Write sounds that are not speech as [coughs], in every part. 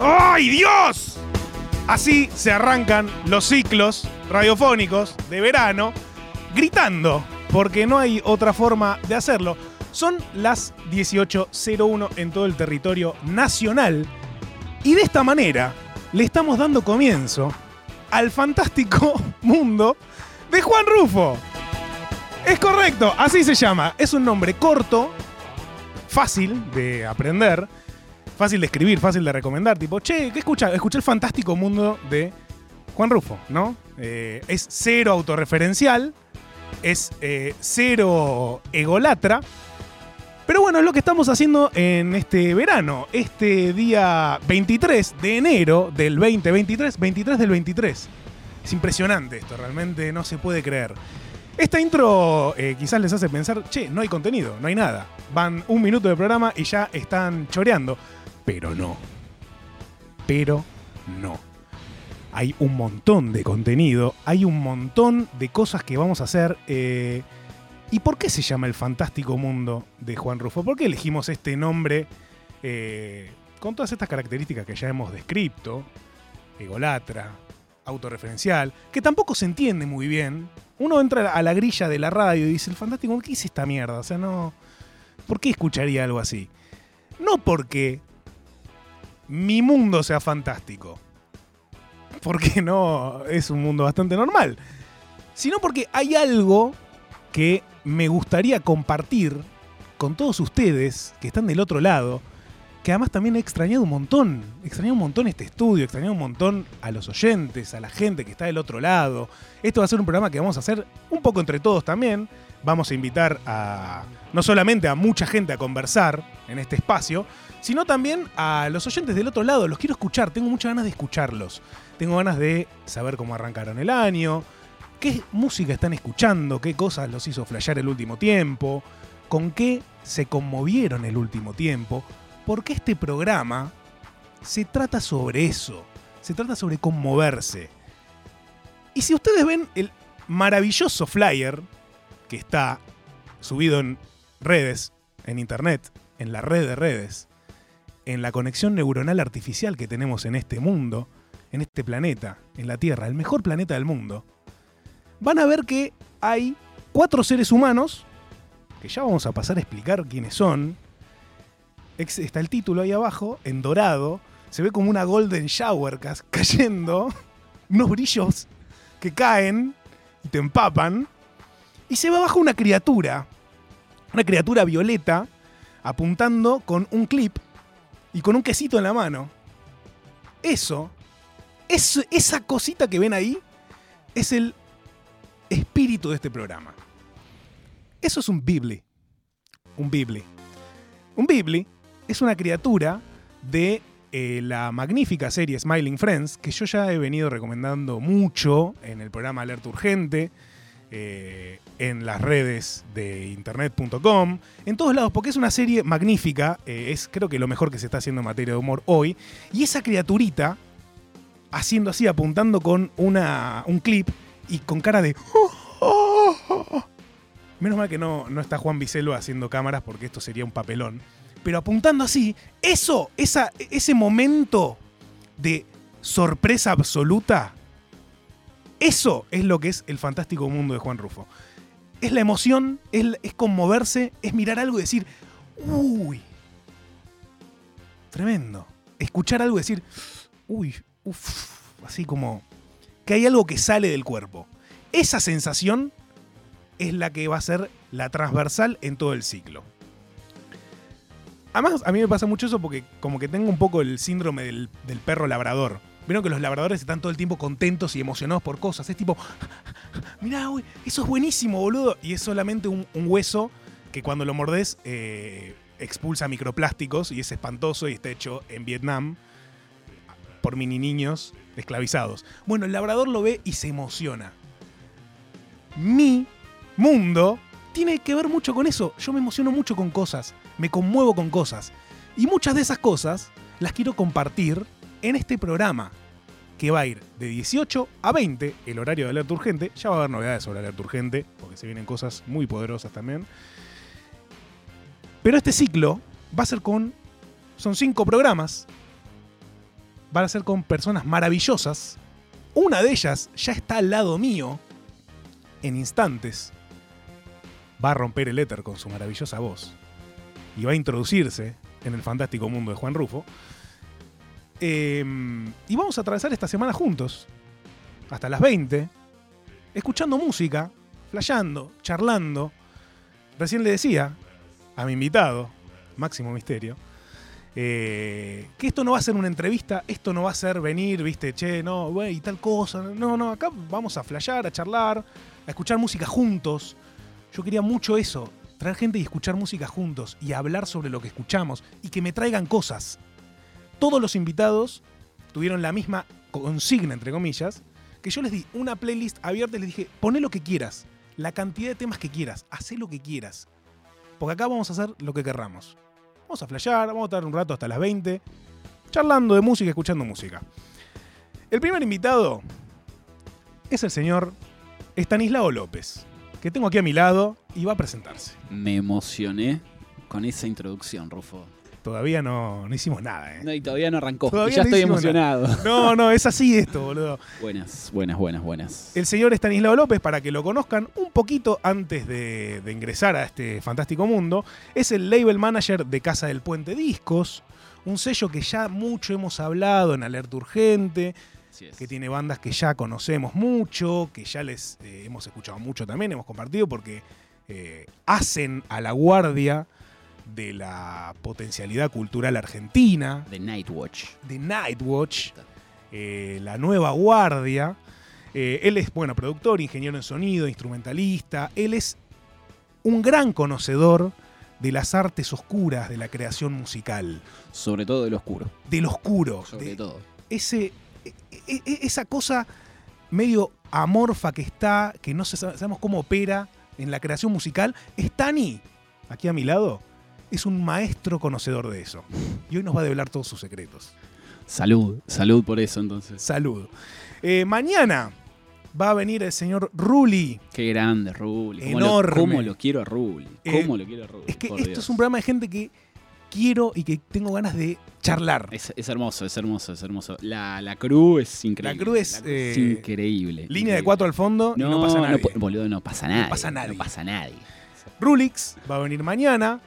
¡Ay, Dios! Así se arrancan los ciclos radiofónicos de verano, gritando, porque no hay otra forma de hacerlo. Son las 18.01 en todo el territorio nacional y de esta manera le estamos dando comienzo al fantástico [laughs] mundo de Juan Rufo. Es correcto, así se llama. Es un nombre corto, fácil de aprender, fácil de escribir, fácil de recomendar. Tipo, che, ¿qué escucha? Escuché el fantástico mundo de Juan Rufo, ¿no? Eh, es cero autorreferencial, es eh, cero egolatra. Pero bueno, es lo que estamos haciendo en este verano, este día 23 de enero del 2023, 23 del 23. Es impresionante esto, realmente no se puede creer. Esta intro eh, quizás les hace pensar, che, no hay contenido, no hay nada. Van un minuto de programa y ya están choreando. Pero no. Pero no. Hay un montón de contenido, hay un montón de cosas que vamos a hacer. eh, ¿Y por qué se llama El Fantástico Mundo de Juan Rufo? ¿Por qué elegimos este nombre eh, con todas estas características que ya hemos descrito? Egolatra, autorreferencial, que tampoco se entiende muy bien. Uno entra a la grilla de la radio y dice, el fantástico, ¿qué es esta mierda? O sea, no... ¿Por qué escucharía algo así? No porque mi mundo sea fantástico, porque no es un mundo bastante normal, sino porque hay algo que me gustaría compartir con todos ustedes que están del otro lado, que además también he extrañado un montón, extrañado un montón este estudio, extrañado un montón a los oyentes, a la gente que está del otro lado. Esto va a ser un programa que vamos a hacer un poco entre todos también. Vamos a invitar a no solamente a mucha gente a conversar en este espacio, sino también a los oyentes del otro lado. Los quiero escuchar, tengo muchas ganas de escucharlos. Tengo ganas de saber cómo arrancaron el año, qué música están escuchando, qué cosas los hizo flashear el último tiempo, con qué se conmovieron el último tiempo, porque este programa se trata sobre eso, se trata sobre conmoverse. Y si ustedes ven el maravilloso flyer que está subido en redes, en internet, en la red de redes, en la conexión neuronal artificial que tenemos en este mundo, en este planeta, en la Tierra, el mejor planeta del mundo, van a ver que hay cuatro seres humanos, que ya vamos a pasar a explicar quiénes son. Está el título ahí abajo, en dorado, se ve como una golden shower [laughs] cayendo, unos brillos que caen y te empapan, y se ve abajo una criatura, una criatura violeta, apuntando con un clip y con un quesito en la mano. Eso, eso esa cosita que ven ahí, es el espíritu de este programa. Eso es un Bibli. Un Bibli. Un Bibli es una criatura de eh, la magnífica serie Smiling Friends, que yo ya he venido recomendando mucho en el programa Alerta Urgente, eh, en las redes de internet.com, en todos lados, porque es una serie magnífica, eh, es creo que lo mejor que se está haciendo en materia de humor hoy, y esa criaturita, haciendo así, apuntando con una, un clip y con cara de... [laughs] Menos mal que no, no está Juan Vicelo haciendo cámaras porque esto sería un papelón. Pero apuntando así, eso, esa, ese momento de sorpresa absoluta, eso es lo que es el fantástico mundo de Juan Rufo. Es la emoción, es, es conmoverse, es mirar algo y decir, uy, tremendo. Escuchar algo y decir, uy, uff, así como que hay algo que sale del cuerpo. Esa sensación es la que va a ser la transversal en todo el ciclo. Además, a mí me pasa mucho eso porque como que tengo un poco el síndrome del, del perro labrador. Vieron que los labradores están todo el tiempo contentos y emocionados por cosas. Es tipo, [laughs] mirá, güey, eso es buenísimo, boludo. Y es solamente un, hueso que cuando lo mordés eh, expulsa microplásticos y es espantoso y está hecho en Vietnam por mini niños esclavizados. Bueno, el labrador lo ve y se emociona. Mi mundo tiene que ver mucho con eso. Yo me emociono mucho con cosas, me conmuevo con cosas. Y muchas de esas cosas las quiero compartir en este programa, que va a ir de 18 a 20, el horario de alerta urgente. Ya va a haber novedades sobre alerta urgente, porque se vienen cosas muy poderosas también. Pero este ciclo va a ser con. Son cinco programas. van a ser con personas maravillosas. Una de ellas ya está al lado mío en instantes. Va a romper el éter con su maravillosa voz y va a introducirse en el fantástico mundo de Juan Rufo. Eh, y vamos a atravesar esta semana juntos, hasta las 20, escuchando música, flayando, charlando. Recién le decía a mi invitado, Máximo Misterio, eh, que esto no va a ser una entrevista, esto no va a ser venir, viste, che, no, güey, y tal cosa. No, no, acá vamos a flayar, a charlar, a escuchar música juntos. Yo quería mucho eso, traer gente y escuchar música juntos y hablar sobre lo que escuchamos y que me traigan cosas. Todos los invitados tuvieron la misma consigna, entre comillas, que yo les di una playlist abierta y les dije, poné lo que quieras, la cantidad de temas que quieras, hacé lo que quieras. Porque acá vamos a hacer lo que querramos. Vamos a flashear, vamos a estar un rato hasta las 20, charlando de música, escuchando música. El primer invitado es el señor Estanislao López, que tengo aquí a mi lado y va a presentarse. Me emocioné con esa introducción, Rufo. Todavía no, no hicimos nada, ¿eh? No, y todavía no arrancó. Todavía y ya no estoy emocionado. No, no, es así esto, boludo. Buenas, buenas, buenas, buenas. El señor Estanislao López, para que lo conozcan un poquito antes de, de ingresar a este fantástico mundo, es el label manager de Casa del Puente Discos, un sello que ya mucho hemos hablado en Alerta Urgente, es. que tiene bandas que ya conocemos mucho, que ya les eh, hemos escuchado mucho también, hemos compartido porque eh, hacen a la guardia de la potencialidad cultural argentina, The Nightwatch. de Nightwatch, eh, la nueva guardia. Eh, él es, bueno, productor, ingeniero en sonido, instrumentalista. Él es un gran conocedor de las artes oscuras de la creación musical, Sobre todo del oscuro. del oscuro, Sobre de todo. ese, e- e- e- esa cosa medio amorfa que está, que no sabemos cómo opera en la creación musical. Stani, aquí a mi lado, es un maestro conocedor de eso. Y hoy nos va a develar todos sus secretos. Salud, salud por eso entonces. Salud. Eh, mañana va a venir el señor Ruli. Qué grande, Ruli. ¿Cómo Enorme. Lo, cómo lo quiero a Ruli. Eh, ¿Cómo lo quiero a Ruli? Es que esto Dios. es un programa de gente que quiero y que tengo ganas de charlar. Es, es hermoso, es hermoso, es hermoso. La, la crew es increíble. La crew es, eh, increíble. Línea de cuatro al fondo y no pasa nada. po- boludo, no pasa nadie. pasa nadie. No pasa nadie. Rulix va a venir mañana.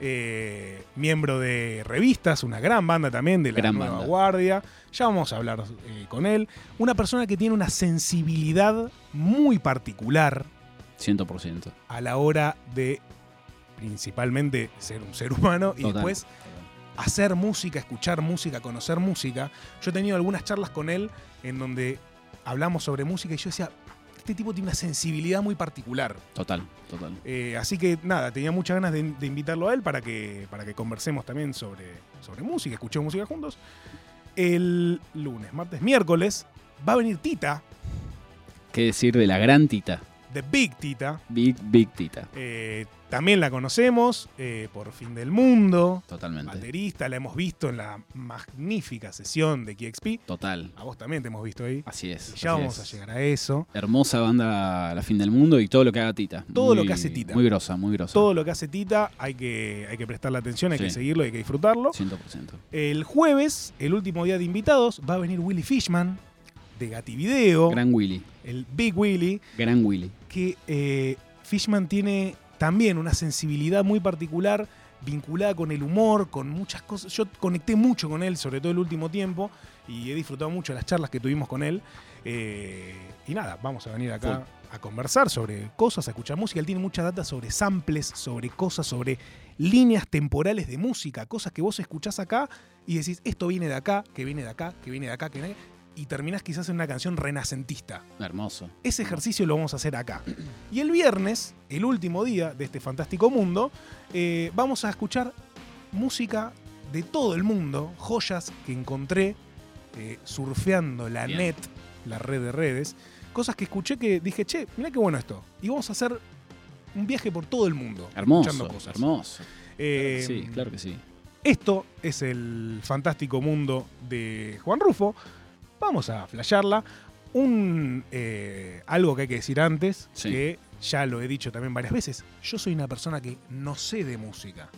Eh, miembro de revistas, una gran banda también de la Gran nueva banda. guardia. Ya vamos a hablar eh, con él. Una persona que tiene una sensibilidad muy particular 100%. a la hora de principalmente ser un ser humano y después hacer música, escuchar música, conocer música. Yo he tenido algunas charlas con él en donde hablamos sobre música y yo decía, este tipo tiene una sensibilidad muy particular. Total, total. Eh, así que nada, tenía muchas ganas de, de invitarlo a él para que, para que conversemos también sobre, sobre música, escuchemos música juntos. El lunes, martes, miércoles va a venir Tita, ¿Qué decir de la gran Tita? De Big Tita. Big, Big Tita. Eh, también la conocemos eh, por Fin del Mundo, Totalmente. baterista, la hemos visto en la magnífica sesión de KXP. Total. A vos también te hemos visto ahí. Así es. Y ya así vamos es. a llegar a eso. Hermosa banda La Fin del Mundo y todo lo que haga Tita. Todo lo que hace Tita. Muy grosa, muy grosa. Todo lo que hace Tita hay que, hay que prestarle atención, hay Sí. que seguirlo, hay que disfrutarlo. 100%. El jueves, el último día de invitados, va a venir Willy Fishman de Gativideo, Gran Willy. el Big Willy, Gran Willy. Que eh, Fishman tiene también una sensibilidad muy particular vinculada con el humor, con muchas cosas. Yo conecté mucho con él, sobre todo el último tiempo, y he disfrutado mucho las charlas que tuvimos con él. Eh, y nada, vamos a venir acá a conversar sobre cosas, a escuchar música. Él tiene mucha data sobre samples, sobre cosas, sobre líneas temporales de música, cosas que vos escuchás acá y decís, esto viene de acá, que viene de acá, que viene de acá, que viene de acá", y terminás quizás en una canción renacentista. Hermoso. Ese ejercicio lo vamos a hacer acá. Y el viernes, el último día de este fantástico mundo, eh, vamos a escuchar música de todo el mundo, joyas que encontré eh, surfeando la Bien. net, la red de redes, cosas que escuché que dije, che, mira qué bueno esto. Y vamos a hacer un viaje por todo el mundo. Hermoso. escuchando cosas. Hermoso. Eh, sí, claro que sí. esto es el fantástico mundo de Juan Rufo. Vamos a flashearla. Un, eh, algo que hay que decir antes, Sí. que ya lo he dicho también varias veces. Yo soy una persona que no sé de música.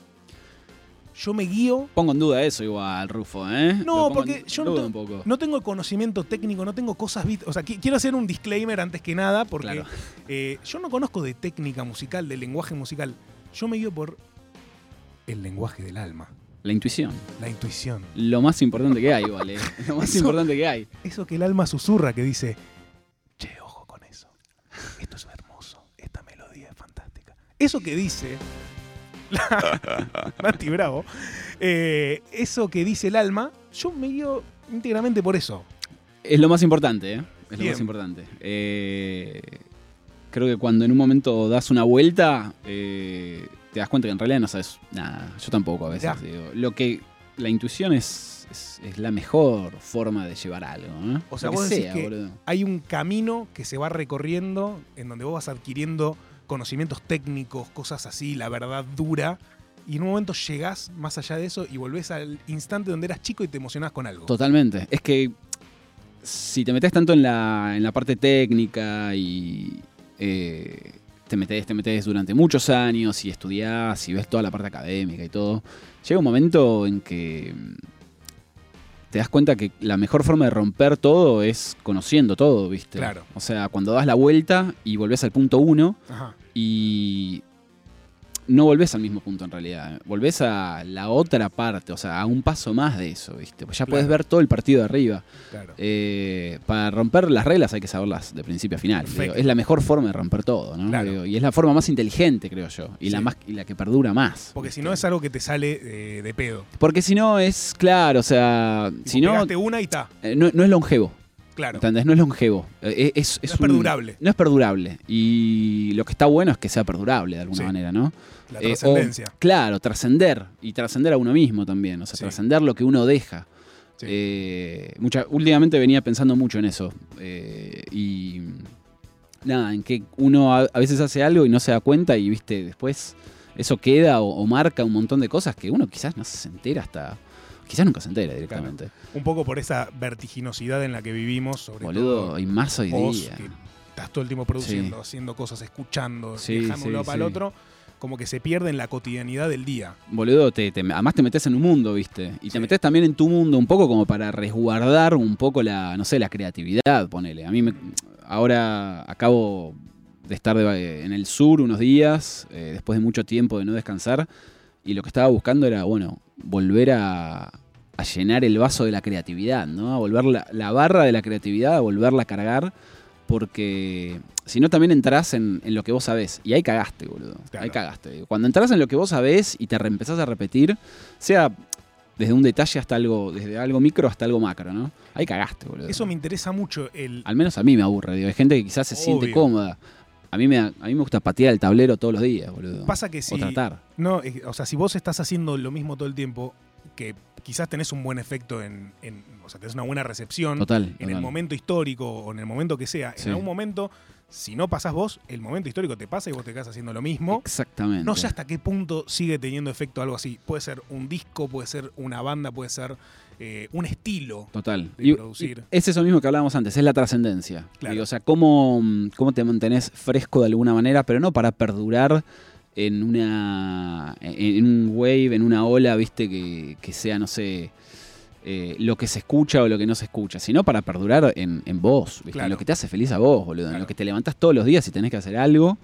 yo me guío. Pongo en duda eso igual, Rufo, ¿eh? No, porque yo no, duda te- un poco. no tengo conocimiento técnico, no tengo cosas. O sea, qui- quiero hacer un disclaimer antes que nada, porque Claro. eh, yo no conozco de técnica musical, de lenguaje musical. Yo me guío por el lenguaje del alma, La intuición. la intuición. Lo más importante que hay, vale. [laughs] Lo más Eso- importante que hay. Eso que el alma susurra, que dice, che, ojo con eso. Esto es hermoso. Esta melodía es fantástica. Eso que dice... [laughs] Nati Bravo. eh, eso que dice el alma, yo me guío íntegramente por eso. Es lo más importante, ¿eh? Es lo más importante. Eh, creo que cuando en un momento das una vuelta, eh, te das cuenta que en realidad no sabes nada. Yo tampoco a veces. Digo. Lo que la intuición es, es, es la mejor forma de llevar algo, ¿no? O sea, Lo que vos decís sea, que- boludo. hay un camino que se va recorriendo en donde vos vas adquiriendo conocimientos técnicos, cosas así, la verdad dura, y en un momento llegás más allá de eso y volvés al instante donde eras chico y te emocionás con algo. Totalmente. Es que si te metes tanto en la, en la parte técnica y eh, te metes, te metes durante muchos años y estudiás y ves toda la parte académica y todo, llega un momento en que mm, te das cuenta que la mejor forma de romper todo es conociendo todo, ¿viste? Claro. O sea, cuando das la vuelta y volvés al punto uno Ajá. y no volvés al mismo punto en realidad. Volvés a la otra parte, o sea, a un paso más de eso, ¿viste? Pues ya Claro. podés ver todo el partido de arriba. Claro. Eh, para romper las reglas hay que saberlas de principio a final. Digo. es la mejor forma de romper todo, ¿no? Claro. Digo, y es la forma más inteligente, creo yo. Y, la, más, y la que perdura más. Porque si no es algo que te sale eh, de pedo. Porque si no es, claro, o sea, Tipo, si no, una y está. eh, no, no es longevo. Claro. ¿Entendés? No es longevo. Eh, Es, No es un- perdurable. No es perdurable. Y lo que está bueno es que sea perdurable de alguna Sí. manera, ¿no? La Eh, o- trascendencia. Claro, trascender. Y trascender a uno mismo también. O sea, Sí. trascender lo que uno deja. Sí. Eh, mucha, últimamente venía pensando mucho en eso. Eh, y nada, en que uno a, a veces hace algo y no se da cuenta y viste, después eso queda o, o marca un montón de cosas que uno quizás no se entera hasta. Quizás nunca se entera directamente. Un poco por esa vertiginosidad en la que vivimos, sobre Boludo, todo y más hoy vos, día. que estás todo el tiempo produciendo, haciendo cosas, escuchando, Sí, viajando un lado para el otro, como que se pierde en la cotidianidad del día. Boludo, te, te- además te metes en un mundo, ¿viste? Y te Sí. metes también en tu mundo un poco como para resguardar un poco la, no sé, la creatividad, ponele. A mí me, ahora acabo de estar de- en el sur unos días, eh, después de mucho tiempo de no descansar, y lo que estaba buscando era, bueno, volver a, a llenar el vaso de la creatividad, ¿no? A volver la, la barra de la creatividad, a volverla a cargar, porque si no también entrás en, en lo que vos sabés. Y ahí cagaste, boludo. Claro. Ahí cagaste. Cuando entras en lo que vos sabés y te empezás a repetir, sea desde un detalle hasta algo, desde algo micro hasta algo macro, ¿no? Ahí cagaste, boludo. Eso me interesa mucho, el, Al menos a mí me aburre, digo. Hay gente que quizás se siente cómoda. A mí, me, a mí me gusta patear el tablero todos los días, boludo. Pasa que si. O tratar. No, o sea, si vos estás haciendo lo mismo todo el tiempo, que quizás tenés un buen efecto en. en- o sea, tenés una buena recepción Total. en el momento histórico o en el momento que sea. Sí. En algún momento, si no pasás vos, el momento histórico te pasa y vos te quedás haciendo lo mismo. Exactamente. No sé hasta qué punto sigue teniendo efecto algo así. Puede ser un disco, puede ser una banda, puede ser eh, un estilo. Total. de Y- producir. y es eso mismo que hablábamos antes, es la trascendencia. Claro. O sea, cómo, cómo te mantenés fresco de alguna manera, pero no para perdurar en una. en un wave, en una ola, viste, que, que sea, no sé. Eh, lo que se escucha o lo que no se escucha, sino para perdurar en, en vos, ¿viste? en Claro. lo que te hace feliz a vos, boludo, en Claro. lo que te levantás todos los días y tenés que hacer algo.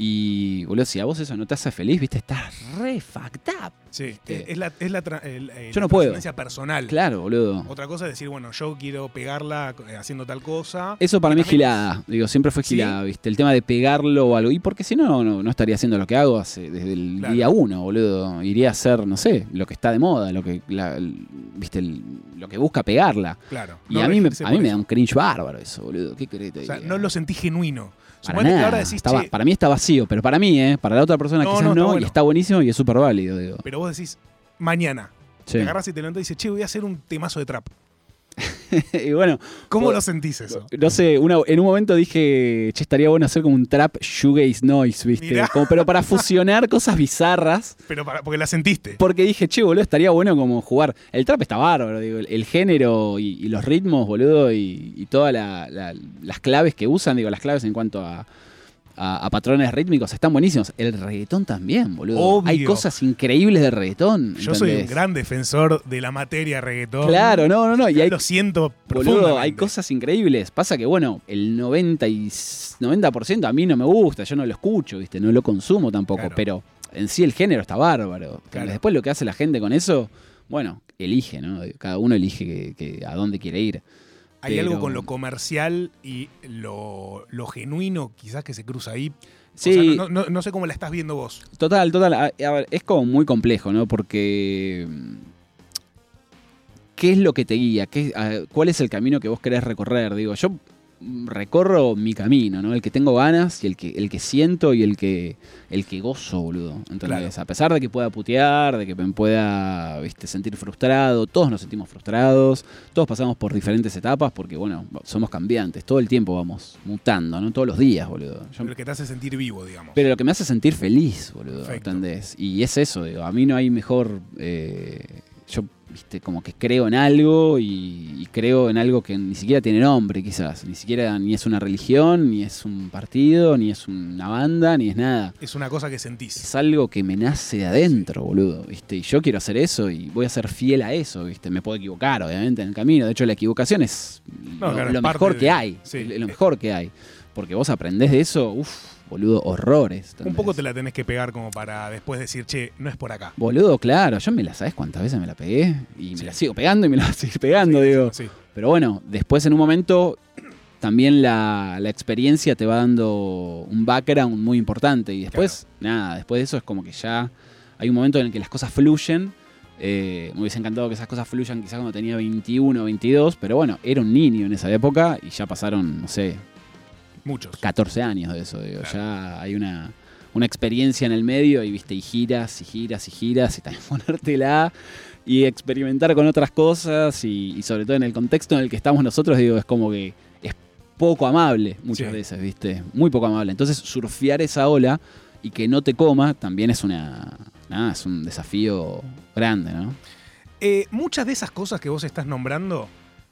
Y, boludo, si a vos eso no te hace feliz, viste, estás re fucked up. Sí, eh, es la, es la, tra- el- eh, Yo la no puedo. trascendencia personal. Claro, boludo. Otra cosa es decir, bueno, yo quiero pegarla eh, haciendo tal cosa. Eso para mí es gilada, digo, siempre fue ¿Sí? gilada, ¿viste? El tema de pegarlo o algo. Y porque si no, no, no estaría haciendo lo que hago hace, desde el Claro. día uno, boludo. Iría a hacer, no sé, lo que está de moda, lo que, la- el- ¿viste? El- lo que busca pegarla. Claro. Y no a mí, me, a mí me da un cringe bárbaro eso, boludo. ¿Qué querés que te O sea, no lo sentí genuino. Para, que ahora decís, está para mí está vacío, pero para mí, ¿eh? Para la otra persona No, quizás no, no, está bueno. y está buenísimo y es súper válido, digo. pero vos decís, mañana. Sí. Te agarrás y te levantás y dices, che, voy a hacer un temazo de trap. [laughs] y bueno, ¿Cómo lo sentís eso? No sé, una- en un momento dije, che, estaría bueno hacer como un trap shoegaze noise, ¿viste? Mirá. Como- pero para fusionar [laughs] cosas bizarras. Pero para, porque la sentiste. Porque dije, che, boludo, estaría bueno como jugar. El trap está bárbaro, digo, el, el género y, y los ritmos, boludo, y, y todas la- la- las claves que usan, digo, las claves en cuanto a, a, a patrones rítmicos están buenísimos. El reggaetón también, boludo. Obvio. Hay cosas increíbles del reggaetón. Yo soy un gran defensor de la materia reggaetón. Claro, no, no, no. Y hay, lo siento boludo, hay cosas increíbles. Pasa que, bueno, el 90, y, 90% a mí no me gusta, yo no lo escucho, ¿viste? No lo consumo tampoco, Claro. pero en sí el género está bárbaro. Claro. Después lo que hace la gente con eso, bueno, elige, ¿no? Cada uno elige que- que- a dónde quiere ir. Hay pero- algo con lo comercial y lo, lo genuino quizás que se cruza ahí. Sí. O sea, no, no- no sé cómo la estás viendo vos. Total, total. A, a ver, es como muy complejo, ¿no? Porque. ¿Qué es lo que te guía? ¿Qué, a- ¿Cuál es el camino que vos querés recorrer? Digo, yo recorro mi camino, ¿no? El que tengo ganas y el que, el que siento y el que, el que gozo, boludo. ¿Entendés? Claro. A pesar de que pueda putear, de que me pueda viste, sentir frustrado, todos nos sentimos frustrados, todos pasamos por diferentes etapas porque, bueno, somos cambiantes, todo el tiempo vamos mutando, ¿no? Todos los días, boludo. Yo- Lo que te hace sentir vivo, digamos. pero lo que me hace sentir feliz, boludo, Perfecto. ¿entendés? Y es eso, digo, a mí no hay mejor... eh, yo, viste, como que creo en algo y, y creo en algo que ni siquiera tiene nombre, quizás. Ni siquiera, ni es una religión, ni es un partido, ni es una banda, ni es nada. es una cosa que sentís. Es algo que me nace de adentro, boludo, ¿viste? Y yo quiero hacer eso y voy a ser fiel a eso, ¿viste? Me puedo equivocar, obviamente, en el camino. De hecho, la equivocación es No, lo, claro, mejor de- que hay. sí. lo mejor que hay. Porque vos aprendés de eso, uff, boludo, horrores. Un poco te la tenés que pegar como para después decir, che, no es por acá. Boludo, claro, yo me la sabes cuántas veces me la pegué y me la sigo pegando y me la voy a seguir pegando, Sí, digo. sí. Pero bueno, después en un momento también la, la experiencia te va dando un background muy importante y después, nada, después de eso es como que ya hay un momento en el que las cosas fluyen. Eh, me hubiese encantado que esas cosas fluyan quizás cuando tenía 21 o 22, pero bueno, era un niño en esa época y ya pasaron, no sé, Muchos. 14 años de eso, digo. Claro. Ya hay una, una experiencia en el medio y viste, y giras y giras y giras y también [laughs] ponértela y experimentar con otras cosas y, y sobre todo en el contexto en el que estamos nosotros, digo, es como que es poco amable muchas Sí. veces, viste, muy poco amable. Entonces, surfear esa ola y que no te coma también es una, nada, es un desafío grande, ¿no? Eh, muchas de esas cosas que vos estás nombrando,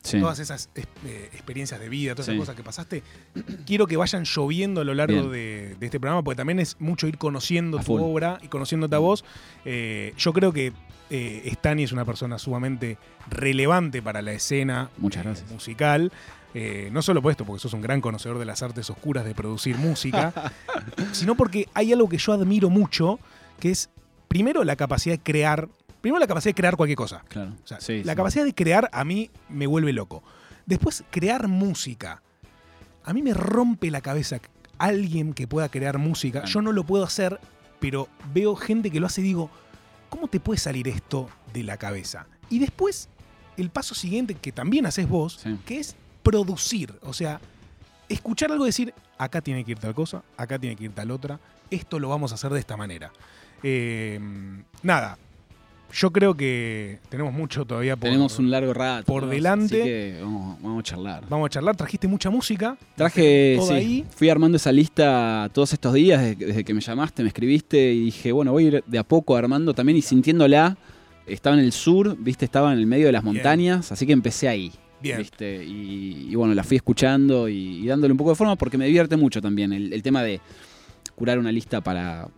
Sí. todas esas es- eh, experiencias de vida, todas Sí. esas cosas que pasaste, [clears throat] quiero que vayan lloviendo a lo largo de, de este programa, porque también es mucho ir conociendo A tu full. obra y conociéndote a vos. Eh, yo creo que eh, Stani es una persona sumamente relevante para la escena Muchas eh, musical. Eh, no solo por esto, porque sos un gran conocedor de las artes oscuras de producir música, [laughs] sino porque hay algo que yo admiro mucho, que es primero la capacidad de crear, primero la capacidad de crear cualquier cosa. Claro. O sea, Sí, la sí. capacidad de crear a mí me vuelve loco. Después, crear música. A mí me rompe la cabeza alguien que pueda crear música. Claro. Yo no lo puedo hacer, pero veo gente que lo hace y digo, ¿cómo te puede salir esto de la cabeza? Y después, el paso siguiente que también haces vos, Sí. que es producir. O sea, escuchar algo y decir, acá tiene que ir tal cosa, acá tiene que ir tal otra, esto lo vamos a hacer de esta manera. Eh, nada, yo creo que tenemos mucho todavía por... Tenemos un largo rato. por ¿no? delante. Así que vamos, vamos a charlar. Vamos a charlar, trajiste mucha música. Traje, sí, ahí. fui armando esa lista todos estos días, desde, desde que me llamaste, me escribiste y dije, bueno, voy a ir de a poco armando también y sintiéndola. Estaba en el sur, viste, estaba en el medio de las Bien. montañas, así que empecé ahí. Bien. ¿viste? Y, y bueno, la fui escuchando y, y dándole un poco de forma porque me divierte mucho también el, el tema de curar una lista para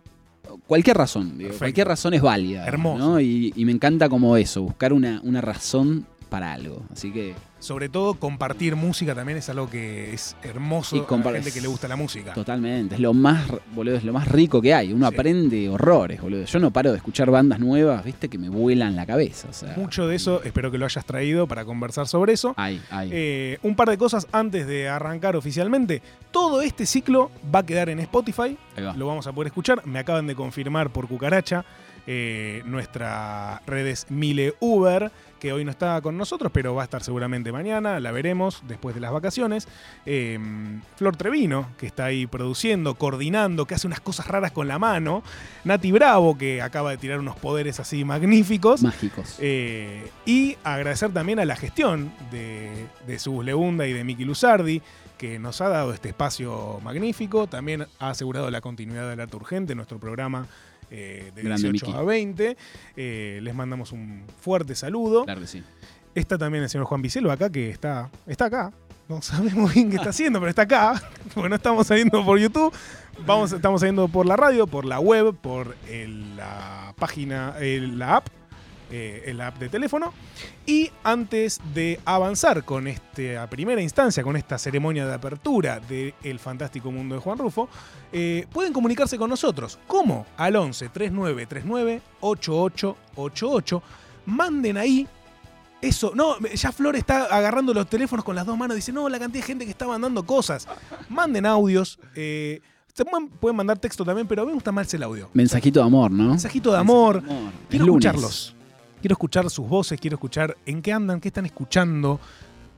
cualquier razón. digo, cualquier razón es válida. Hermoso. ¿no? Y, y me encanta como eso, buscar una, una razón para algo. Así que Sobre todo compartir música también es algo que es hermoso Y a la gente que le gusta la música. Totalmente, es lo más, boludo, es lo más rico que hay. Uno Sí. aprende horrores, boludo. Yo no paro de escuchar bandas nuevas, viste, que me vuelan la cabeza. O sea, Mucho de eso, espero que lo hayas traído para conversar sobre eso. Hay, hay. Eh, un par de cosas antes de arrancar oficialmente. Todo este ciclo va a quedar en Spotify. Lo vamos a poder escuchar. Me acaban de confirmar por Cucaracha. Eh, nuestra red es Mile Uber, que hoy no está con nosotros, pero va a estar seguramente mañana. La veremos después de las vacaciones. Eh, Flor Trevino, que está ahí produciendo, coordinando, que hace unas cosas raras con la mano. Nati Bravo, que acaba de tirar unos poderes así magníficos. Mágicos. Eh, y agradecer también a la gestión de, de Subus Leunda y de Miki Luzardi, que nos ha dado este espacio magnífico. También ha asegurado la continuidad del Arte Urgente, nuestro programa eh, de Grande, 18 Miki. a 20. Eh, les mandamos un fuerte saludo. Claro que sí. Está también el señor Juan Vicelo acá, que está, está acá. no sabemos bien qué está haciendo, pero está acá. [laughs] Bueno, estamos saliendo por YouTube, vamos, estamos saliendo por la radio, por la web, por el- la página, el- la app, eh, el app de teléfono. Y antes de avanzar con esta primera instancia, con esta ceremonia de apertura del fantástico mundo de Juan Rufo, eh, pueden comunicarse con nosotros. ¿Cómo? Al 11 3939 8888. Manden ahí eso, no, ya Flor está agarrando los teléfonos con las dos manos. Dice, no, la cantidad de gente que está mandando cosas. Manden audios. eh, pueden, mandar texto también, pero a mí me gusta más el audio. Mensajito de amor, ¿no? Mensajito de amor. Mensajito de amor. Quiero escucharlos. Quiero escuchar sus voces, quiero escuchar en qué andan, qué están escuchando.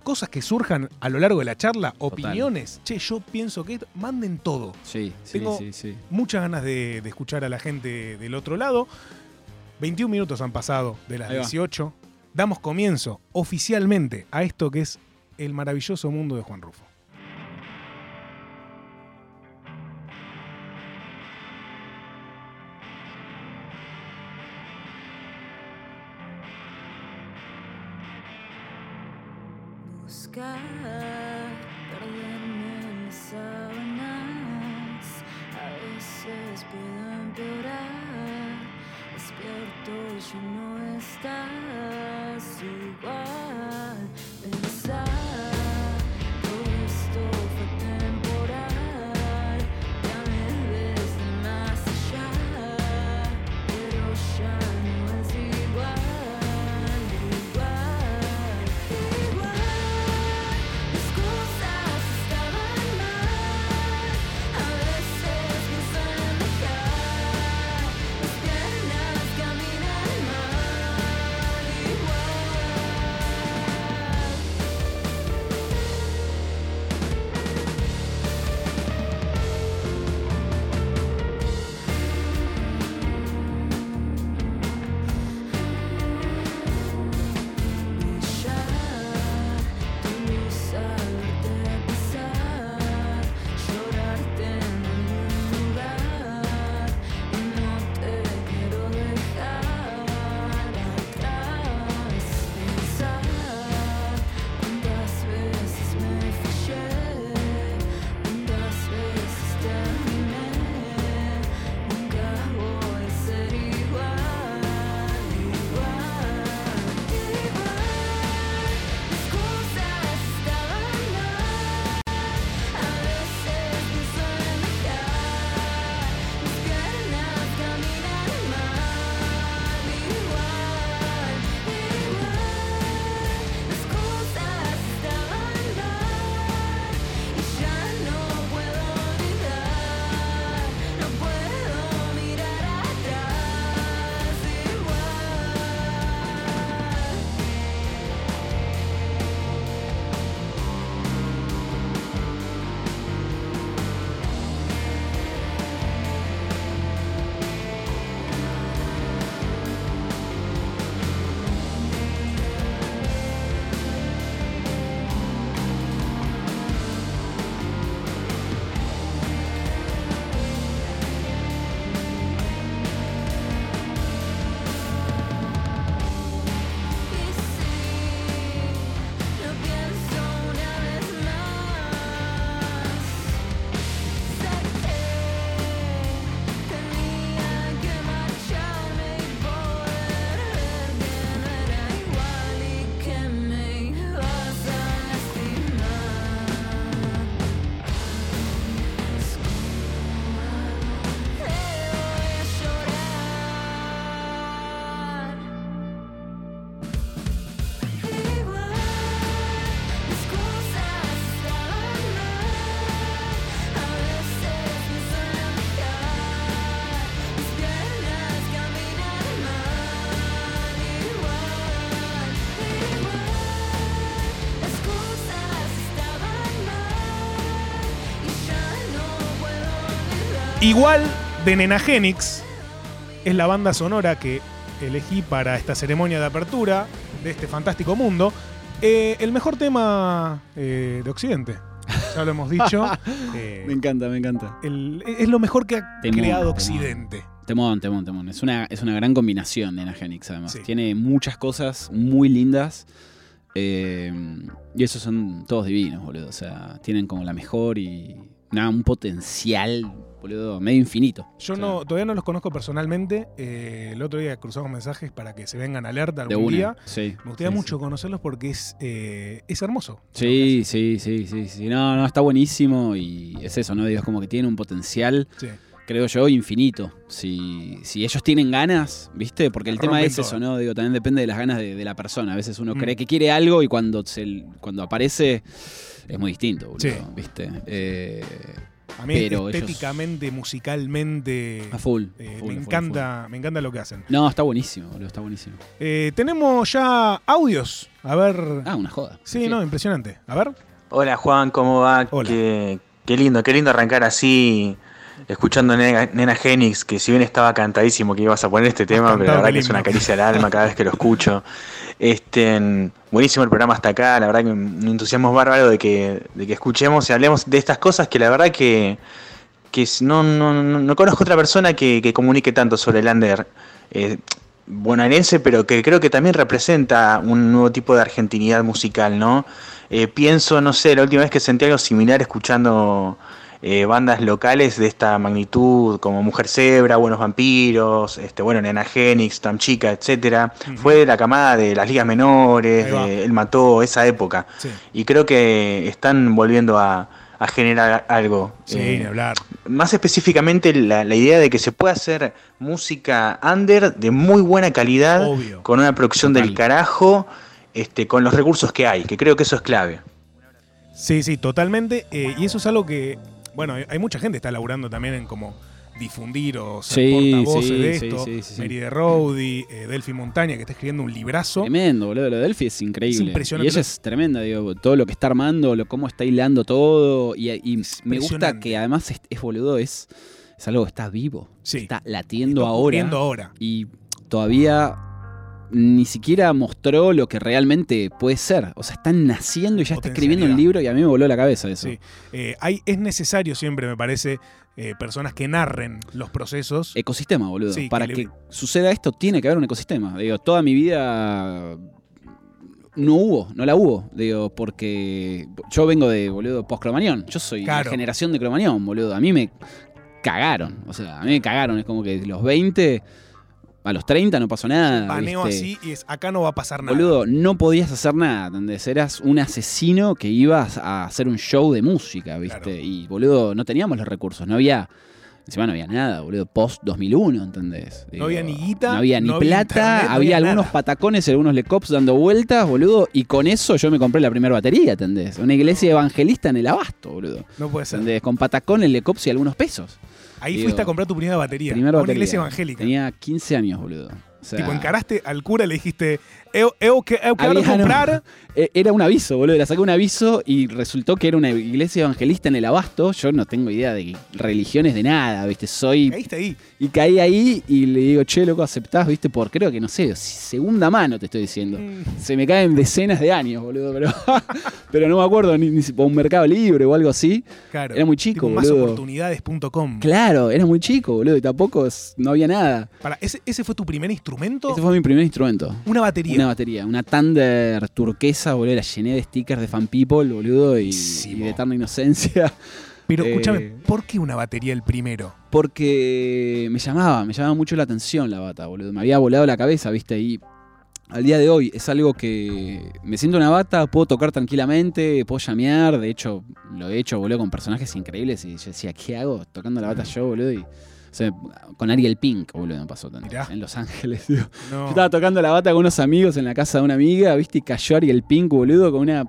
Cosas que surjan a lo largo de la charla, opiniones. Che, yo pienso que... Manden todo. Sí, sí, Tengo- sí, sí. Muchas ganas de, de escuchar a la gente del otro lado. 21 minutos han pasado de las Ahí va. 18. Damos comienzo oficialmente a esto que es el maravilloso mundo de Juan Rufo. Igual de Nenagenix es la banda sonora que elegí para esta ceremonia de apertura de este fantástico mundo. Eh, el mejor tema eh, de Occidente. Ya lo hemos dicho. [laughs] Eh, Me encanta, me encanta. el- es lo mejor que ha Temón, creado. Occidente. Temón, temón, temón. Es una, es una gran combinación de Enagenix, además. Sí. Tiene muchas cosas muy lindas. Eh, y esos son todos divinos, boludo. O sea, tienen como la mejor y nada, un potencial, boludo, medio infinito. Yo no, todavía no los conozco personalmente. Eh, el otro día cruzamos mensajes para que se vengan alerta algún una. día. Sí. Me gustaría sí, mucho sí. conocerlos porque es, eh, es hermoso. Sí, sí, sí, sí, sí. No, no, está buenísimo y es eso, ¿no? Digo, es como que tiene un potencial, Sí. creo yo, infinito. Si, si ellos tienen ganas, ¿viste? Porque el tema es eso. ¿no? Digo, también depende de las ganas de, de la persona. A veces uno Mm. cree que quiere algo y cuando, se, cuando aparece es muy distinto, boludo, Sí. ¿viste? Eh, A mí Pero ellos- estéticamente, musicalmente, a full. eh, full, me full, encanta, me encanta lo que hacen. No, está buenísimo, boludo, está buenísimo. Eh, tenemos ya audios. A ver. Ah, una joda. sí, no, impresionante. A ver. Hola Juan, ¿cómo va? Hola. Qué, qué lindo, qué lindo arrancar así, escuchando Nena, Nena Genix, que si bien estaba cantadísimo que ibas a poner este tema, pero la verdad que es una caricia al alma cada vez que lo escucho. Este, buenísimo el programa hasta acá, la verdad que un entusiasmo bárbaro de que, de que escuchemos y hablemos de estas cosas que la verdad que, que no, no, no, no conozco otra persona que, que comunique tanto sobre el under. eh, bonaerense, pero que creo que también representa un nuevo tipo de argentinidad musical, ¿no? Eh, pienso, no sé, la última vez que sentí algo similar escuchando eh, bandas locales de esta magnitud, como Mujer Zebra, Buenos Vampiros, este, bueno, Nena Genix, Tam Chica, etcétera, fue de la camada de las ligas menores, de El Mató, esa época. Sí, Y creo que están volviendo a, a generar algo. sí, Eh, hablar. más específicamente la, la idea de que se puede hacer música under de muy buena calidad, Obvio. con una producción Total. del carajo, este, con los recursos que hay, que creo que eso es clave. Sí, sí, totalmente. eh, y eso es algo que, bueno, hay, hay mucha gente que está laburando también en como difundir o ser Sí, portavoces sí, de esto. sí, sí, sí. Mary de Rowdy, eh, Delphi Montaña, que está escribiendo un librazo. Tremendo, boludo. Lo de Delphi es increíble. Es impresionante. Y ella es tremenda, digo, todo lo que está armando, lo, cómo está hilando todo. Y, me gusta que además es, es, boludo, es, es algo que está vivo. Sí. Está latiendo Está ahora. ahora. Y todavía ni siquiera mostró lo que realmente puede ser. O sea, está naciendo y ya está escribiendo un libro y a mí me voló la cabeza eso. Sí. Eh, hay, es necesario siempre, me parece, eh, personas que narren los procesos. Ecosistema, boludo. Sí, Para que que, le- suceda esto tiene que haber un ecosistema. Digo, toda mi vida no hubo, no la hubo. Digo, porque yo vengo de, boludo, post-cromañón. Yo soy Claro. la generación de cromañón, boludo. A mí me cagaron. O sea, a mí me cagaron. Es como que los 20 a los 30 no pasó nada. Paneo ¿viste? así y es, acá no va a pasar nada. Boludo, no podías hacer nada, ¿entendés? Eras un asesino que ibas a hacer un show de música, ¿viste? Claro. Y, boludo, no teníamos los recursos, no había... Encima no había nada, boludo, post 2001, ¿entendés? No había ni guita, No había ni no había plata, internet, había algunos nada. patacones y algunos lecops dando vueltas, boludo, y con eso yo me compré la primera batería, ¿entendés? Una iglesia evangelista en el abasto, boludo. No puede ser. ¿Entendés? Con patacones, lecops y algunos pesos. Ahí Digo, fuiste a comprar tu primera batería. Primera una batería. iglesia evangélica. Tenía 15 años, boludo. O sea, tipo, encaraste al cura y le dijiste, eu, eu, que, eu quero Había- comprar. Eh, Era un aviso, boludo. Le saqué un aviso y resultó que era una iglesia evangelista en el abasto. Yo no tengo idea de religiones de nada, ¿viste? Soy. Caíste ahí. Y caí ahí y le digo, che, loco, aceptás, ¿viste? Por creo que no sé, segunda mano te estoy diciendo. Mm, Se me caen decenas de años, boludo, pero, [laughs] pero no me acuerdo, ni, ni si por un mercado libre o algo así. Claro. Era muy chico, boludo. Másoportunidades.com. Claro, era muy chico, boludo, y tampoco no había nada. Para, ¿ese, ¿Ese fue tu primer instrumento? Ese fue mi primer instrumento. Una batería. Una batería, una Thunder turquesa, boludo, la llené de stickers de fan people, boludo, y, y de eterna inocencia. [laughs] Pero Eh, escúchame, ¿por qué una batería el primero? Porque me llamaba, me llamaba mucho la atención la bata, boludo. Me había volado la cabeza, viste, y al día de hoy es algo que me siento una bata, puedo tocar tranquilamente, puedo llamear, de hecho lo he hecho, boludo, con personajes increíbles y yo decía, ¿qué hago? Tocando la bata yo, boludo, y con Ariel Pink, boludo, me pasó tanto. Mirá. En Los Ángeles, [laughs] digo. No. Yo estaba tocando la bata con unos amigos en la casa de una amiga, ¿viste? Y cayó Ariel Pink, boludo, con una.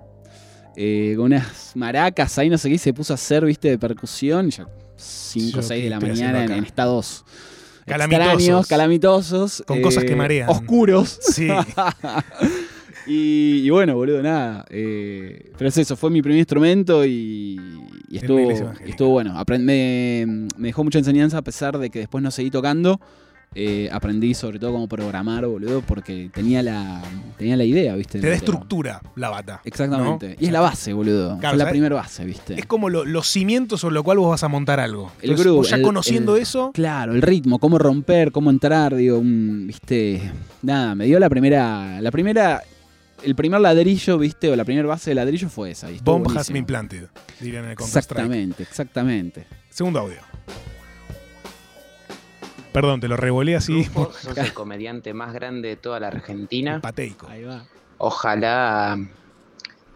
eh, con unas maracas ahí, no sé qué, y se puso a hacer, ¿viste? De percusión. Ya 5 o Yo, 6 ¿qué de la mañana en, estados. Calamitosos. extraños, calamitosos. Con cosas que marean. Oscuros. Sí. [laughs] [laughs] y, y bueno, boludo, nada. eh, pero es eso, fue mi primer instrumento y, estuvo, estuvo bueno. Aprend- me, me dejó mucha enseñanza a pesar de que después no seguí tocando. Eh, aprendí sobre todo cómo programar, boludo, porque tenía la, tenía la idea, ¿viste? Te da estructura la bata. Exactamente. ¿no? Y es la base, boludo. Claro, Fue la primera base, ¿viste? Es como lo- los cimientos sobre lo cual vos vas a montar algo. El Entonces, vos ya el- conociendo el- eso, Claro, el ritmo, cómo romper, cómo entrar, digo, un, viste, nada, me dio la primera, la primera el primer ladrillo, viste, o la primera base de ladrillo fue esa. y Bomb has buenísimo. been planted, dirían en el. Exactamente, exactamente. Segundo audio. Perdón, te lo revolé así. Rufo, sos el comediante más grande de toda la Argentina. Pateico. Ahí va. Ojalá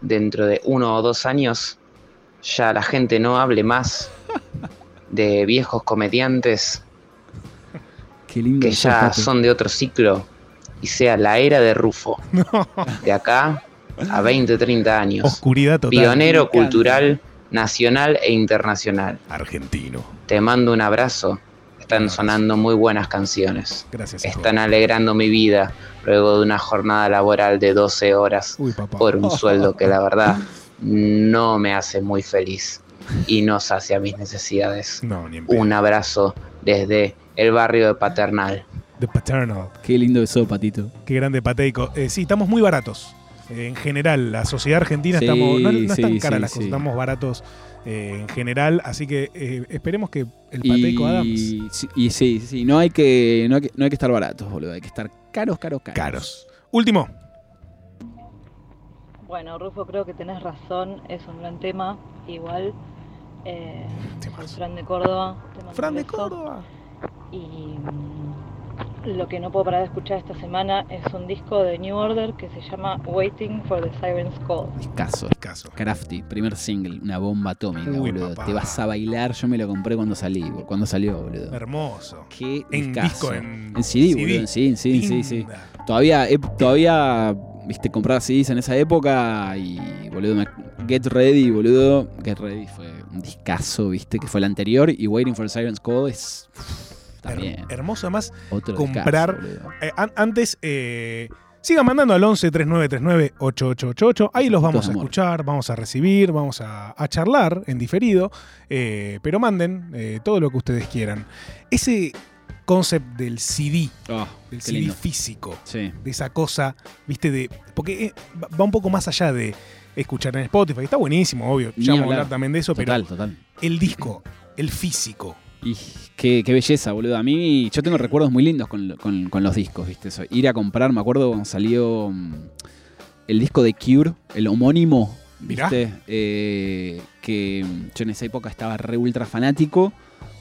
dentro de uno o dos años ya la gente no hable más de viejos comediantes [laughs] Qué lindo que ya son de otro ciclo y sea la era de Rufo. [laughs] De acá a 20, 30 años. Oscuridad total. Pionero cultural nacional e internacional. Argentino. Te mando un abrazo. Están sonando muy buenas canciones. Gracias. hijo. Están alegrando mi vida luego de una jornada laboral de 12 horas Uy, papá. por un [laughs] sueldo que la verdad no me hace muy feliz y no sacia mis necesidades. No, ni. Un abrazo desde el barrio de Paternal. The Paternal. Qué lindo eso, Patito. Qué grande Pateico. Eh, sí, estamos muy baratos. Eh, en general, la sociedad argentina Sí, estamos. No, no sí, están caras sí, las cosas, sí. estamos baratos eh, en general. Así que eh, esperemos que el Pateico Adams. Y, sí, y sí, sí, no hay, que, no, hay que, no hay que estar baratos, boludo. Hay que estar caros, caros, caros. Caros. Último. Bueno, Rufo, creo que tenés razón, es un gran tema. Igual, eh. Fran de Córdoba. Fran de. Córdoba. Y mm, lo que no puedo parar de escuchar esta semana es un disco de New Order que se llama Waiting for the Siren's Call. Discaso. Caso. Crafty, primer single, una bomba atómica, Uy, boludo. papá. Te vas a bailar, yo me lo compré cuando salí, cuando salió, boludo. Hermoso. Qué En disco, en, En CD, boludo, en CD, en CD, sí, sí. Todavía, eh, todavía, viste, compraba CDs en esa época y, boludo, me- Get Ready, boludo. Get Ready fue un discazo, viste, que fue el anterior y Waiting for the Siren's Call es Her- hermoso además. otro comprar-. Eh, an- antes, eh, sigan mandando al 11 3939 8888. Ahí los vamos a escuchar, vamos a recibir, vamos a, a charlar en diferido. eh, pero manden eh, todo lo que ustedes quieran. Ese concept del CD, Ah, del CD lindo. físico, Sí. de esa cosa, viste, de. Porque eh, va- un poco más allá de escuchar en Spotify. Está buenísimo, obvio. Ni Ya vamos a hablar. hablar también de eso, Total, pero total. el disco, el físico. Y qué, qué belleza, boludo. A mí, yo tengo recuerdos muy lindos con, con- con los discos, ¿viste? Eso, ir a comprar, me acuerdo cuando salió mm, el disco de Cure, el homónimo. ¿viste? Eh, que mm, yo en esa época estaba re ultra fanático.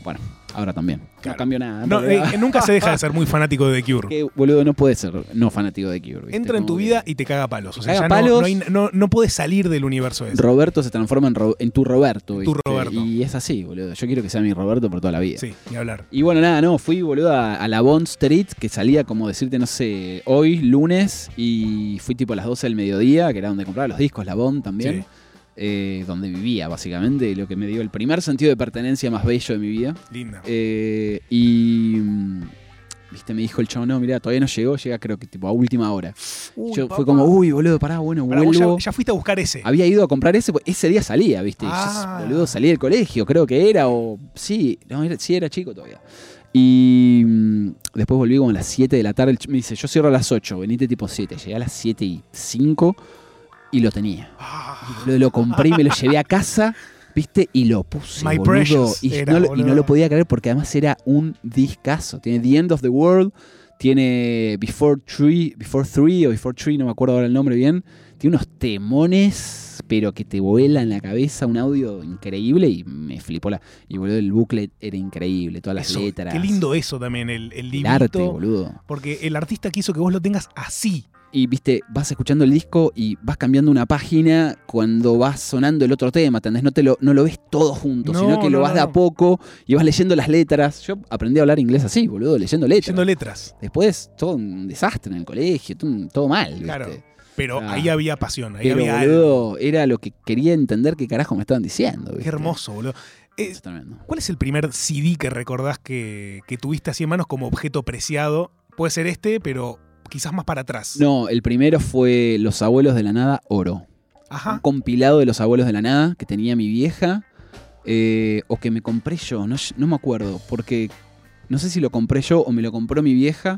Bueno, ahora también. Claro. No cambió nada. No, eh, nunca se deja de ser muy fanático de The Cure. [laughs] que, boludo, no puede ser no fanático de Cure. ¿viste? Entra en tu que vida y te caga palos. O sea, Caga ya palos. No, hay- no, no puedes salir del universo ese. Roberto se transforma en, Ro- en tu Roberto, tu. Roberto. Y es así, boludo. Yo quiero que sea mi Roberto por toda la vida. Sí, ni hablar. Y bueno, nada, no, fui boludo a, a la Bond Street, que salía como decirte, no sé, hoy, lunes, y fui tipo a las 12 del mediodía, que era donde compraba los discos, la Bond también, Sí. Eh, donde vivía básicamente, lo que me dio el primer sentido de pertenencia más bello de mi vida. Linda. Eh, y, mm, viste, me dijo el chavo, no, mira, todavía no llegó, llega creo que tipo a última hora. Uy, Yo papá. fue como, uy, boludo, pará, bueno, Pará, vuelvo. ya, ya fuiste a buscar ese. Había ido a comprar ese, pues ese día salía, ¿viste? Y yo, Ah. boludo, salí del colegio, creo que era, o sí, no, era, sí era chico todavía. Y mm, después volví como a las 7 de la tarde. Me dice, yo cierro a las 8, venite tipo 7. Llegué a las 7 y 5 y lo tenía. Lo, lo compré y me lo llevé a casa, ¿viste? Y lo puse, My boludo. Y, era, no lo, y boludo. no lo podía creer porque además era un discazo. Tiene The End of the World, tiene Before Three, Before Three o Before Three, no me acuerdo ahora el nombre bien. Tiene unos temones, pero que te vuelan la cabeza, un audio increíble y me flipó la. Y boludo, el booklet era increíble, todas las eso, letras. Qué lindo eso también, el, el el arte, boludo. Porque el artista quiso que vos lo tengas así. Y viste, vas escuchando el disco y vas cambiando una página cuando vas sonando el otro tema, ¿entendés? No, te lo, no lo ves todo junto, No, sino que lo vas de a poco y vas leyendo las letras. Yo aprendí a hablar inglés así, boludo, leyendo letras. Leyendo letras. Después todo un desastre en el colegio, todo, mal, ¿viste? Claro. Pero Ah. ahí había pasión, ahí Pero, había algo. era lo que quería entender qué carajo me estaban diciendo. Qué hermoso, boludo. Eh, Es. ¿Cuál es el primer CD que recordás que, que tuviste así en manos como objeto preciado? Puede ser este, pero quizás más para atrás. No, el primero fue Los Abuelos de la Nada, Oro. un Ajá. compilado de los abuelos de la nada que tenía mi vieja eh, o que me compré yo, no, no me acuerdo, porque no sé si lo compré yo o me lo compró mi vieja,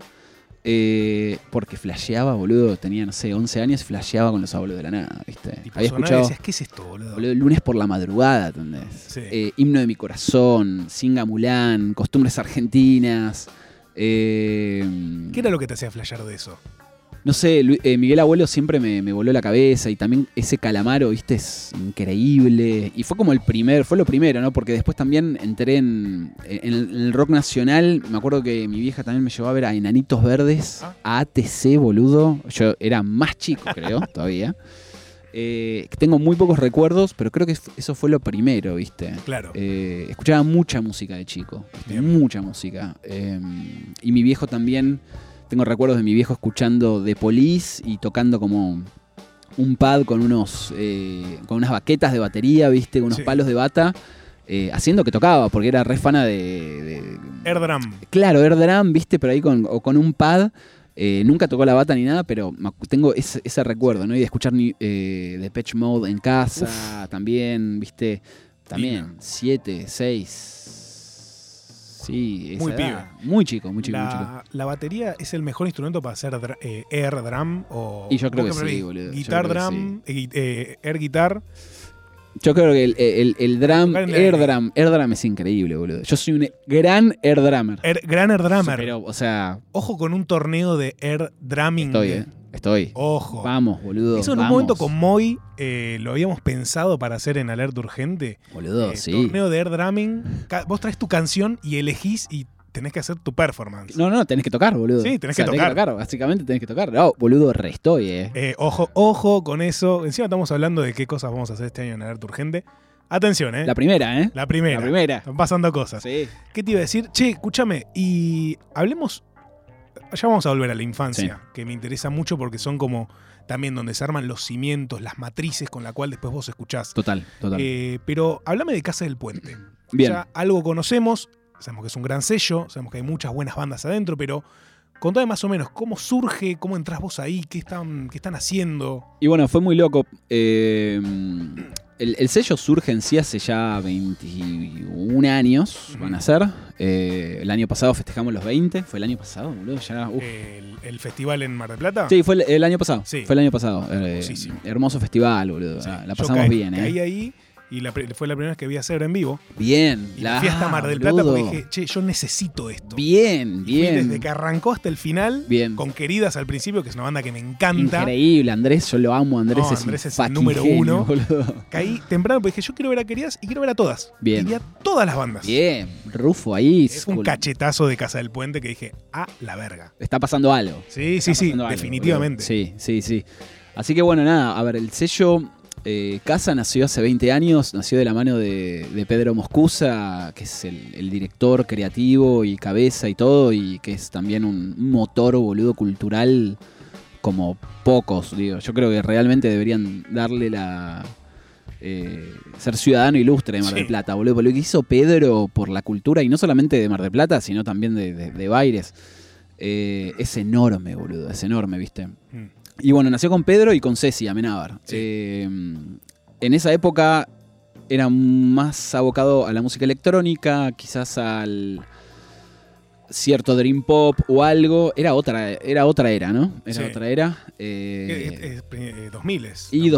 eh, porque flasheaba, boludo, tenía, no sé, 11 años y flasheaba con los abuelos de la nada, ¿viste? Tipo, Había y escuchado, decías, ¿qué es esto, boludo? boludo, lunes por la madrugada, ¿entendés? Sí. Eh, Himno de mi corazón, Singa Mulán, Costumbres Argentinas. Eh, ¿Qué era lo que te hacía flashear de eso? No sé, eh, Miguel Abuelo siempre me, me voló la cabeza y también ese calamaro, viste, es increíble. Y fue como el primer, fue lo primero, ¿no? Porque después también entré en, en el, en el rock nacional. Me acuerdo que mi vieja también me llevó a ver a Enanitos Verdes, Ah. a ATC, boludo. Yo era más chico, creo, [laughs] todavía. Eh, tengo muy pocos recuerdos, pero creo que eso fue lo primero, ¿viste? Claro. Eh, escuchaba mucha música de chico, mucha música. Eh, y mi viejo también, tengo recuerdos de mi viejo escuchando The Police y tocando como un pad con unos eh, con unas baquetas de batería, ¿viste? Unos Sí. palos de bata, eh, haciendo que tocaba, porque era re fana de, de- Air Drum. Claro, air drum, viste, pero ahí con, o con un pad. Eh, nunca tocó la bata ni nada, pero tengo ese, ese recuerdo, ¿no? Y de escuchar ni- eh, Depeche Mode en casa, también, viste, también, Linda. siete, seis. Sí, esa Muy edad. Muy chico, muy chico, muy chico. La, la batería es el mejor instrumento para hacer dra- eh, air drum o. Y yo creo ¿vos que sí, boludo. Guitar drum, eh, gui- eh, air guitar. Yo creo que el, el- el drum, air drum, air drum es increíble, boludo. Yo soy un gran air drummer. air- gran air drummer. Pero, o sea, Ojo con un torneo de air drumming. estoy, eh. Estoy. Ojo. Vamos, boludo. Eso en un momento con Moy eh, lo habíamos pensado para hacer en Alerta Urgente. Boludo, Eh, sí. Torneo de air drumming. Vos traes tu canción y elegís y tenés que hacer tu performance. No, no, tenés que tocar, boludo. Sí, tenés O sea, que tocar. Básicamente tenés que tocar. No, boludo, re estoy, eh. Eh, ojo, ojo con eso. Encima estamos hablando de qué cosas vamos a hacer este año en Alerta Urgente. Atención, ¿eh? La primera, ¿eh? La primera. La primera. Están pasando cosas. Sí. ¿Qué te iba a decir? Che, escúchame, y hablemos. Ya vamos a volver a la infancia, que me interesa mucho porque son como también donde se arman los cimientos, las matrices con la cual después vos escuchás. Total, total. Eh, pero háblame de Casa del Puente. Bien. Ya algo conocemos, sabemos que es un gran sello, sabemos que hay muchas buenas bandas adentro, pero contame más o menos cómo surge, cómo entras vos ahí, qué están, qué están haciendo. Y bueno, fue muy loco. Eh, el, el sello surge en sí hace ya 21 años, van a ser. Eh, el año pasado festejamos los 20. ¿Fue el año pasado, boludo? Ya, uf. El, el festival en Mar del Plata. Sí, fue el, el año pasado. Sí. Fue el año pasado. Eh, hermoso festival, boludo. Sí, La, pasamos caí- bien, ¿eh? ahí y la fue la primera vez que vi a Zebra en vivo. Bien. Y la, fui hasta Mar del Plata porque dije, che, yo necesito esto. Bien, Y bien. desde que arrancó hasta el final, Bien. con Queridas al principio, que es una banda que me encanta. Increíble, Andrés, yo lo amo, Andrés No, es Andrés es el número uno. boludo. Caí temprano porque dije, yo quiero ver a Queridas y quiero ver a todas. Bien. Y vi a todas las bandas. Bien, Rufo ahí. Es un cachetazo de Casa del Puente que dije, a la verga. Está pasando algo. Sí, sí, Está sí, algo, definitivamente. boludo. Sí, sí, sí. Así que bueno, nada, a ver, el sello eh, Casa nació hace 20 años, nació de la mano de, de Pedro Moscusa, que es el, el director creativo y cabeza y todo, y que es también un motor boludo cultural como pocos, digo. Yo creo que realmente deberían darle la... eh, ser ciudadano ilustre de Mar del Sí. Plata, boludo. Por lo que hizo Pedro por la cultura, y no solamente de Mar del Plata, sino también de, de, de Baires, eh, es enorme, boludo, es enorme, ¿viste? Mm. Y bueno, nació con Pedro y con Ceci Amenábar. Sí. Eh, en esa época era más abocado a la música electrónica, quizás al cierto dream pop o algo. Era otra, era otra era, ¿no? Era Sí. otra era. Eh, Eh, es- es- eh, 2000 es. y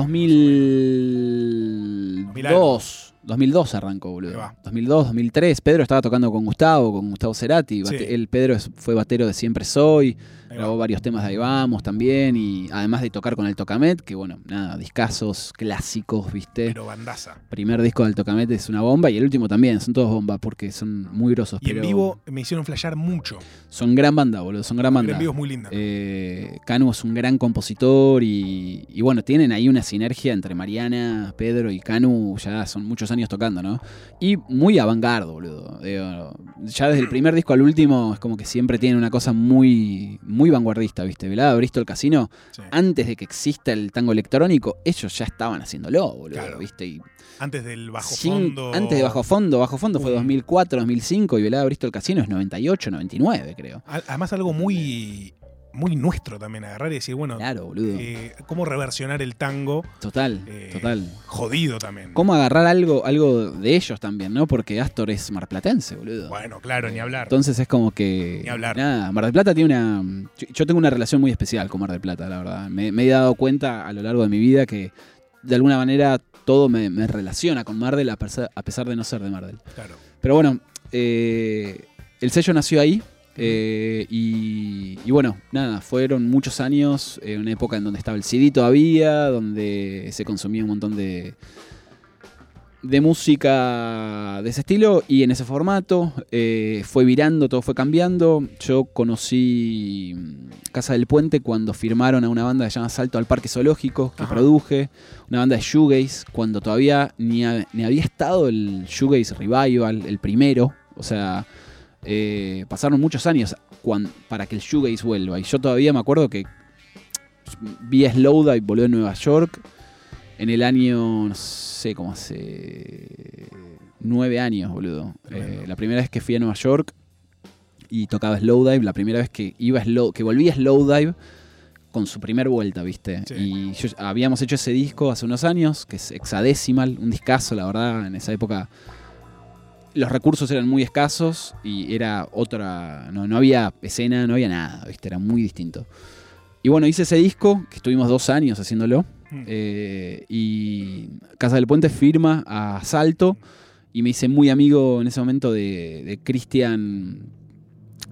2002. 2002 arrancó, boludo. va. 2002, 2003. Pedro estaba tocando con Gustavo, con Gustavo Cerati. Sí. El Pedro fue batero de Siempre Soy. Grabó va. varios temas de Ahí Vamos también. Y además de tocar con el Tocamet, que bueno, nada, discazos clásicos, ¿viste? Pero bandaza. Primer disco del Tocamet es una bomba y el último también. Son todos bombas porque son muy grosos. Y en pero vivo me hicieron flashear mucho. Son gran banda, boludo. Son gran banda. en vivo es muy linda. Eh, Canu es un gran compositor y, y bueno, tienen ahí una sinergia entre Mariana, Pedro y Canu, ya son muchos años tocando, ¿no? Y muy avant-garde, boludo. Digo, ya desde el primer disco al último es como que siempre tienen una cosa muy, muy vanguardista, ¿viste? Velada Bristol Casino, Sí. antes de que exista el tango electrónico, ellos ya estaban haciéndolo, boludo, Claro. ¿viste? Y Antes del bajo sin- fondo. Antes de Bajo Fondo, Bajo Fondo fue Un- 2004, 2005 y Velada Bristol Casino es 98, 99, creo. Además, algo muy, muy nuestro también, agarrar y decir, bueno, Claro, boludo. eh, cómo reversionar el tango Total, eh, total. jodido también. ¿Cómo agarrar algo, algo de ellos también, no? Porque Astor es marplatense, boludo. Bueno, claro, ni hablar. Entonces es como que. Ni hablar. Nada, Mar del Plata tiene una. Yo, yo tengo una relación muy especial con Mar del Plata, la verdad. Me, me he dado cuenta a lo largo de mi vida que de alguna manera todo me, me relaciona con Mar del a pesar, a pesar de no ser de Mar del. Claro. Pero bueno, eh, el sello nació ahí. Eh, y, y bueno, nada, fueron muchos años, eh, una época en donde estaba el CD todavía, donde se consumía un montón de, de música de ese estilo y en ese formato. eh, fue virando, todo fue cambiando. Yo conocí mm, Casa del Puente cuando firmaron a una banda que se llama Salto al Parque Zoológico, que Ajá. produje, una banda de shoegaze, cuando todavía ni, ni había estado el shoegaze revival, el primero. O sea, eh, pasaron muchos años para que el shoegaze vuelva. Y yo todavía me acuerdo que vi a Slowdive, volvió en Nueva York en el año, no sé, como hace nueve años, boludo. Eh, la primera vez que fui a Nueva York y tocaba Slowdive, la primera vez que iba a Slow, que volví a Slowdive con su primer vuelta, ¿viste? Sí. Y yo- habíamos hecho ese disco hace unos años, que es Hexadecimal, un discazo, la verdad, en esa época los recursos eran muy escasos y era otra. No, no había escena, no había nada, ¿viste? Era muy distinto. Y bueno, hice ese disco, que estuvimos dos años haciéndolo. Mm. eh, y Casa del Puente firma a Salto. Y me hice muy amigo en ese momento de, de Cristian,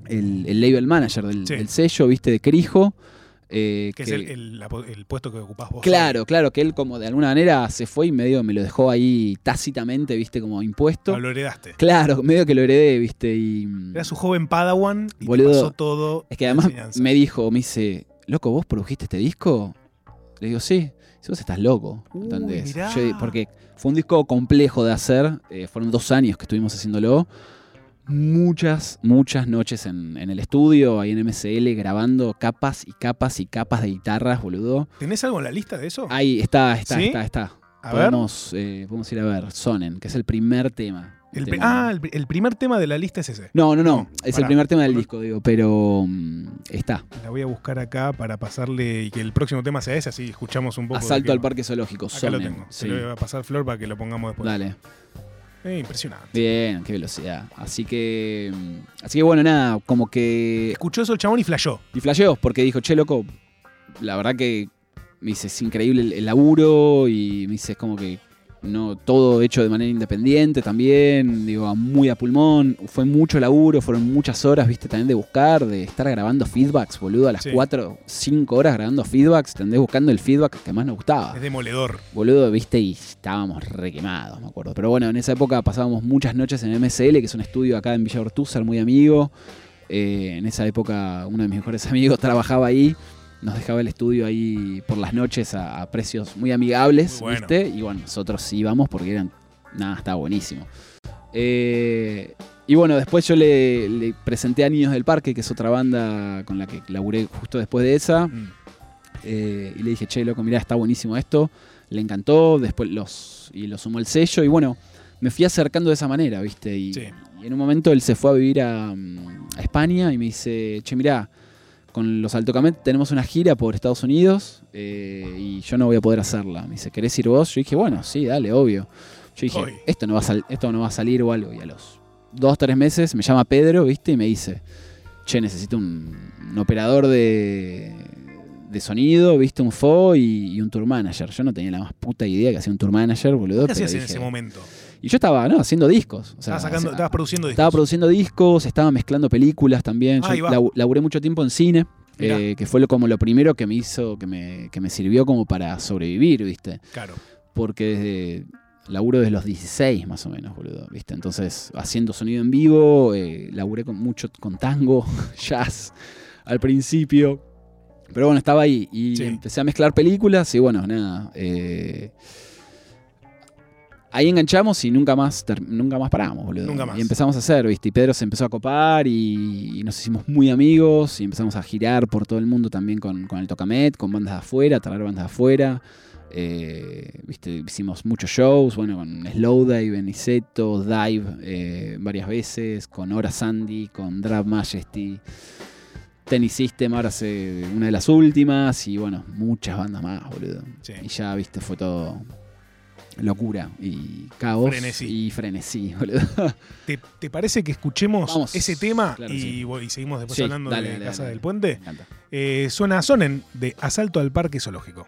el, el label manager del, Sí. del sello, ¿viste? De Crijo. Eh, Que es el, puesto que ocupás vos. Claro, claro, que él como de alguna manera se fue y medio me lo dejó ahí tácitamente, viste, como impuesto. Ah, lo heredaste. Claro, medio que lo heredé, viste, y... Era su joven Padawan y te pasó todo. Es que además enseñanza. me dijo, me dice, loco, ¿vos produjiste este disco? Le digo, sí. Si vos estás loco, ¿entendés? Yo- porque fue un disco complejo de hacer, eh, fueron dos años que estuvimos haciéndolo. Muchas, muchas noches en, en el estudio, ahí en MCL, grabando capas y capas y capas de guitarras, boludo. ¿Tenés algo en la lista de eso? Ahí está, está, ¿Sí? está, está. A ver. eh, podemos ir a ver Sonen, que es el primer tema. El ah, el, pri- el primer tema de la lista es ese. No, no, no, No, es el primer tema del disco, digo, pero mm, está. La voy a buscar acá para pasarle y que el próximo tema sea ese, así escuchamos un poco. Asalto al Parque Zoológico, Acá lo Sonen. tengo. sí. Se lo voy a pasar Flor para que lo pongamos después. Dale. Eh, impresionante. Bien, qué velocidad. Así que. mm, Así que bueno, nada, como que. Escuchó eso el chabón y flashó. Y flasheó, porque dijo, che, loco, la verdad que me dice, es increíble el, el laburo y me dice, es como que no todo hecho de manera independiente también, digo, muy a pulmón. Fue mucho laburo, fueron muchas horas, viste, también de buscar, de estar grabando feedbacks, boludo, a las Sí. 4, 5 horas grabando feedbacks, tendés buscando el feedback que más nos gustaba. Es demoledor. Boludo, viste, y estábamos re quemados, me acuerdo. Pero bueno, en esa época pasábamos muchas noches en MSL, que es un estudio acá en Villa Ortúzar, muy amigo. Eh, en esa época uno de mis mejores [laughs] amigos trabajaba ahí. Nos dejaba el estudio ahí por las noches a, a precios muy amigables, Muy bueno. ¿viste? Y bueno, nosotros íbamos porque eran. Nada, estaba buenísimo. Eh, y bueno, después yo le, le presenté a Niños del Parque, que es otra banda con la que laburé justo después de esa. Mm. Eh, y le dije, che, loco, mirá, está buenísimo esto. Le encantó, después los, y lo sumó el sello. Y bueno, me fui acercando de esa manera, ¿viste? Y, Sí. y en un momento él se fue a vivir a, mm, a España y me dice, che, mirá, con los Altocamet tenemos una gira por Estados Unidos eh, y yo no voy a poder hacerla. Me dice, ¿querés ir vos? Yo dije, bueno, sí, dale, obvio. Yo dije, esto no, va a sal- esto no va a salir o algo. Y a los dos, tres meses me llama Pedro, ¿viste? Y me dice, che, necesito un, un operador de, de sonido, ¿viste? Un FO y, y un tour manager. Yo no tenía la más puta idea que hacía un tour manager, boludo. ¿Qué hacías en dije- ese momento? Y yo estaba, ¿no? Haciendo discos. O sea, estabas, sacando, estabas produciendo discos. estaba produciendo discos, estaba mezclando películas también. Yo laburé mucho tiempo en cine, eh, que fue lo, como lo primero que me hizo, que me, que me sirvió como para sobrevivir, ¿viste? Claro. Porque desde laburo desde los 16 más o menos, boludo, ¿viste? Entonces, haciendo sonido en vivo, eh, laburé con, mucho con tango, [laughs] jazz al principio. Pero bueno, estaba ahí y Sí. empecé a mezclar películas y bueno, nada. eh, ahí enganchamos y nunca más, nunca más paramos, boludo. Nunca más. Y empezamos a hacer, ¿viste? Y Pedro se empezó a copar y, y nos hicimos muy amigos y empezamos a girar por todo el mundo también con, con el Tocamet, con bandas de afuera, traer bandas de afuera. Eh, ¿viste? Hicimos muchos shows, bueno, con Slowdive, Beniceto, Dive eh, varias veces, con Hora Sandy, con Drab Majesty, Tennis System, ahora hace una de las últimas, y bueno, muchas bandas más, boludo. Sí. Y ya, viste, fue todo locura y caos Frenesí. y frenesí, [laughs] boludo. ¿Te, te parece que escuchemos Vamos. ese tema Claro, y, sí. y seguimos después Sí, hablando dale, de dale, Casa dale. del Me Puente? encanta. Eh, suena Sonen de Asalto al Parque Zoológico.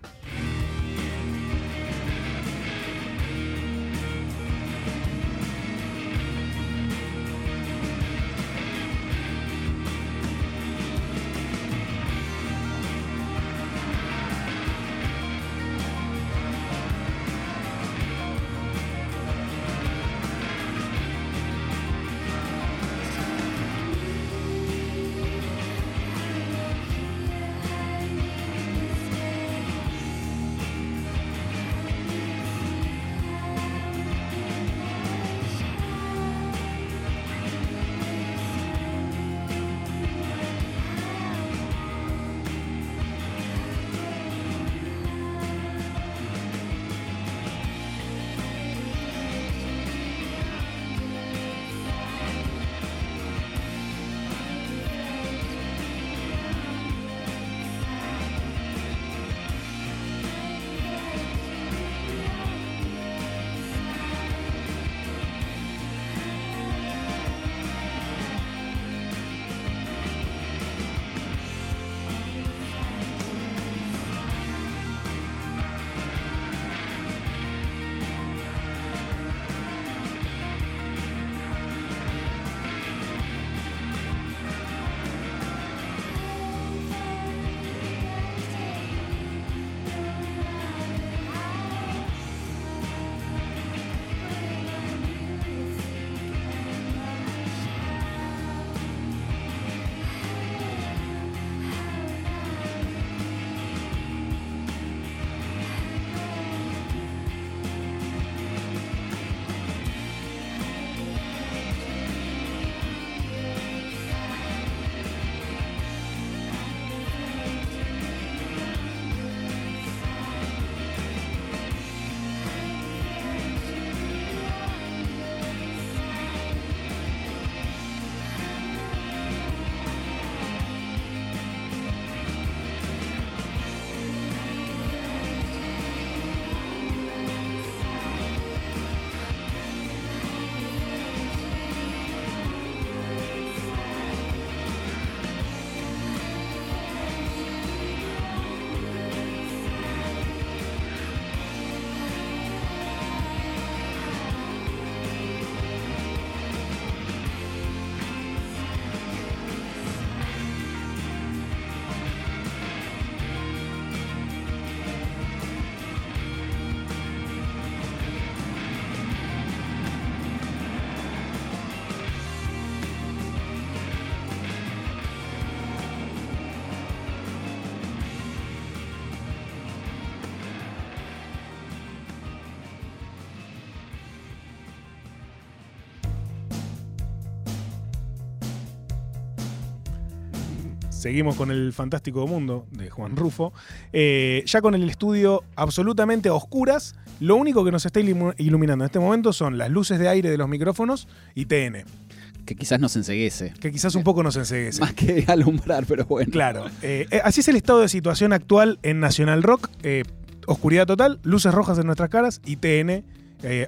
Seguimos con el fantástico mundo de Juan Rufo. Eh, ya con el estudio absolutamente a oscuras, lo único que nos está iluminando en este momento son las luces de aire de los micrófonos y TN, Que quizás nos enseguece. que quizás un poco nos enseguece. Más que alumbrar, pero bueno. Claro. Eh, eh, así es el estado de situación actual en Nacional Rock. eh, oscuridad total, luces rojas en nuestras caras y TN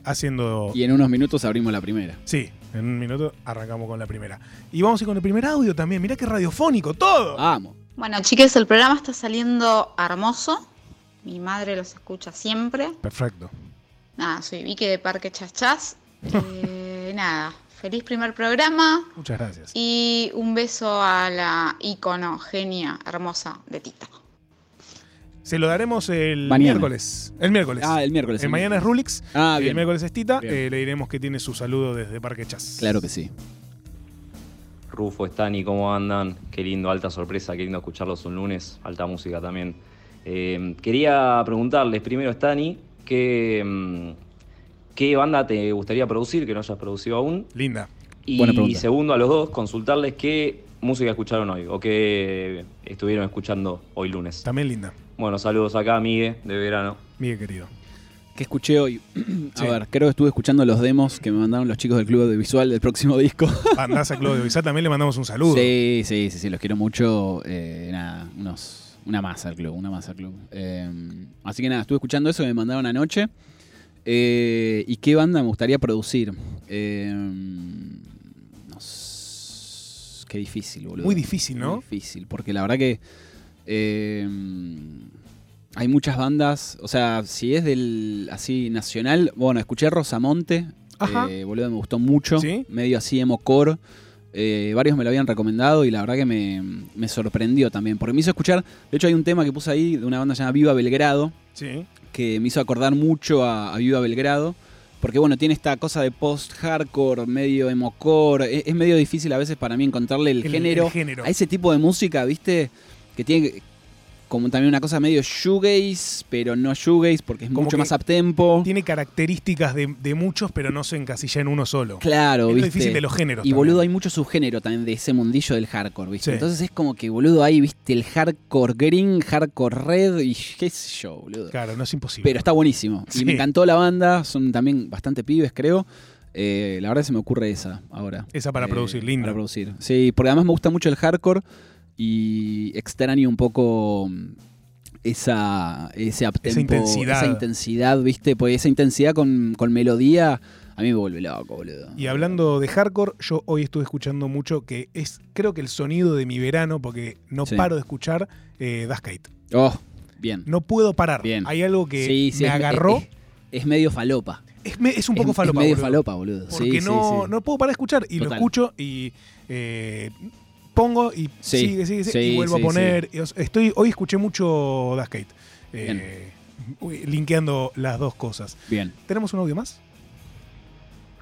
haciendo... Y en unos minutos abrimos la primera. Sí, en un minuto arrancamos con la primera. Y vamos a ir con el primer audio también. Mirá qué radiofónico, todo. Vamos. Bueno, chiques, el programa está saliendo hermoso. Mi madre los escucha siempre. Perfecto. Nada, soy Vicky de Parque Chachás. Eh, [laughs] nada, feliz primer programa Muchas gracias. y un beso a la icono genia hermosa de Tita. Se lo daremos el Mañana. miércoles. El miércoles. Ah, el miércoles. El mañana es Rulix. Ah, El bien. miércoles es Tita. Eh, le diremos que tiene su saludo desde Parque Chas. Claro que sí. Rufo, Stani, ¿cómo andan? Qué lindo, alta sorpresa, qué lindo escucharlos un lunes, alta música también. Eh, quería preguntarles primero, Stani, ¿qué, mm, ¿qué banda te gustaría producir que no hayas producido aún? Linda. Y Buena pregunta. segundo, a los dos, consultarles qué música escucharon hoy o qué estuvieron escuchando hoy lunes. También linda. Bueno, saludos acá, Migue, de verano. Miguel querido. ¿Qué escuché hoy? [clears throat] A Sí. ver, creo que estuve escuchando los demos que me mandaron los chicos del Club Audiovisual del próximo [laughs] disco. Bandaza Claudio Bizá también le mandamos un saludo. Sí, sí, sí, sí, los quiero mucho. Eh, nada, unos, una masa al club, una masa al club. Eh, así que nada, estuve escuchando eso que me mandaron anoche. Eh, ¿Y qué banda me gustaría producir? Eh, no s- Qué difícil, boludo. Muy difícil, ¿no? Muy difícil, porque la verdad que eh, hay muchas bandas. O sea, si es del así nacional, bueno, escuché Rosamonte. Ajá. eh, boludo, me gustó mucho. ¿Sí? Medio así emo core. Eh, varios me lo habían recomendado y la verdad que me, me sorprendió también. Porque me hizo escuchar. De hecho, hay un tema que puse ahí de una banda llamada Viva Belgrado. Sí. Que me hizo acordar mucho a, a Viva Belgrado. Porque bueno, tiene esta cosa de post-hardcore, medio emo-core. Es, es medio difícil a veces para mí encontrarle el, El- género, el género. a ese tipo de música, ¿viste? Que tiene como también una cosa medio shoegaze, pero no shoegaze porque es Como mucho más uptempo. Tiene características de, de muchos, pero no se encasilla en uno solo. Claro, es lo ¿viste? difícil de los géneros. Y también. boludo, hay mucho subgénero también de ese mundillo del hardcore, ¿viste? Sí. Entonces es como que, boludo, hay, ¿viste? El hardcore green, hardcore red y qué sé yo, boludo. Claro, no es imposible. Pero está buenísimo. Sí. Y me encantó la banda, son también bastante pibes, creo. Eh, la verdad se me ocurre esa ahora. Esa para Eh, producir, linda. Para producir. Sí, porque además me gusta mucho el hardcore y extraño un poco mm, esa, ese uptempo, Esa intensidad. esa intensidad, ¿viste? Porque esa intensidad con, con melodía a mí me vuelve loco, boludo. Y hablando de hardcore, yo hoy estuve escuchando mucho que es, creo que el sonido de mi verano, porque no Sí. paro de escuchar eh, Dashkite. Oh, bien. No puedo parar. Bien. Hay algo que Sí, sí, me es- agarró. Es, es medio falopa. Es, me- es un poco falopa. Es medio boludo. falopa, boludo. Porque no, no puedo parar de escuchar y lo escucho y eh, pongo y Sí, sigue, sigue, sigue, sí, y vuelvo sí, a poner. Estoy, hoy escuché mucho Dashkate. Eh, uy, linkeando las dos cosas. Bien. ¿Tenemos un audio más?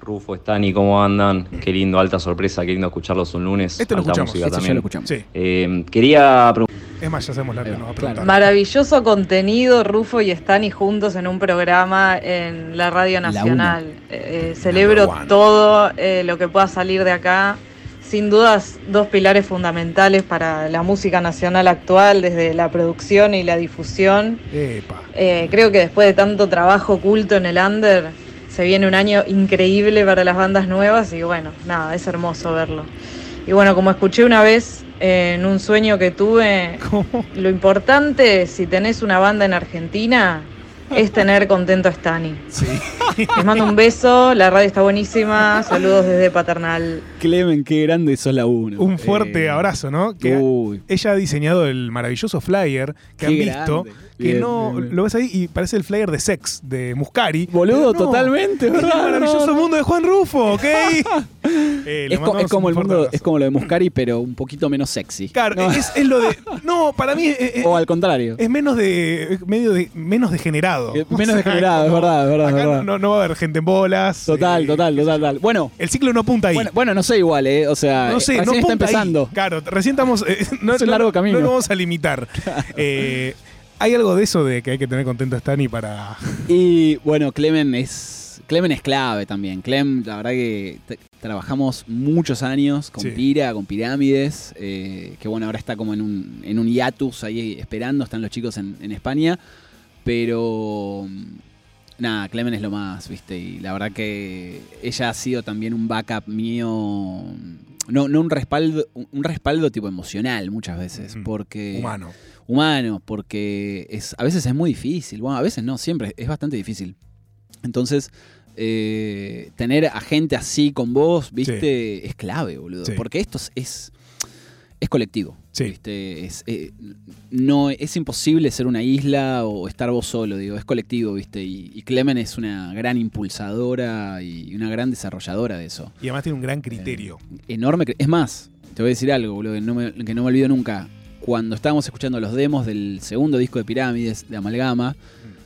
Rufo, Stani, ¿cómo andan? Qué lindo, alta sorpresa, qué lindo escucharlos un lunes. Este lo alta escuchamos, música Este ya también. lo escuchamos. Sí. Eh, quería preguntar. Es más, ya sabemos la va a claro. preguntar. Maravilloso contenido, Rufo y Stani juntos en un programa en la Radio La Nacional. Eh, celebro Number one. todo eh, lo que pueda salir de acá. Sin dudas, dos pilares fundamentales para la música nacional actual, desde la producción y la difusión. Epa. Eh, creo que después de tanto trabajo oculto en el under, se viene un año increíble para las bandas nuevas y bueno, nada, es hermoso verlo. Y bueno, como escuché una vez eh, en un sueño que tuve, [laughs] ¿Cómo? lo importante si tenés una banda en Argentina es tener contento a Stani. Sí. Les mando un beso, la radio está buenísima, saludos desde Paternal. Clemen, qué grande sos la uno. Un fuerte Eh, abrazo, ¿no? Que Uy, ella ha diseñado el maravilloso flyer que Qué han visto. grande. Que Bien, no bien, bien. lo ves ahí y parece el flyer de Sex de Muscari. Boludo, no, totalmente, Es el ¿verdad? maravilloso No, no. mundo de Juan Rufo, ¿ok? [laughs] Eh, es, co- mandamos es como el mundo, abrazo. es como lo de Muscari, pero un poquito menos sexy. Claro, No, es, es lo de. [laughs] No, para mí es, es- o al contrario. es menos de. medio de. menos degenerado. Eh, [laughs] O menos sea, degenerado, es verdad, es verdad, es Acá verdad. No, no va a haber gente en bolas. Total, eh, total, total, total. Bueno, El ciclo no apunta ahí. bueno, bueno, no sé igual, ¿eh? O sea, no sé, recién no está ahí. empezando. Claro, recién estamos. eh, no, Es un largo camino. No lo vamos a limitar. Eh, hay algo de eso de que hay que tener contento a Stani para. Y bueno, Clemen es. Clemen es clave también. Clem, la verdad que. trabajamos muchos años con Sí. Pira, con Pirámides, eh, que bueno, ahora está como en un, en un hiatus ahí esperando, están los chicos en, en España, pero mm, nada, Clemen es lo más, viste, y la verdad que ella ha sido también un backup mío, no, no un respaldo, un respaldo tipo emocional muchas veces, porque Humano. Humano, porque es, a veces es muy difícil. Bueno, a veces no, siempre es bastante difícil. Entonces, eh, tener a gente así con vos, viste, es clave, boludo. Sí. Porque esto es, es, es colectivo. Sí. ¿viste? Es, eh, no, es imposible ser una isla o estar vos solo, digo, es colectivo, ¿viste? Y, y Clemen es una gran impulsadora y una gran desarrolladora de eso Y además tiene un gran criterio. enorme. cre- Es más, te voy a decir algo, boludo, que no me, que no me olvido nunca. Cuando estábamos escuchando los demos del segundo disco de Pirámides, de Amalgama,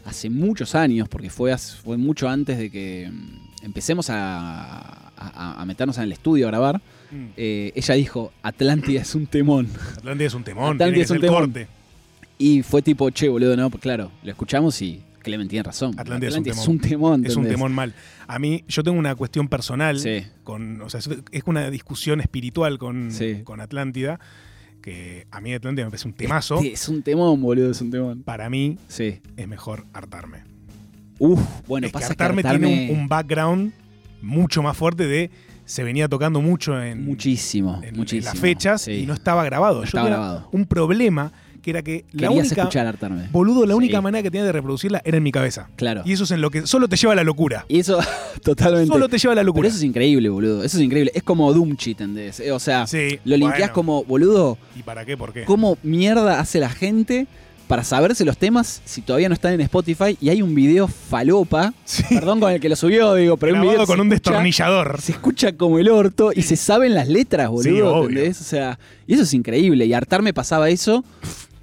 hace muchos años, porque fue, fue mucho antes de que mm, empecemos a, a- a meternos en el estudio a grabar, Mm. eh, ella dijo, Atlántida es un temón. Atlántida es un temón. Atlántida es un temón. corte. Y fue tipo, che, boludo, no, pues claro, lo escuchamos y Clemen tiene razón. Atlántida es un es temón. un temón. Es un temón mal. A mí, yo tengo una cuestión personal Sí. con. O sea, es- es una discusión espiritual con, Sí. con Atlántida. Que a mí Atlántida me parece un temazo. Sí, es un temón, boludo, es un temón. Para mí Sí. es mejor hartarme. Uf, bueno, es que pasa hartarme, que hartarme tiene un, un background mucho más fuerte de. Se venía tocando mucho en, muchísimo, en- en muchísimo. las fechas sí. y no estaba grabado. No Yo estaba grabado. un problema que era que la Querías única. escuchar. Boludo, la Sí. única manera que tenía de reproducirla era en mi cabeza. Claro. Y eso es en lo que solo te lleva a la locura. Y eso, [laughs] totalmente. Solo te lleva a la Pero locura. eso es increíble, boludo. Eso es increíble. Es como Doomchi, ¿entendés? Eh, O sea, Sí, lo bueno. como, boludo, ¿Y para qué? ¿Por qué? ¿cómo mierda hace la gente para saberse los temas si todavía no están en Spotify? Y hay un video falopa, Sí. perdón con el que lo subió, digo, pero hay un Grabado video que con se un escucha- destornillador. Se escucha como el orto y se saben las letras, boludo, Sí, obvio. ¿entendés? O sea, y eso es increíble. Y Hartarme pasaba eso,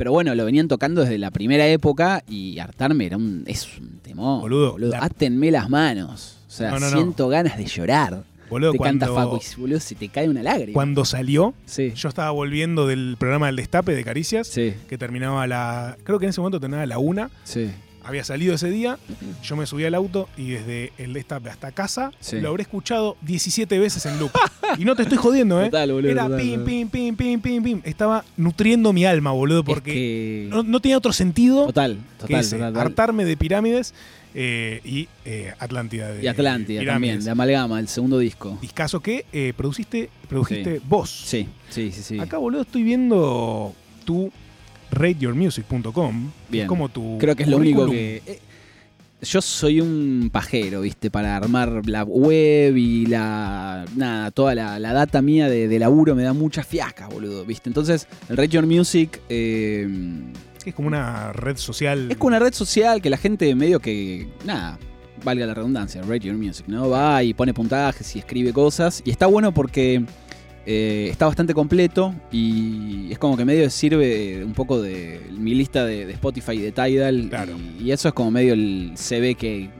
pero bueno, lo venían tocando desde la primera época y Hartarme era un, es un temón. Boludo, la- Átenme las manos. O sea, No, no, no. siento ganas de llorar. Boludo, te canta cuando, Facu y boludo, se te cae una lágrima. cuando salió, Sí. yo estaba volviendo del programa del Destape de Caricias, Sí, que terminaba la. Creo que en ese momento terminaba la una. sí. Había salido ese día, yo me subí al auto y desde el Destape hasta casa Sí. lo habré escuchado 17 veces en loop. [laughs] y no te estoy jodiendo, ¿eh? Total, boludo, Era total, pim, pim, pim, pim, pim, pim. Estaba nutriendo mi alma, boludo, porque Es que- no, no tenía otro sentido Total, que total, ese, total, total. hartarme de pirámides eh, y eh, Atlántida de Y Atlántida también, de Amalgama, el segundo disco. Discaso que eh, produciste, produjiste Sí. vos. Sí, sí, sí, sí. Acá, boludo, estoy viendo tu rateyourmusic.com. Bien. Es como tu. Creo que es lo único que. eh, yo soy un pajero, ¿viste? Para armar la web y la. Nada, toda la, la data mía de, de laburo me da mucha fiaca, boludo, ¿viste? Entonces, el Rate Your Music. eh, Es como una red social. es como una red social que la gente medio que. Nada. Valga la redundancia, Rate Your Music, ¿no? Va y pone puntajes y escribe cosas. Y está bueno porque eh, está bastante completo y es como que medio sirve un poco de mi lista de, de Spotify y de Tidal. Claro. Y, y eso es como medio el CV que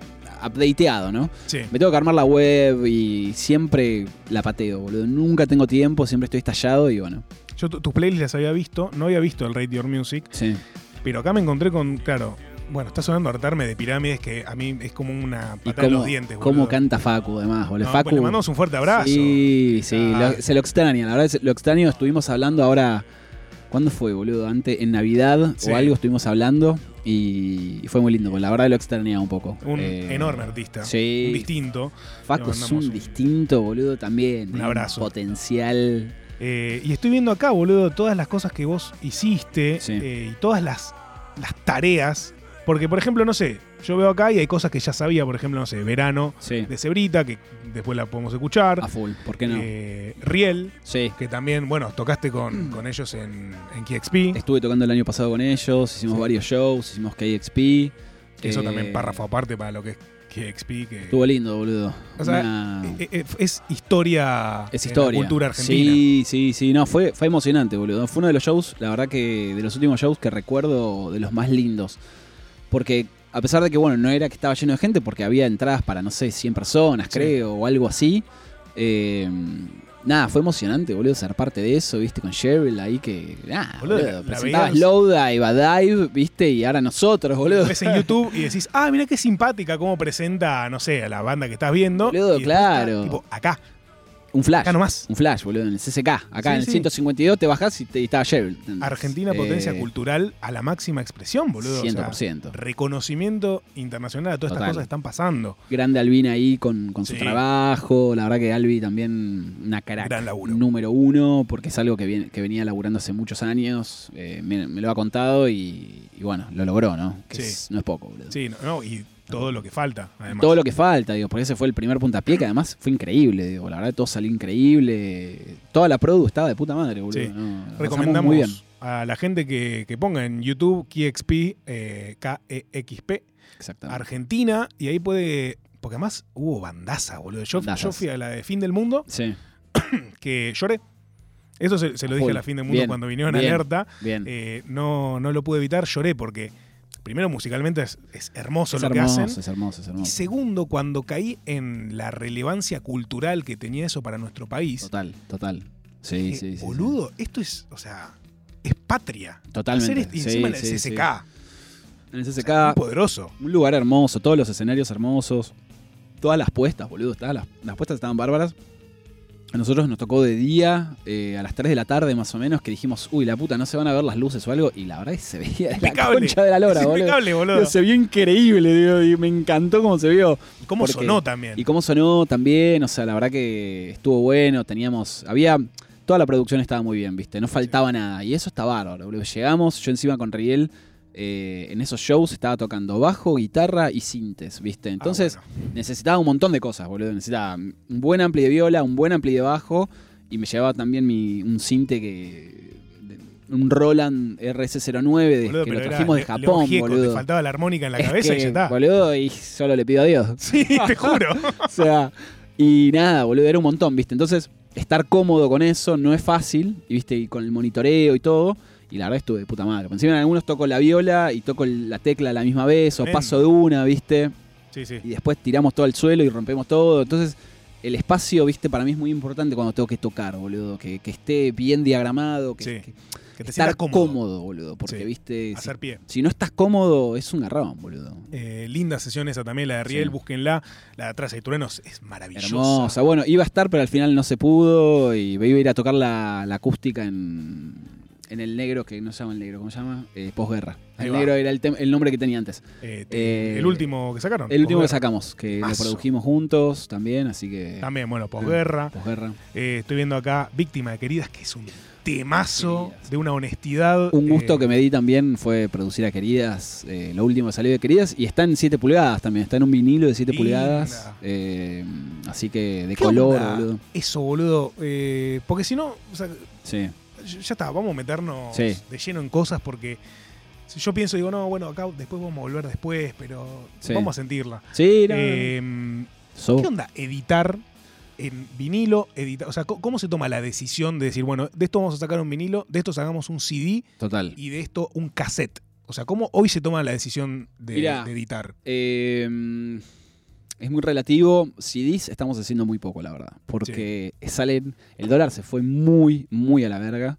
updateado, ¿no? Sí. Me tengo que armar la web y siempre la pateo, boludo. Nunca tengo tiempo, siempre estoy estallado y bueno. Yo tu- tus playlists las había visto, no había visto el Rate Your Music, Sí. pero acá me encontré con, claro, bueno, está sonando hartarme de pirámides que a mí es como una patada en cómo, los dientes, cómo boludo. canta Facu, además, boludo. No, Facu. pues le mandamos un fuerte abrazo. Sí, sí, Ah. lo- se lo extraña, la verdad, se- lo extraño. Estuvimos hablando ahora. ¿Cuándo fue, boludo? Antes, en Navidad Sí. o algo estuvimos hablando y, fue muy lindo, la verdad lo extrañaba un poco. Un Eh, enorme artista. Sí. Un distinto. Facu es un un- distinto, boludo, también. Un abrazo. Potencial. Eh, y estoy viendo acá, boludo, todas las cosas que vos hiciste Sí. eh, y todas las, las tareas. Porque, por ejemplo, no sé, yo veo acá y hay cosas que ya sabía, por ejemplo, no sé, Verano Sí. de Cebrita, que después la podemos escuchar. A full, ¿por qué no? Eh, Riel, sí. que también, bueno, tocaste con, con ellos en, en KXP. Estuve tocando el año pasado con ellos, hicimos Sí. varios shows, hicimos KXP. Eso eh, también párrafo aparte para lo que es KXP. Que, Estuvo lindo, boludo. O sea, Una- eh, eh, es historia Es en historia. la cultura argentina. Sí, sí, sí. No, fue, fue emocionante, boludo. Fue uno de los shows, la verdad que de los últimos shows que recuerdo de los más lindos. Porque a pesar de que, bueno, no era que estaba lleno de gente, porque había entradas para, no sé, 100 personas, Sí. creo, o algo así. eh, nada, fue emocionante, boludo, ser parte de eso, viste, con Cheryl ahí que, nada, Boludo, boludo, la- la presentaba veías- Slowdive, a Dive, viste, y ahora nosotros, boludo. Ves en YouTube y decís, ah, mira qué simpática cómo presenta, no sé, a la banda que estás viendo. Boludo, y después está, claro. tipo, acá. Un flash. Acá nomás. Un flash, boludo, en el CCK. Acá Sí, en el sí. 152 te bajás y, te, y. ¿entendés? Argentina, potencia Eh, cultural a la máxima expresión, boludo. O sea, 100%. reconocimiento internacional a todas Total. estas cosas que están pasando. Grande Alvin ahí con, con su trabajo. La verdad que Albi también una crack Gran laburo. número uno, porque es algo que, viene- que venía laburando hace muchos años. Eh, me, me lo ha contado y, y bueno, lo logró, ¿no? Que es- no es poco, boludo. Sí, no, no, y todo lo que falta, además. Todo lo que falta, digo, porque ese fue el primer puntapié que además fue increíble, digo, la verdad todo salió increíble. Toda la produ estaba de puta madre, boludo. Recomendamos muy bien. a la gente que, que ponga en YouTube KXP, eh, K-E-X-P, Exactamente. Argentina, y ahí puede. Porque además hubo bandaza, boludo. Yo, fui a la de Fin del Mundo, Sí, [coughs] que lloré. Eso se, se lo dije a la Fin del Mundo Bien, cuando vinieron bien. alerta. bien. Eh, no, no lo pude evitar, lloré porque, primero, musicalmente es, es hermoso es lo hermoso, que hacen. es hermoso, es Y hermoso. segundo, cuando caí en la relevancia cultural que tenía eso para nuestro país, Total, total. Sí, dije, sí, sí, sí. boludo, esto es, o sea, es patria. Totalmente. Hacer esto- y Sí, encima en el CCK, En el o CCK, sea, muy poderoso. un lugar hermoso, todos los escenarios hermosos, todas las puestas, boludo, estaban las, las puestas estaban bárbaras. A nosotros nos tocó de día, eh, a las 3 de la tarde más o menos, que dijimos, uy, la puta, no se van a ver las luces o algo, y la verdad es que se veía de la concha de la lora, es boludo. boludo. Se vio increíble, digo, y me encantó cómo se vio. Y cómo porque- sonó también. Y cómo sonó también, o sea, la verdad que estuvo bueno, teníamos, había, toda la producción estaba muy bien, viste, no faltaba nada, y eso está bárbaro, boludo. Llegamos, yo encima con Riel, eh, en esos shows estaba tocando bajo, guitarra y sintes, viste. Ah, Entonces bueno. necesitaba un montón de cosas, boludo. Necesitaba un buen ampli de viola, un buen ampli de bajo, y me llevaba también mi, un sinte que... Un Roland RS09 de- Boludo, que lo trajimos de Japón, boludo. Te faltaba la armónica en la Es cabeza y ya está. Boludo, y solo le pido a Dios. Sí, te juro. [laughs] O sea, y nada, boludo, era un montón, ¿viste? Entonces, estar cómodo con eso no es fácil, y viste, y con el monitoreo y todo. Y la verdad estuve de puta madre. Por Encima en algunos toco la viola y toco la tecla a la misma vez, o paso de una, ¿viste? Sí, sí. Y después tiramos todo al suelo y rompemos todo. Entonces, el espacio, ¿viste? Para mí es muy importante cuando tengo que tocar, boludo. Que, que esté bien diagramado, que, Sí. que Que te estar cómodo. cómodo. boludo. Porque, Sí. ¿viste? Si, Hacer pie. si no estás cómodo, es un garrón, boludo. Eh, linda sesión esa también, la de Riel, Sí. búsquenla. La de atrás de Turenos es maravillosa. Hermosa. Bueno, iba a estar, pero al final no se pudo. Y iba a ir a tocar la, la acústica en, en el negro, que no se llama el negro, ¿cómo se llama? Eh, posguerra. Ahí El va. negro era el, tem- el nombre que tenía antes. Eh, Eh, el último que sacaron. El último que sacamos, que Mazo. lo produjimos juntos también, así que. También, bueno, posguerra. Posguerra. Eh, estoy viendo acá Víctima de Queridas, que es un temazo Queridas. de una honestidad. Un gusto eh, que me di también fue producir a Queridas, eh, lo último que salió de Queridas, y está en 7 pulgadas también, está en un vinilo de 7 Linda. pulgadas, eh, así que de ¿qué color, onda boludo. Eso, boludo. Eh, porque si no, o sea, Sí, ya está, vamos a meternos Sí. de lleno en cosas porque si yo pienso, digo, no, bueno, acá después vamos a volver después, pero Sí. vamos a sentirla. sí, no. Eh, So- ¿Qué onda editar en vinilo? Editar, o sea, ¿cómo, cómo se toma la decisión de decir, bueno, de esto vamos a sacar un vinilo, de esto sacamos un CD total. y de esto un cassette? O sea, ¿cómo hoy se toma la decisión de, Mirá. de editar? Eh, es muy relativo. CDs estamos haciendo muy poco, la verdad. Porque salen. El dólar se fue muy, muy a la verga.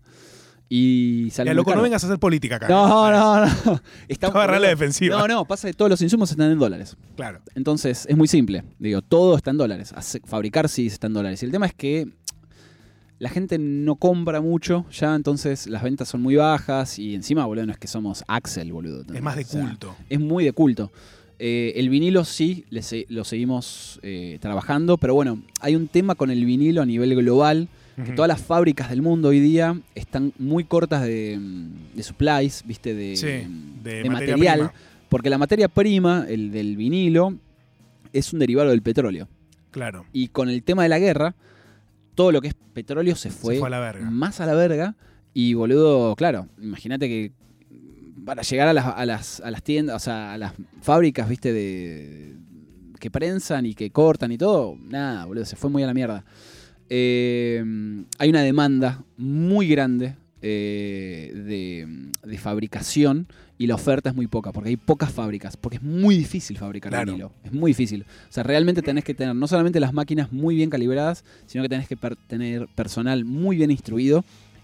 Y sale. Ya, loco, no vengas a hacer política acá. No, no, no. [laughs] Estamos agarrar la defensiva. No, no, pasa que todos los insumos están en dólares. Claro. Entonces es muy simple. Digo, todo está en dólares. Fabricar sí está en dólares. Y el tema es que la gente no compra mucho ya, entonces las ventas son muy bajas. Y encima, boludo, no es que somos Axel, boludo. Es más de O sea, culto. es muy de culto. Eh, el vinilo sí le lo seguimos eh, trabajando, pero bueno, hay un tema con el vinilo a nivel global, que todas las fábricas del mundo hoy día están muy cortas de, mm, de supplies, viste, de, Sí, mm, de de materia material, prima. porque la materia prima, el del vinilo, es un derivado del petróleo. Claro. Y con el tema de la guerra, todo lo que es petróleo se fue, Se fue a la verga. más a la verga. Y boludo, claro, imagínate que para llegar a las, a las, a las tiendas, o sea, a las fábricas, viste, de que prensan y que cortan y todo, nada, boludo, se fue muy a la mierda. Eh, hay una demanda muy grande eh, de, de fabricación y la oferta es muy poca, porque hay pocas fábricas, porque es muy difícil fabricar Claro. vinilo. Es muy difícil. O sea, realmente tenés que tener no solamente las máquinas muy bien calibradas, sino que tenés que per- tener personal muy bien instruido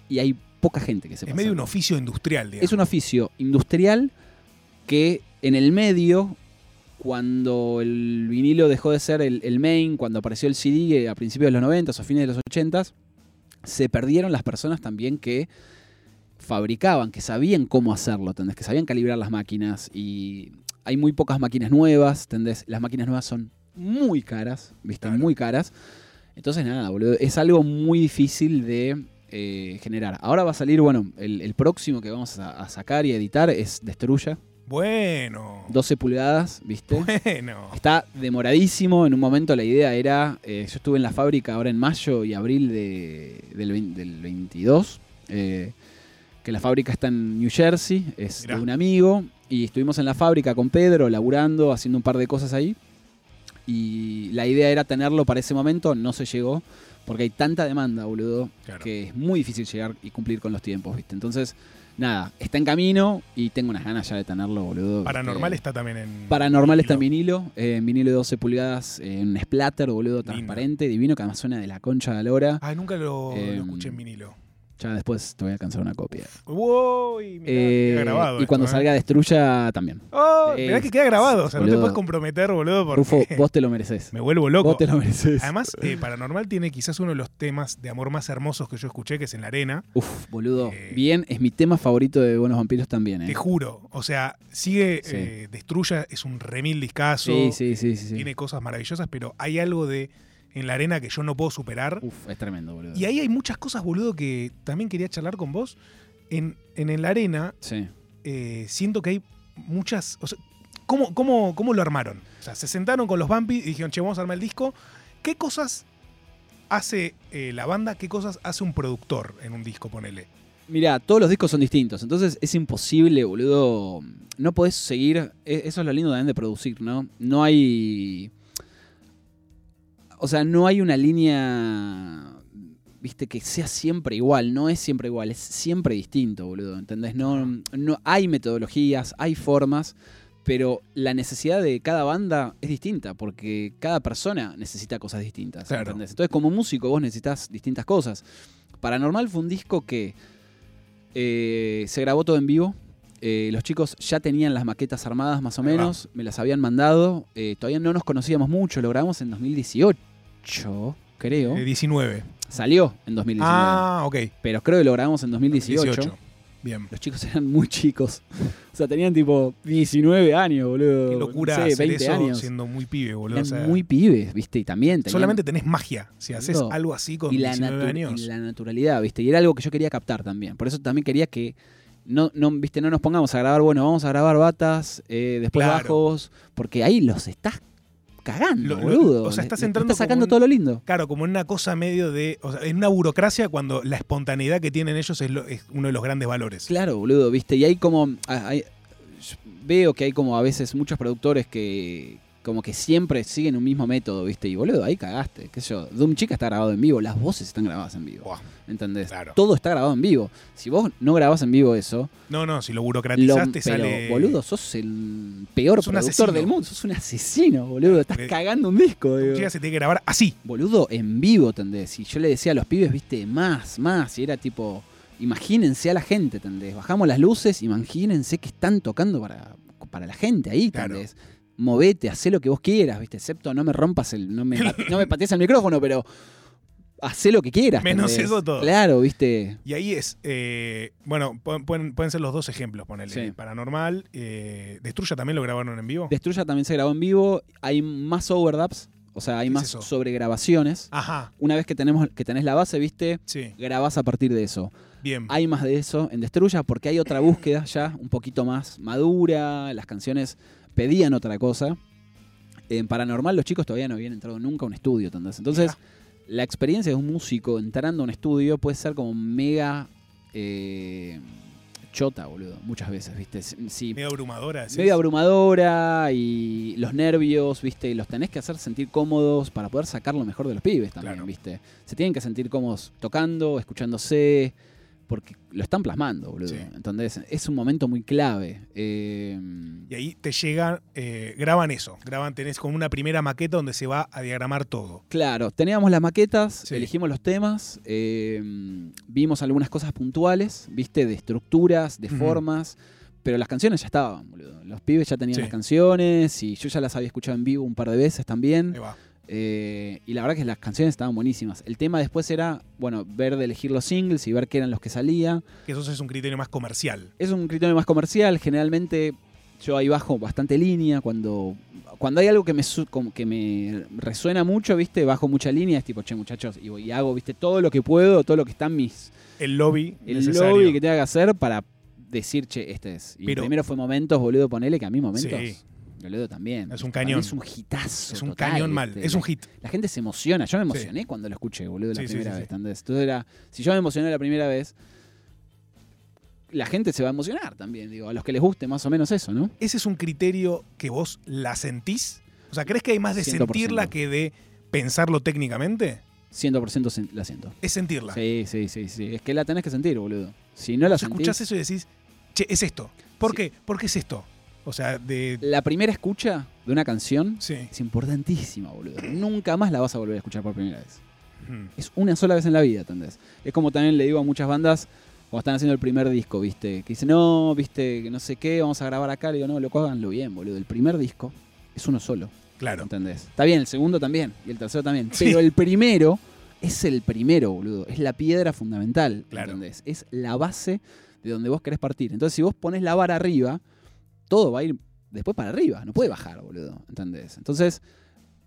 y hay poca gente que se Es medio un oficio industrial, digamos. Es un oficio industrial que en el medio cuando el vinilo dejó de ser el, el main, cuando apareció el CD a principios de los 90 o fines de los 80 se perdieron las personas también que fabricaban, que sabían cómo hacerlo, ¿entendés? Que sabían calibrar las máquinas y hay muy pocas máquinas nuevas, ¿entendés? Las máquinas nuevas son muy caras, ¿viste? Claro. Muy caras. Entonces, nada, boludo, es algo muy difícil de eh, generar. Ahora va a salir, bueno, el, el próximo que vamos a, a sacar y editar es Destruya, Bueno. 12 pulgadas, ¿viste? Bueno. Está demoradísimo. En un momento la idea era. eh, yo estuve en la fábrica ahora en mayo y abril de- del, vein- del 22. eh, que la fábrica está en New Jersey. Es Mirá. de un amigo. Y estuvimos en la fábrica con Pedro, laburando, haciendo un par de cosas ahí. Y la idea era tenerlo para ese momento. No se llegó. Porque hay tanta demanda, boludo. Claro. Que es muy difícil llegar y cumplir con los tiempos, ¿viste? Entonces, nada, está en camino y tengo unas ganas ya de tenerlo, boludo. Paranormal ¿viste? está también en. Paranormal está en vinilo. eh, en vinilo de 12 pulgadas, eh, en splatter, boludo, transparente, divino, que además suena de la concha de la lora. Ah, nunca lo, lo Em, escuché en vinilo. Ya después te voy a alcanzar una copia. Uy, mirá, Eh, queda grabado. y esto, cuando ¿eh? salga Destruya también. Oh, Eh, mirá que queda grabado. O sea, no te puedes comprometer, boludo, porque Rufo, vos te lo mereces. [laughs] me vuelvo loco. Vos te lo mereces. Además, eh, Paranormal tiene quizás uno de los temas de amor más hermosos que yo escuché, que es en la arena. Uf, boludo. Bien, es mi tema favorito de Buenos Vampiros también, Te juro. O sea, sigue, Sí. Destruya, es un remil discazo. Sí, sí, sí. sí. Tiene cosas maravillosas, pero hay algo de en la arena que yo no puedo superar. Uf, es tremendo, boludo. Y ahí hay muchas cosas, boludo, que también quería charlar con vos. En, en, en la arena, Sí. eh, siento que hay muchas. O sea, ¿cómo, cómo, cómo lo armaron? O sea, se sentaron con los Bumpy y dijeron, che, vamos a armar el disco. ¿Qué cosas hace eh, la banda? ¿Qué cosas hace un productor en un disco, ponele? Mirá, todos los discos son distintos, entonces es imposible, boludo. No podés seguir. e- Eso es lo lindo también de producir, ¿no? No hay. O sea, no hay una línea. Viste, que sea siempre igual. No es siempre igual, es siempre distinto, boludo. ¿Entendés? No, no hay metodologías, hay formas, pero la necesidad de cada banda es distinta, porque cada persona necesita cosas distintas. Claro. ¿entendés? Entonces, como músico, vos necesitas distintas cosas. Paranormal fue un disco que eh, se grabó todo en vivo. Eh, los chicos ya tenían las maquetas armadas más o menos, me las habían mandado. Eh, todavía no nos conocíamos mucho, lo grabamos en 2018, creo. Eh, 19. Salió en 2019, Ah, ok. pero creo que lo grabamos en 2018. 18. Bien. Los chicos eran muy chicos. O sea, tenían tipo 19 años, boludo. Qué locura no sé, hacer 20 eso años. siendo muy pibe, boludo. Eran O sea, muy pibes, ¿viste? Y también tenían- solamente tenés magia. Si haces algo así con y la, 19 natu- años. y la naturalidad, ¿viste? Y era algo que yo quería captar también. Por eso también quería que no, no, ¿viste? no nos pongamos a grabar, bueno, vamos a grabar batas, eh, después Claro. bajos, porque ahí los estás cagando, Lo- boludo. o sea, estás entrando estás sacando todo lo lindo. Claro, como en una cosa medio de. O sea, en una burocracia cuando la espontaneidad que tienen ellos es, lo- es uno de los grandes valores. Claro, boludo, ¿viste? Y hay como. ah, hay- veo que hay como a veces muchos productores que. Como que siempre siguen un mismo método, ¿viste? Y boludo, ahí cagaste. ¿Qué sé yo? Doom Chica está grabado en vivo, las voces están grabadas en vivo. Buah, ¿Entendés? Claro. Todo está grabado en vivo. Si vos no grabás en vivo eso, No, no, si lo Lo- burocratizaste pero, sale. boludo, sos el peor Sos productor del mundo. Sos un asesino, boludo. Estás Eh, cagando un disco, digo. Chica se tiene que grabar así. Boludo, en vivo, ¿entendés? Y yo le decía a los pibes, viste, más, más. Y era tipo, imagínense a la gente, ¿entendés? Bajamos las luces, imagínense que están tocando para, para la gente ahí, Claro. Movete, hacé lo que vos quieras, ¿viste? Excepto no me rompas el. No me, [laughs] no me patees el micrófono, pero. Hacé lo que quieras. Menos ¿entendés? eso todo. Claro, ¿viste? Y ahí es. eh, bueno, pu- pueden, pueden ser los dos ejemplos, ponele. Sí. Paranormal. eh, Destruya también lo grabaron en vivo. Destruya también se grabó en vivo. Hay más overdubs, o sea, hay ¿Qué es más eso? sobregrabaciones. Ajá, Una vez que tenemos que tenés la base, viste, sí, grabás a partir de eso. bien. Hay más de eso en Destruya porque hay otra búsqueda ya, un poquito más madura. Las canciones pedían otra cosa. En Paranormal los chicos todavía no habían entrado nunca a un estudio, ¿entendés? Entonces, la experiencia de un músico entrando a un estudio puede ser como mega eh, chota, boludo, muchas veces, ¿viste? Si- Medio abrumadora. medio abrumadora y los nervios, ¿viste? Los tenés que hacer sentir cómodos para poder sacar lo mejor de los pibes también, Claro. ¿viste? Se tienen que sentir cómodos tocando, escuchándose, porque lo están plasmando, boludo. Sí. Entonces, es un momento muy clave. Eh, Y ahí te llegan, eh, graban eso. Graban, tenés como una primera maqueta donde se va a diagramar todo. Claro, teníamos las maquetas, Sí. elegimos los temas, eh, vimos algunas cosas puntuales, viste, de estructuras, de formas, pero las canciones ya estaban, boludo. Los pibes ya tenían Sí. las canciones y yo ya las había escuchado en vivo un par de veces también. Ahí va. Eh, y la verdad que las canciones estaban buenísimas. El tema después era, bueno, ver de elegir los singles y ver qué eran los que salía. Que eso es un criterio más comercial. Es un criterio más comercial. Generalmente yo ahí bajo bastante línea. Cuando, cuando hay algo que me, como que me resuena mucho, ¿viste? Bajo mucha línea. Es tipo, che, muchachos, y, y hago, ¿viste? Todo lo que puedo, todo lo que está en mis. El lobby El necesario. lobby que tenga que hacer para decir, che, este es. Y Pero- primero fue momentos, boludo, ponele que a mí momentos. Sí. Boludo también. Es un cañón. Es un hitazo. Es un total, cañón mal. Es un hit. La gente se emociona. Yo me Sí. emocioné cuando lo escuché, boludo, la Sí, primera sí, vez. Entonces era, si yo me emocioné la primera vez, la gente se va a emocionar también. Digo, a los que les guste más o menos eso, ¿no? ¿Ese es un criterio que vos la sentís? O sea, ¿crees que hay más de 100%. sentirla que de pensarlo técnicamente? 100% sen- la siento. Es sentirla. Sí, sí, sí, sí. Es que la tenés que sentir, boludo. Si no la Vos sentís... escuchás eso y decís, che, es esto. ¿Por qué? ¿Por qué es esto? O sea, de. La primera escucha de una canción Sí. es importantísima, boludo. Nunca más la vas a volver a escuchar por primera vez. Hmm. Es una sola vez en la vida, ¿entendés? Es como también le digo a muchas bandas cuando están haciendo el primer disco, ¿viste? Que dicen, no, ¿viste? Que no sé qué, vamos a grabar acá. Le digo, no, loco, háganlo bien, boludo. El primer disco es uno solo, Claro. ¿entendés? Está bien, el segundo también, y el tercero también. Sí. Pero el primero es el primero, boludo. Es la piedra fundamental, Claro. ¿entendés? Es la base de donde vos querés partir. Entonces, si vos pones la vara arriba, todo va a ir después para arriba. No puede bajar, boludo, ¿entendés? Entonces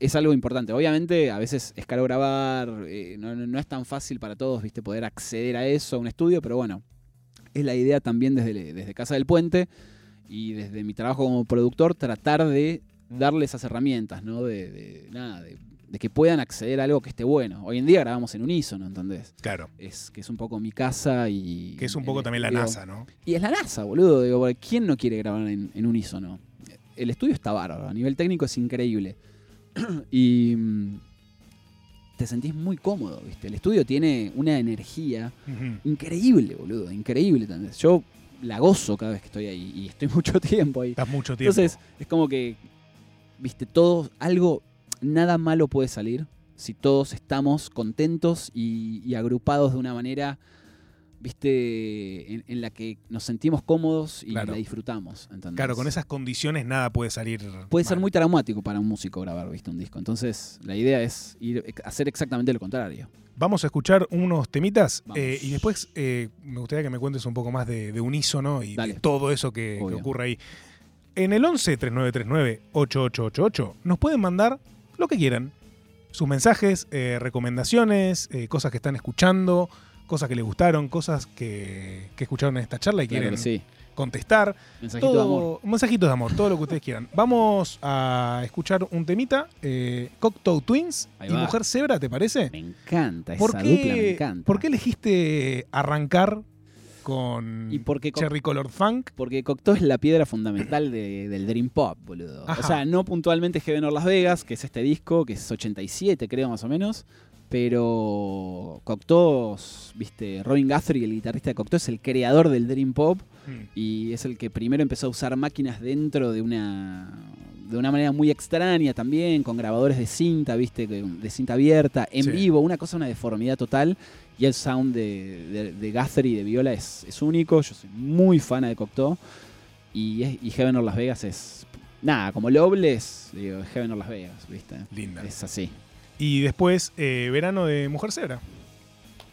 es algo importante. Obviamente, a veces es caro grabar, eh, no, es tan fácil para todos, viste, poder acceder a eso, a un estudio, pero bueno, es la idea también desde, desde Casa del Puente y desde mi trabajo como productor, tratar de darle esas herramientas, ¿no? De, de- nada, de, de que puedan acceder a algo que esté bueno. Hoy en día grabamos en unísono, ¿entendés? Claro. Es que es un poco mi casa y... Que es un poco también la NASA, ¿no? y es la NASA, boludo. Digo, ¿quién no quiere grabar en, en unísono? El estudio está bárbaro, a nivel técnico es increíble. [clears throat] y mm, te sentís muy cómodo, ¿viste? El estudio tiene una energía increíble, boludo, increíble también. Yo la gozo cada vez que estoy ahí y estoy [laughs] mucho tiempo ahí. Estás mucho tiempo. Entonces, es como que, viste, todo, algo, nada malo puede salir si todos estamos contentos y, y agrupados de una manera, viste, en, en la que nos sentimos cómodos y Claro. la disfrutamos. ¿entendés? claro, con esas condiciones nada puede salir. Puede ser muy traumático para un músico grabar, viste, un disco. Entonces, la idea es ir hacer exactamente lo contrario. Vamos a escuchar unos temitas eh, y después eh, me gustaría que me cuentes un poco más de, de unísono y de todo eso que, que ocurre ahí. En el 11 3939 8888 nos pueden mandar lo que quieran. Sus mensajes, eh, recomendaciones, eh, cosas que están escuchando, cosas que les gustaron, cosas que, que escucharon en esta charla y Claro quieren sí. contestar. Mensajito todo, de amor. Mensajitos de amor, todo lo que ustedes quieran. Vamos a escuchar un temita, eh, Cocteau Twins Ahí y va. Mujer Zebra, ¿te parece? Me encanta, ¿Por esa qué, dupla me encanta. ¿Por qué elegiste arrancar con Y porque Cherry Colored Funk? Porque Cocteau es la piedra fundamental de- del Dream Pop, boludo. Ajá. O sea, no puntualmente Heaven or Las Vegas, que es este disco, que es 87, creo, más o menos. Pero Cocteau, viste, Robin Guthrie, el guitarrista de Cocteau, es el creador del Dream Pop Mm, y es el que primero empezó a usar máquinas dentro de una de una manera muy extraña también, con grabadores de cinta, viste, de cinta abierta, en Sí. vivo, una cosa, una deformidad total. Y el sound de, de, de Guthrie y de Viola es, es único. Yo soy muy fan de Cocteau. Y, Heaven or Las Vegas es. Nada, como Loveless, digo, Heaven or Las Vegas, ¿viste? Linda. Es así. Y después, eh, Verano de Mujer Zebra.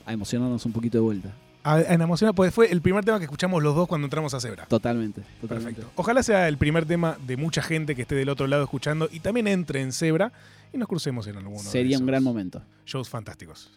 A emocionarnos un poquito de vuelta. A, en Emocional, pues fue el primer tema que escuchamos los dos cuando entramos a Zebra. Totalmente, totalmente. Perfecto. Ojalá sea el primer tema de mucha gente que esté del otro lado escuchando y también entre en Zebra y nos crucemos en alguno de Sería un esos gran momento. Shows fantásticos.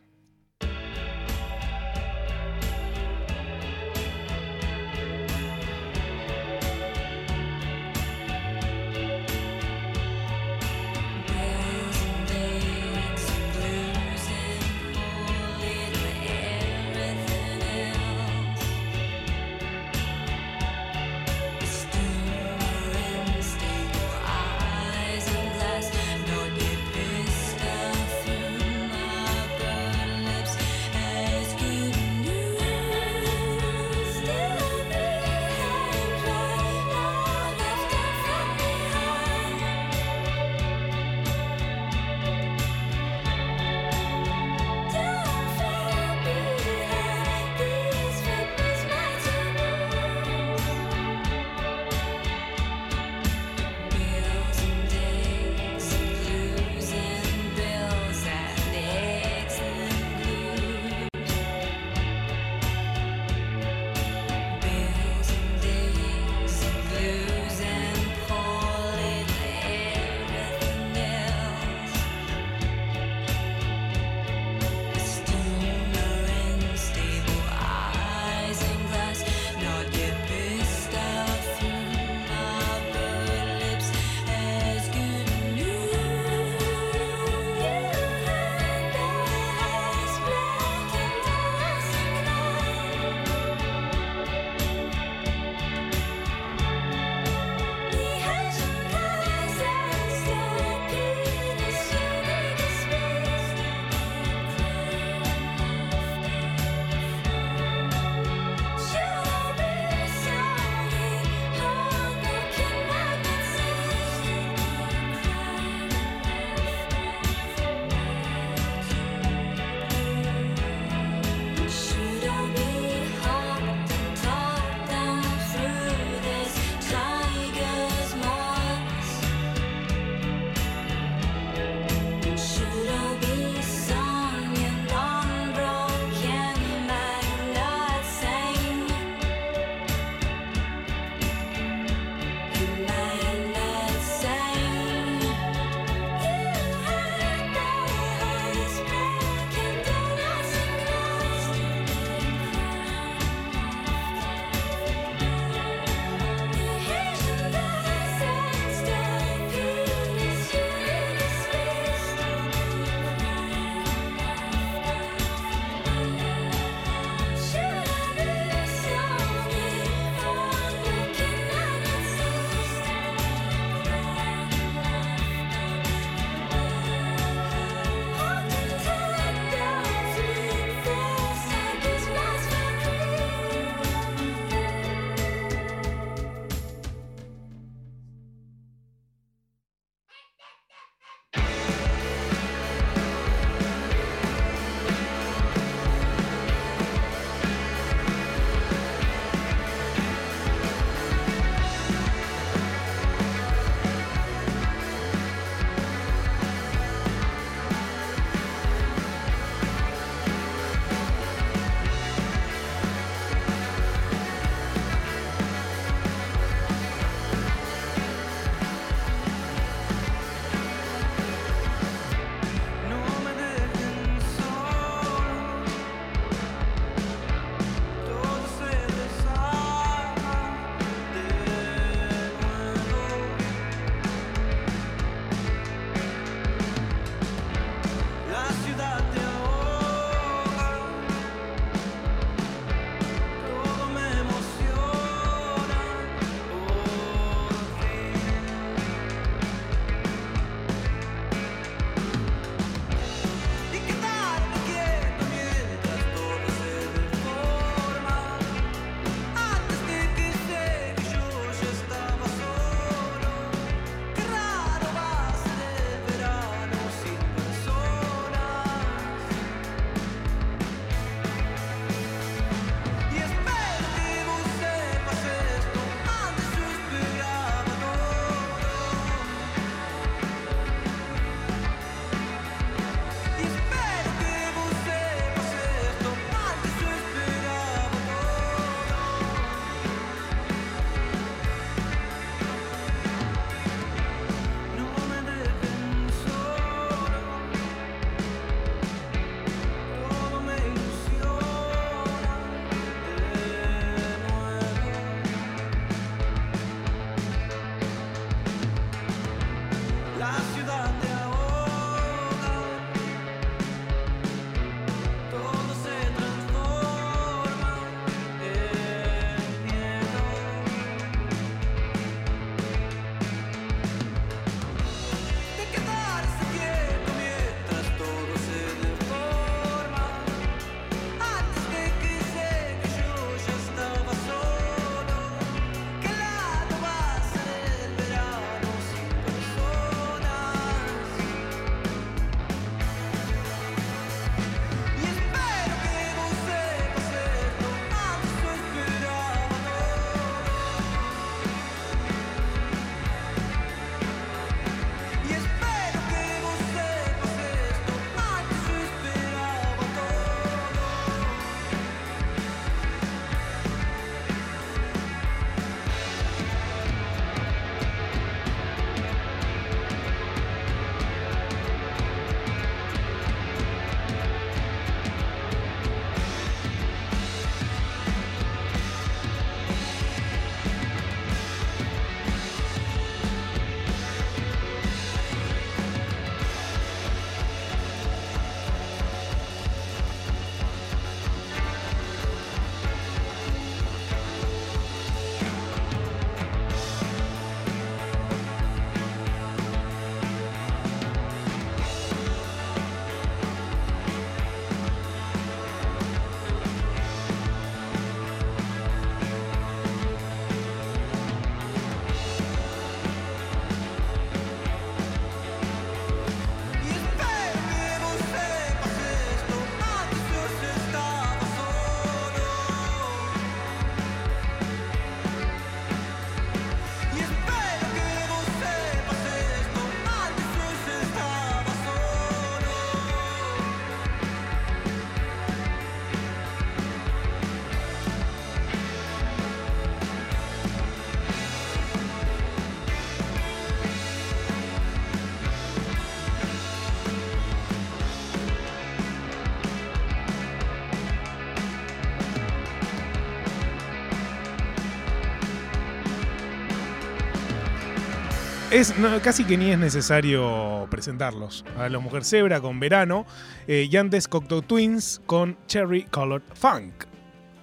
Es, no, casi que ni es necesario presentarlos. A la Mujer Zebra con Verano eh, y antes Cocteau Twins con Cherry Colored Funk.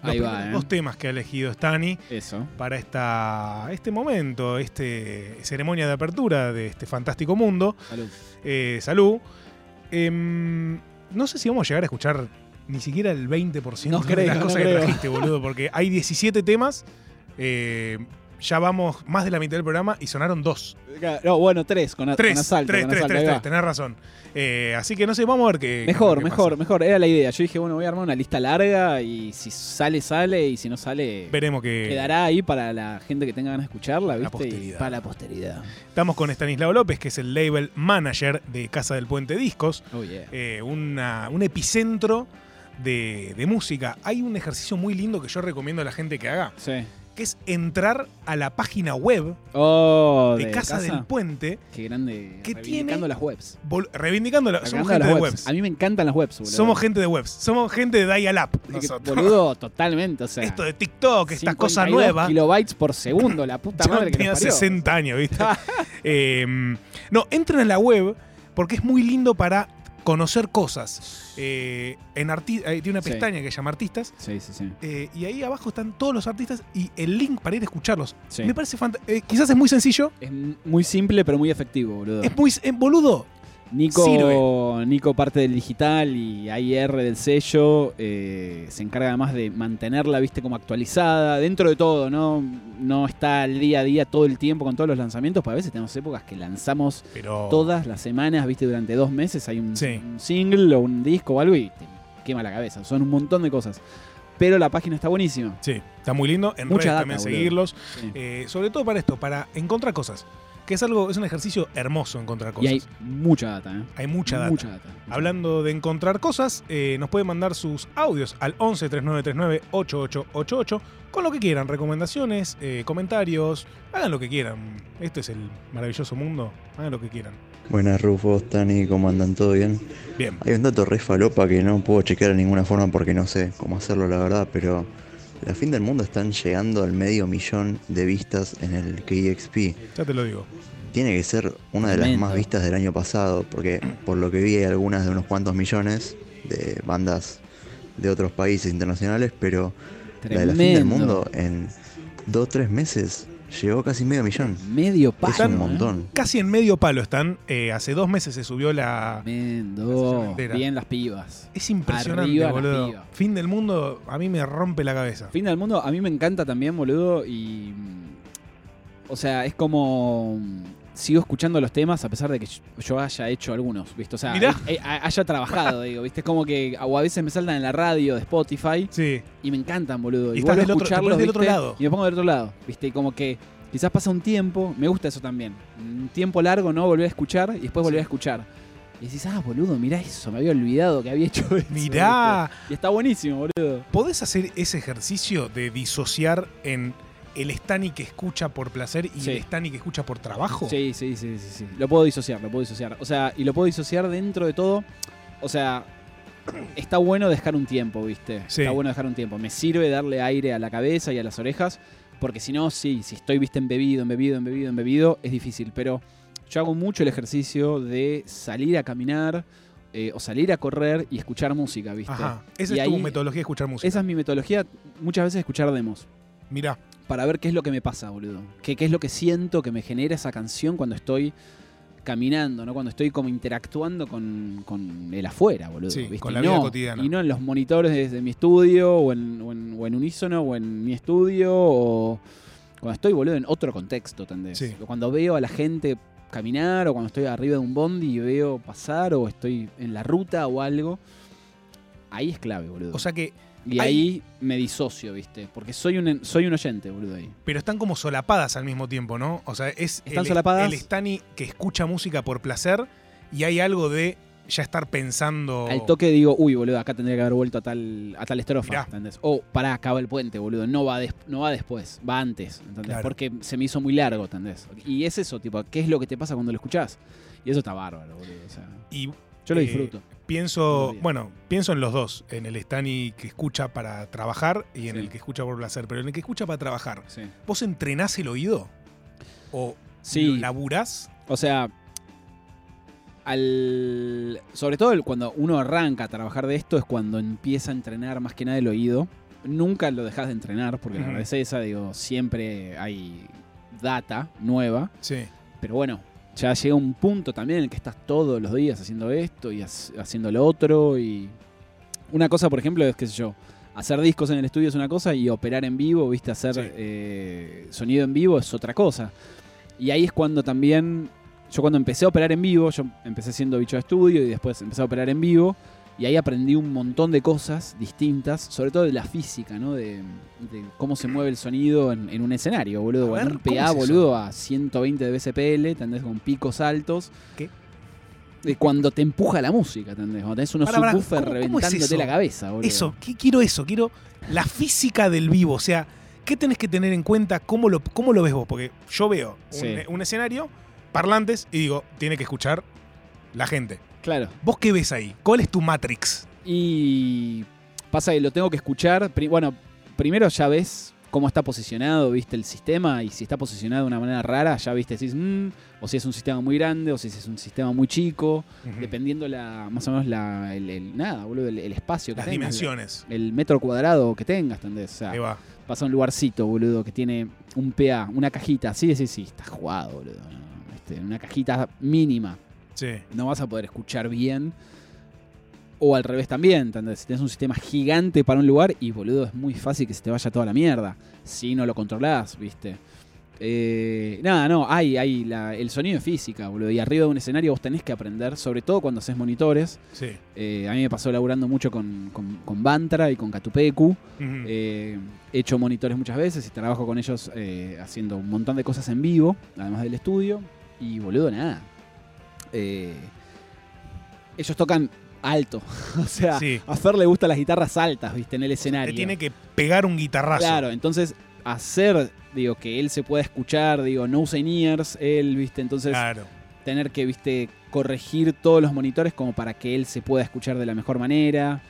Los Ahí va, ¿eh? dos temas que ha elegido Stani Eso. para esta, este momento, este ceremonia de apertura de este fantástico mundo. Salud. Eh, salud. Em, no sé si vamos a llegar a escuchar ni siquiera el 20% No de creo, las no cosas que trajiste, boludo, porque hay 17 temas. eh, ya vamos más de la mitad del programa y sonaron dos. No, bueno, tres, con, Tres, con asalto. tres, con tres, asalto, tres, tenés razón. Eh, así que no sé, vamos a ver qué. Mejor, qué mejor, pasa. mejor. Era la idea. Yo dije, bueno, voy a armar una lista larga y si sale, sale y si no sale, Veremos que. quedará ahí para la gente que tenga ganas de escucharla, ¿viste? Y posteridad. para la posteridad. Estamos con Estanislao López, que es el label manager de Casa del Puente Discos. Oh, yeah. eh, una- un epicentro de, de música. Hay un ejercicio muy lindo que yo recomiendo a la gente que haga, Sí. Que es entrar a la página web Oh, de, Casa, del Puente, Qué grande. que reivindicando tiene- las webs. reivindicando la, somos gente las de webs. webs. A mí me encantan las webs, boludo. Somos gente de webs. Somos gente de dial-up. Boludo, [laughs] totalmente. O sea, Esto de TikTok, estas cosas 52 nuevas. kilobytes por segundo, la puta madre que tenía nos parió. 60 años, ¿viste? [laughs] Eh, no, entren a la web porque es muy lindo para conocer cosas. Eh, en arti- eh, tiene una Sí. pestaña que se llama Artistas Sí, sí, sí. eh, y ahí abajo están todos los artistas y el link para ir a escucharlos. Sí. Me parece fantástico. quizás es muy sencillo. Es muy simple, pero muy efectivo, boludo. Es muy eh, boludo. Nico, sirve. Nico parte del digital y AIR del sello, eh, se encarga además de mantenerla, viste, como actualizada, dentro de todo, ¿no? No está al día a día todo el tiempo con todos los lanzamientos, porque a veces tenemos épocas que lanzamos Pero. todas las semanas, viste, durante dos meses hay un, Sí. un single o un disco o algo y te quema la cabeza, son un montón de cosas. Pero la página está buenísima. Sí, está muy lindo. En Mucha redes data, también boludo. seguirlos. Sí. Eh, sobre todo para esto, para encontrar cosas. Que es algo, es un ejercicio hermoso encontrar y cosas. hay mucha data, ¿eh? Hay mucha data. Mucha data. Hablando de encontrar cosas, eh, nos pueden mandar sus audios al 11 3939 8888 con lo que quieran, recomendaciones, eh, comentarios, hagan lo que quieran. Este es el maravilloso mundo, hagan lo que quieran. Buenas Rufo, Tani, ¿cómo andan? ¿Todo bien? Bien, Hay un dato re falopa que no puedo chequear de ninguna forma porque no sé cómo hacerlo la verdad, pero la fin del mundo están llegando al medio millón de vistas en el KXP. ya te lo digo. Tiene que ser una de las más vistas del año pasado, porque por lo que vi hay algunas de unos cuantos millones de bandas de otros países internacionales, pero la de la fin del mundo en dos o tres meses llegó casi medio millón. Medio palo. Es un ¿eh? montón. Casi en medio palo están. eh, hace dos meses se subió la. Tremendo. entera. Bien las pibas. Es impresionante, Arriba boludo. Fin del mundo a mí me rompe la cabeza. Fin del mundo, a mí me encanta también, boludo, y... O sea, es como... Sigo escuchando los temas a pesar de que yo- haya hecho algunos, ¿viste? O sea, haya trabajado, [laughs] digo, ¿viste? Es como que o a veces me saltan en la radio de Spotify Sí, y me encantan, boludo. Y Y, vuelvo a otro- escucharlos, del otro lado. Y me pongo del otro lado, ¿viste? Y como que quizás pasa un tiempo, me gusta eso también. Un tiempo largo, ¿no? Volver a escuchar y después volver a escuchar. Y decís, ah, boludo, mirá eso, me había olvidado que había hecho [laughs] eso. mirá. ¿viste? Y está buenísimo, boludo. ¿Podés hacer ese ejercicio de disociar en el Stani que escucha por placer y Sí. el Stani que escucha por trabajo? Sí, sí, sí, sí, sí. Lo puedo disociar, lo puedo disociar. O sea, y lo puedo disociar dentro de todo. O sea, [clears throat] está bueno dejar un tiempo, ¿viste? Sí. Está bueno dejar un tiempo. Me sirve darle aire a la cabeza y a las orejas. Porque si no, sí, si estoy, viste, embebido, embebido, embebido, embebido, es difícil. Pero yo hago mucho el ejercicio de salir a caminar eh, o salir a correr y escuchar música, ¿viste? Ajá. Esa Y es tu ahí- metodología de escuchar música. Esa es mi metodología, muchas veces escuchar demos. Mirá. Para ver qué es lo que me pasa, boludo. ¿Qué, qué es lo que siento que me genera esa canción cuando estoy caminando, ¿no? Cuando estoy como interactuando con, con el afuera, boludo. Sí, ¿viste? con Y la vida no- cotidiana. Y no en los monitores desde mi estudio, o en, o en, o en unísono, o en mi estudio, o cuando estoy, boludo, en otro contexto, ¿entendés? Sí. Cuando veo a la gente caminar, o cuando estoy arriba de un bondi y veo pasar, o estoy en la ruta o algo. Ahí es clave, boludo. O sea que, y ahí me disocio, ¿viste? Porque soy un, soy un oyente, boludo, ahí. pero están como solapadas al mismo tiempo, ¿no? O sea, es Están el, solapadas. el Stani que escucha música por placer y hay algo de ya estar pensando. Al toque digo, uy, boludo, acá tendría que haber vuelto a tal, a tal estrofa, Mirá. ¿entendés? O pará, acaba el puente, boludo. No va, des- no va después, va antes, ¿entendés? Claro. Porque se me hizo muy largo, ¿entendés? Y es eso, tipo, ¿qué es lo que te pasa cuando lo escuchás? Y eso está bárbaro, boludo. O sea, Y yo lo Eh, disfruto. Pienso, bueno, pienso en los dos, en el Stani que escucha para trabajar y en Sí. el que escucha por placer, pero en el que escucha para trabajar, Sí. ¿vos entrenás el oído? ¿O Sí. ¿Lo laburás? O sea, al, sobre todo el- cuando uno arranca a trabajar de esto es cuando empieza a entrenar más que nada el oído. Nunca lo dejas de entrenar, porque la verdad es esa, digo, siempre hay data nueva. Sí. Pero bueno, ya llega un punto también en el que estás todos los días haciendo esto y hac- haciendo lo otro. Y una cosa, por ejemplo, es, qué sé yo, hacer discos en el estudio es una cosa y operar en vivo, viste, hacer Sí. eh, sonido en vivo es otra cosa. Y ahí es cuando también, yo cuando empecé a operar en vivo, yo empecé siendo bicho de estudio y después empecé a operar en vivo. Y ahí aprendí un montón de cosas distintas, sobre todo de la física, ¿no? De, de cómo se mueve el sonido en, en un escenario, boludo. A en ver, un ¿cómo PA, es boludo, a 120 de BCPL, ¿entendés? Con picos altos. ¿Qué? De cuando te empuja la música, ¿entendés? Cuando tenés unos subwoofers ¿cómo- cómo es reventándote la cabeza, boludo. Eso, ¿qué quiero eso? Quiero la física del vivo. O sea, ¿qué tenés que tener en cuenta? ¿Cómo lo, cómo lo ves vos? Porque yo veo un, Sí. un escenario, parlantes, y digo, tiene que escuchar la gente. Claro. ¿Vos qué ves ahí? ¿Cuál es tu Matrix? Y pasa que lo tengo que escuchar. Bueno, primero ya ves cómo está posicionado, viste el sistema, y si está posicionado de una manera rara, ya viste, decís, "Mm", o si es un sistema muy grande, o si es un sistema muy chico, dependiendo la, más o menos la, el, el- nada, boludo, el, el espacio que Las tengas, dimensiones. El metro cuadrado que tengas, ¿entendés? O sea, Ahí va. pasa a un lugarcito, boludo, que tiene un PA, una cajita, sí, sí, sí, está jugado, boludo. ¿no? Este, una cajita mínima Sí. no vas a poder escuchar bien. O al revés también, ¿entendés? Si tenés un sistema gigante para un lugar y boludo, es muy fácil que se te vaya toda la mierda. Si no lo controlás, ¿viste? Eh, nada, no, hay, hay la- el sonido de física, boludo. Y arriba de un escenario vos tenés que aprender, sobre todo cuando haces monitores. Sí. Eh, a mí me pasó laburando mucho con, con, con Bantra y con Catupecu. Eh, he hecho monitores muchas veces y trabajo con ellos eh, haciendo un montón de cosas en vivo, además del estudio. Y boludo, nada. Eh, ellos tocan alto. [laughs] o sea, Sí. a Fer le gustan las guitarras altas, viste, en el Te escenario. tiene que pegar un guitarrazo. Claro, entonces hacer, digo, que él se pueda escuchar, digo, no usa ears, él, viste, entonces Claro. tener que, viste, corregir todos los monitores como para que él se pueda escuchar de la mejor manera.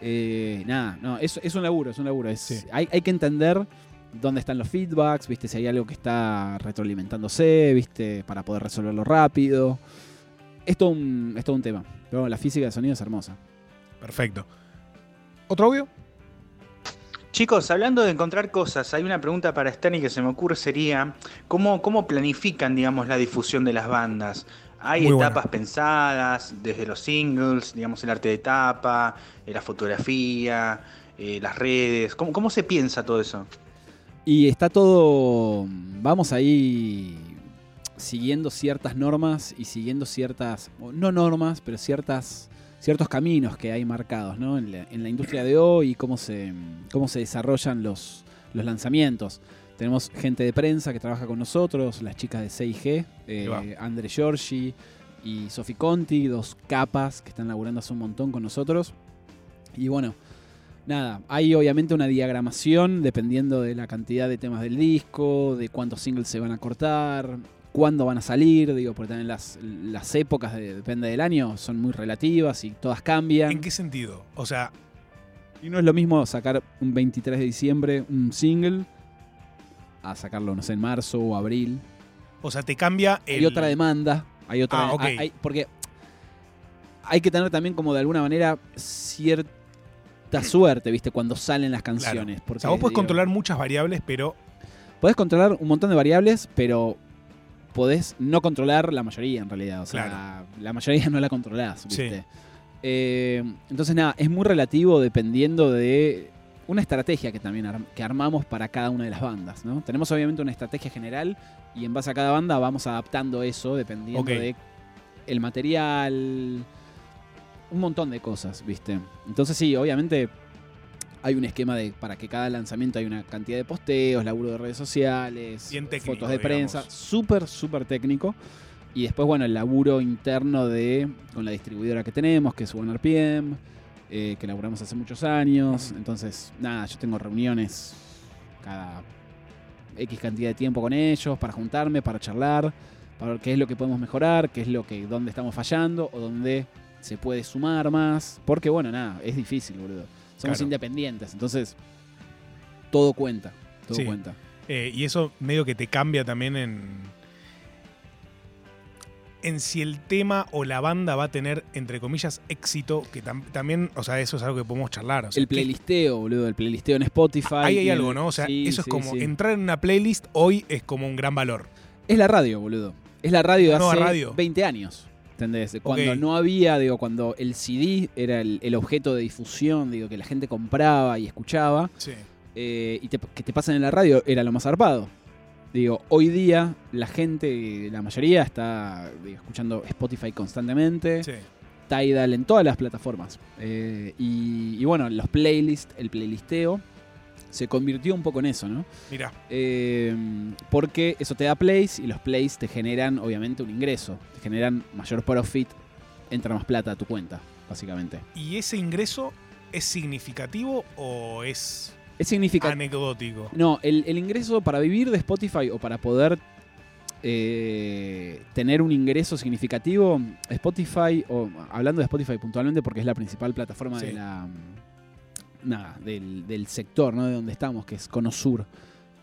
Eh, nada, no, es, es un laburo, es un laburo. Es, Sí. hay, hay que entender dónde están los feedbacks, viste, si hay algo que está retroalimentándose, viste, para poder resolverlo rápido. Es todo un, es todo un tema. Pero bueno, la física de sonido es hermosa. Perfecto. ¿Otro audio? Chicos, hablando de encontrar cosas, hay una pregunta para Stani que se me ocurre sería, ¿cómo, cómo planifican, digamos, la difusión de las bandas? ¿Hay Muy etapas pensadas, desde los singles, digamos, el arte de tapa, eh, la fotografía, eh, las redes? ¿Cómo, ¿Cómo se piensa todo eso? Y está todo. Vamos ahí siguiendo ciertas normas y siguiendo ciertas. No normas, pero ciertas. ciertos caminos que hay marcados, ¿no? En la, en la industria de hoy y cómo se. cómo se desarrollan los, los lanzamientos. Tenemos gente de prensa que trabaja con nosotros, las chicas de 6G, Ahí va. eh, Andre Giorgi y Sofi Conti, dos capas que están laburando hace un montón con nosotros. Y bueno, nada, hay obviamente una diagramación dependiendo de la cantidad de temas del disco, de cuántos singles se van a cortar, cuándo van a salir, digo, porque también las, las épocas, de- depende del año, son muy relativas y todas cambian. ¿En qué sentido? O sea, Y no es lo mismo sacar un 23 de diciembre un single a sacarlo, no sé, en marzo o abril. o sea, te cambia el. Hay otra demanda, hay otra... Ah, ok. hay- hay- porque hay que tener también como de alguna manera cierta [clears throat] suerte, ¿viste? Cuando salen las Claro. canciones. O sea, vos podés digo, controlar muchas variables, pero. Podés controlar un montón de variables, pero podés no controlar la mayoría en realidad. O sea, Claro. la mayoría [laughs] no la controlás, Sí. ¿viste? Eh, entonces, nada, es muy relativo dependiendo de una estrategia que también que armamos para cada una de las bandas, ¿no? Tenemos obviamente una estrategia general y en base a cada banda vamos adaptando eso dependiendo Ok. de el material, un montón de cosas, ¿viste? Entonces sí, obviamente hay un esquema de para que cada lanzamiento hay una cantidad de posteos, laburo de redes sociales, técnico, fotos de digamos. prensa, súper, súper técnico. Y después, bueno, el laburo interno de con la distribuidora que tenemos, que es OneRPM, eh, que laburamos hace muchos años. Entonces, nada, yo tengo reuniones cada X cantidad de tiempo con ellos para juntarme, para charlar, para ver qué es lo que podemos mejorar, qué es lo que, dónde estamos fallando o dónde se puede sumar más. Porque, bueno, nada, es difícil, boludo. Somos Claro. independientes, entonces todo cuenta, todo Sí. cuenta. eh, y eso medio que te cambia también en. en si el tema o la banda va a tener, entre comillas, éxito, que tam- también, o sea, eso es algo que podemos charlar. o sea, El ¿qué- playlisteo, boludo, el playlisteo en Spotify. Ahí hay algo, ¿no? O sea, sí, eso es como sí. entrar en una playlist hoy es como un gran valor. Es la radio, boludo. Es la radio de hace radio. 20 años. ¿Entendés? Cuando no había, digo, cuando el CD era el, el objeto de difusión, digo, que la gente compraba y escuchaba, Sí. eh, y te- que te pasen en la radio era lo más zarpado. Digo, hoy día la gente, la mayoría está digo, escuchando Spotify constantemente, Sí. Tidal en todas las plataformas. Eh, y, y bueno, los playlists, el playlisteo, se convirtió un poco en eso, ¿no? Mira, Eh, porque eso te da plays y los plays te generan obviamente un ingreso, te generan mayor profit, entra más plata a tu cuenta, básicamente. ¿y ese ingreso es significativo o es Es significativo. anecdótico? No, el, el ingreso para vivir de Spotify o para poder eh, tener un ingreso significativo, Spotify, o hablando de Spotify puntualmente porque es la principal plataforma Sí. de la, nada, del, del sector, ¿no? De donde estamos, que es Conosur.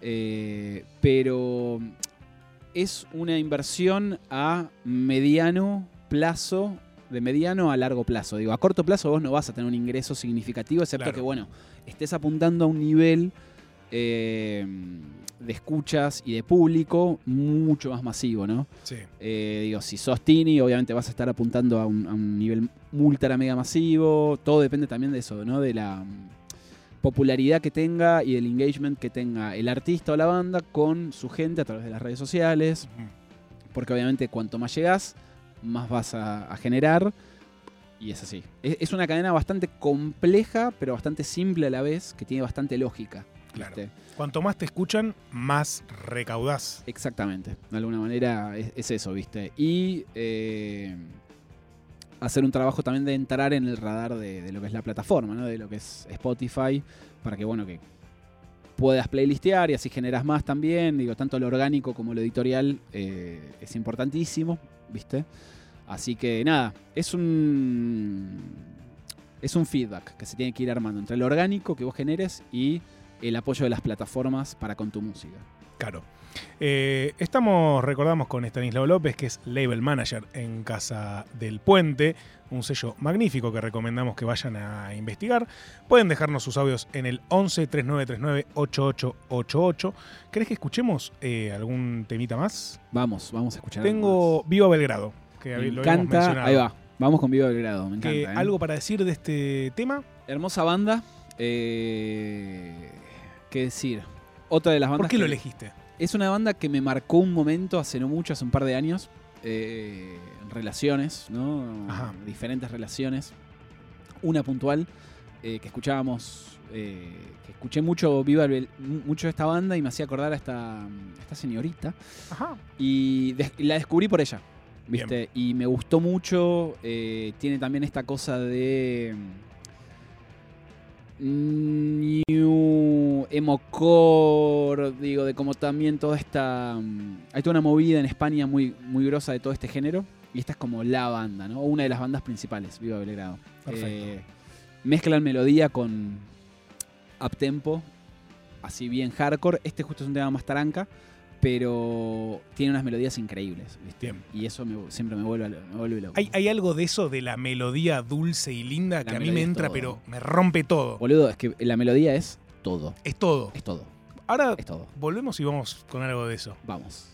Eh, pero es una inversión a mediano plazo, de mediano a largo plazo. Digo, a corto plazo vos no vas a tener un ingreso significativo, excepto Claro. que, bueno, estés apuntando a un nivel eh, de escuchas y de público mucho más masivo, ¿no? Sí. Eh, digo, si sos Tini, obviamente vas a estar apuntando a un, a un nivel ultra mega masivo. Todo depende también de eso, ¿no? De la mm, popularidad que tenga y el engagement que tenga el artista o la banda con su gente a través de las redes sociales. Porque obviamente cuanto más llegas, más vas a, a generar. Y es así. Es, es una cadena bastante compleja, pero bastante simple a la vez, que tiene bastante lógica. Claro. ¿viste? Cuanto más te escuchan, más recaudás. Exactamente, de alguna manera es, es eso, ¿viste? Y eh, hacer un trabajo también de entrar en el radar de, de lo que es la plataforma, ¿no? De lo que es Spotify, para que, bueno, que puedas playlistear y así generas más también. Digo, tanto lo orgánico como lo editorial eh, es importantísimo, ¿viste? Así que nada, es un. Es un feedback que se tiene que ir armando entre lo orgánico que vos generes y el apoyo de las plataformas para con tu música. Claro. Eh, estamos, recordamos, con Estanislao López, que es Label Manager en Casa del Puente, un sello magnífico que recomendamos que vayan a investigar. Pueden dejarnos sus audios en el 11 3939 8888. ¿Querés que escuchemos eh, algún temita más? Vamos, vamos a escuchar. Tengo Viva Belgrado, que. Me lo encanta. mencionado. Ahí va. Vamos con Viva Belgrado, me encanta. ¿eh? ¿Algo para decir de este tema? Hermosa banda. eh, ¿Qué decir? Otra de las bandas. ¿Por qué lo que- elegiste? Es una banda que me marcó un momento hace no mucho, hace un par de años. eh, relaciones, ¿no? Ajá. Diferentes relaciones. Una puntual eh, que escuchábamos. eh, que escuché mucho Viva Bel- mucho esta banda y me hacía acordar a esta, a esta señorita. Ajá. Y la descubrí por ella. ¿Viste? Y me gustó mucho. eh, tiene también esta cosa de. New emocore, digo, de como también toda esta. mm, Hay toda una movida en España muy, muy grosa de todo este género. Y esta es como la banda, ¿no? Una de las bandas principales, Viva Belgrado. Perfecto. Eh, mezclan melodía con uptempo, así bien hardcore. Este justo es un tema más taranca, pero tiene unas melodías increíbles, ¿viste? Bien. Y eso me- siempre me vuelve, a- me vuelve loco. Hay, hay algo de eso, de la melodía dulce y linda, que a mí me entra, todo. pero me rompe todo. Boludo, es que la melodía es todo, Es todo. es todo, Ahora es todo. volvemos y vamos con algo de eso. Vamos.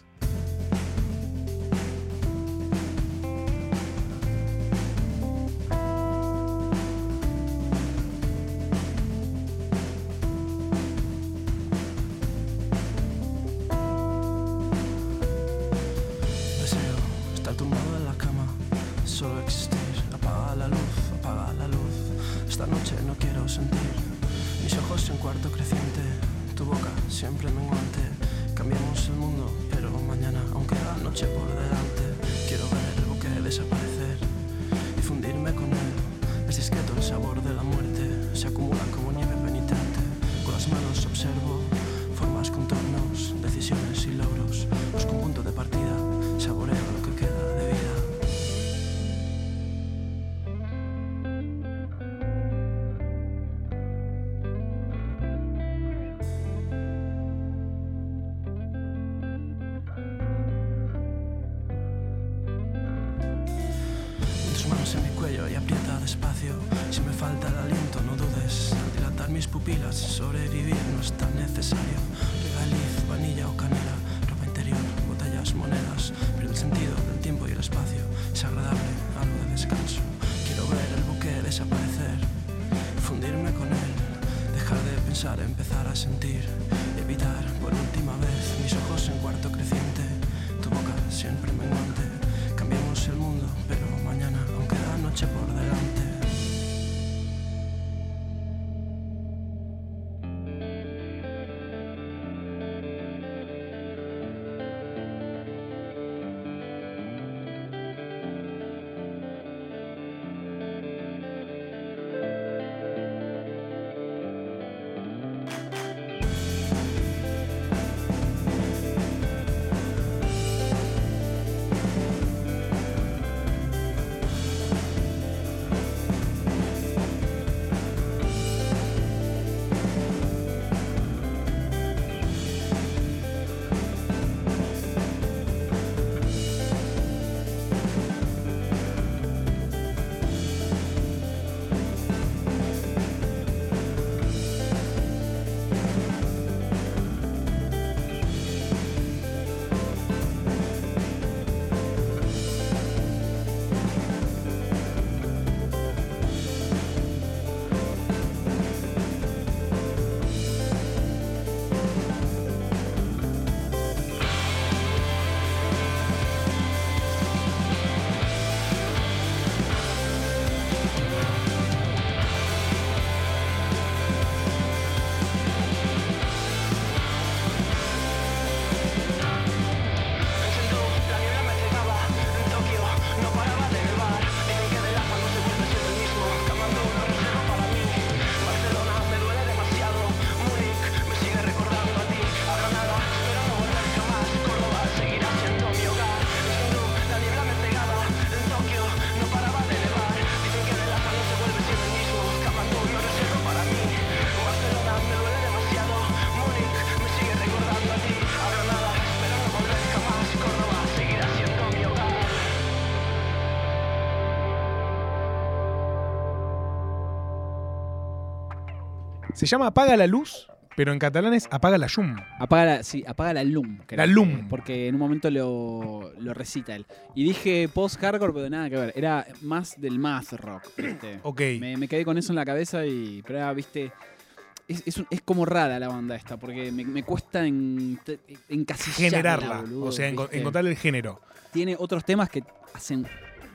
Se llama Apaga la luz, pero en catalán es Apaga la llum. Apaga la, sí, apaga la LUM. creo La que- LUM. Porque en un momento lo, lo recita él. Y dije post-hardcore, pero nada que ver. Era más del math rock, ¿viste? [clears throat] Ok. Me, me quedé con eso en la cabeza y. Pero era, viste. Es, es un- es como rara la banda esta, porque me, me cuesta en, encasillarla, Generarla. boludo, o sea, enco- ¿viste? encontrar el género. Tiene otros temas que hacen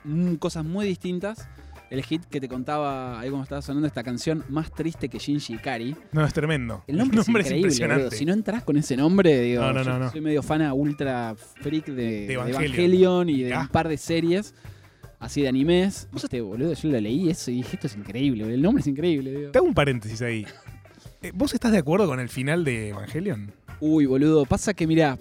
mm, cosas muy distintas. El hit que te contaba ahí cuando estaba sonando esta canción, más triste que Shinji Ikari. No, es tremendo. El nombre, es, increíble, impresionante. boludo. Si no entras con ese nombre, digo, No, no, yo no, soy medio fana ultra freak de, de Evangelion. Evangelion. y de Ah. un par de series así de animes. Viste, boludo, yo lo leí eso y dije, esto es increíble, boludo. el nombre es increíble. digo. Te hago un paréntesis ahí. Eh, ¿Vos estás de acuerdo con el final de Evangelion? Uy, boludo, pasa que mira,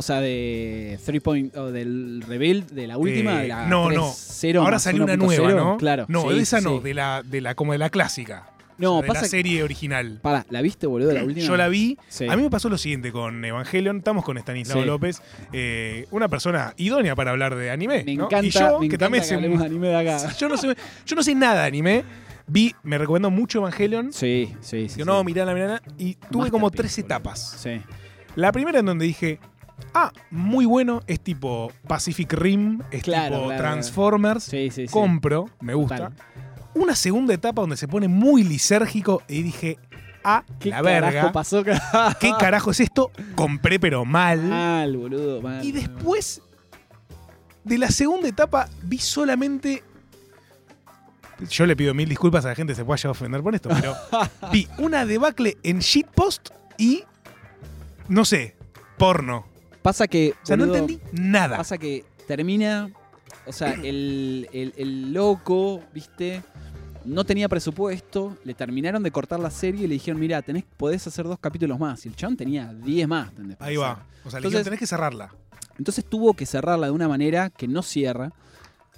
o sea, de 3 Point, o del rebuild, de la última, Eh, de la no, no. 3.0 Ahora salió una 1.0, nueva, ¿no? Claro. No, sí, de esa no, sí. de la, de la, como de la clásica. No, O sea, de pasa la que- serie original. Pará, ¿la viste, boludo, la [clears throat] última? Yo la vi. Sí. A mí me pasó lo siguiente con Evangelion. Estamos con Estanislao Sí. López, eh, una persona idónea para hablar de anime. Me ¿no? encanta, y yo, me que también que de anime de acá. [laughs] Yo no sé, yo no sé nada de anime. Vi, me recomendó mucho Evangelion. Sí, sí, sí. Digo, no, mirala, mirala. Y tuve como tres etapas. Sí. La primera en donde dije, ah, muy bueno, es tipo Pacific Rim, es Claro, tipo claro, Transformers. Sí, sí, sí. Compro, me gusta. Una segunda etapa donde se pone muy lisérgico y dije, ah, ¿Qué la carajo verga. pasó? [laughs] ¿Qué carajo es esto? Compré pero mal. Mal, boludo, mal. Y después de la segunda etapa vi solamente. Yo le pido mil disculpas a la gente que se pueda llegar a ofender por esto, pero [laughs] vi una debacle en shitpost y. No sé, porno. Pasa que. O sea, no entendí nada. Pasa que termina. O sea, el, el- el loco, ¿viste? No tenía presupuesto, le terminaron de cortar la serie y le dijeron, mira, tenés, podés hacer dos capítulos más. Y el chabón tenía 10 más. Ahí va. O sea, le dijeron, Entonces- tenés que cerrarla. Entonces tuvo que cerrarla de una manera que no cierra.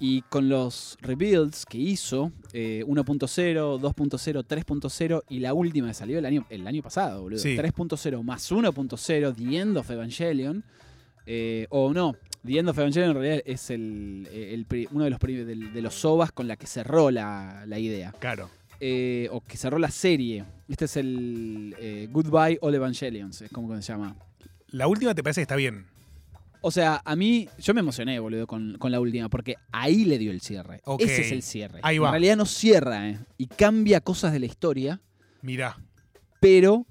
Y con los rebuilds que hizo, eh, 1.0, 2.0, 3.0 y la última que salió el año, el año pasado, boludo. Sí. 3.0 más 1.0, The End of Evangelion. eh, o no, The End of Evangelion en realidad es el, el pri- uno de los, del- de, los sobas con la que cerró la, la idea. Claro. Eh, o que cerró la serie. Este es el eh, Goodbye All Evangelions, es como que se llama. La última te parece que está bien. O sea, a mí, yo me emocioné, boludo, con, con la última, porque ahí le dio el cierre. Ese es el cierre. Ahí va. En realidad no cierra, ¿eh? Y cambia cosas de la historia, Mirá. pero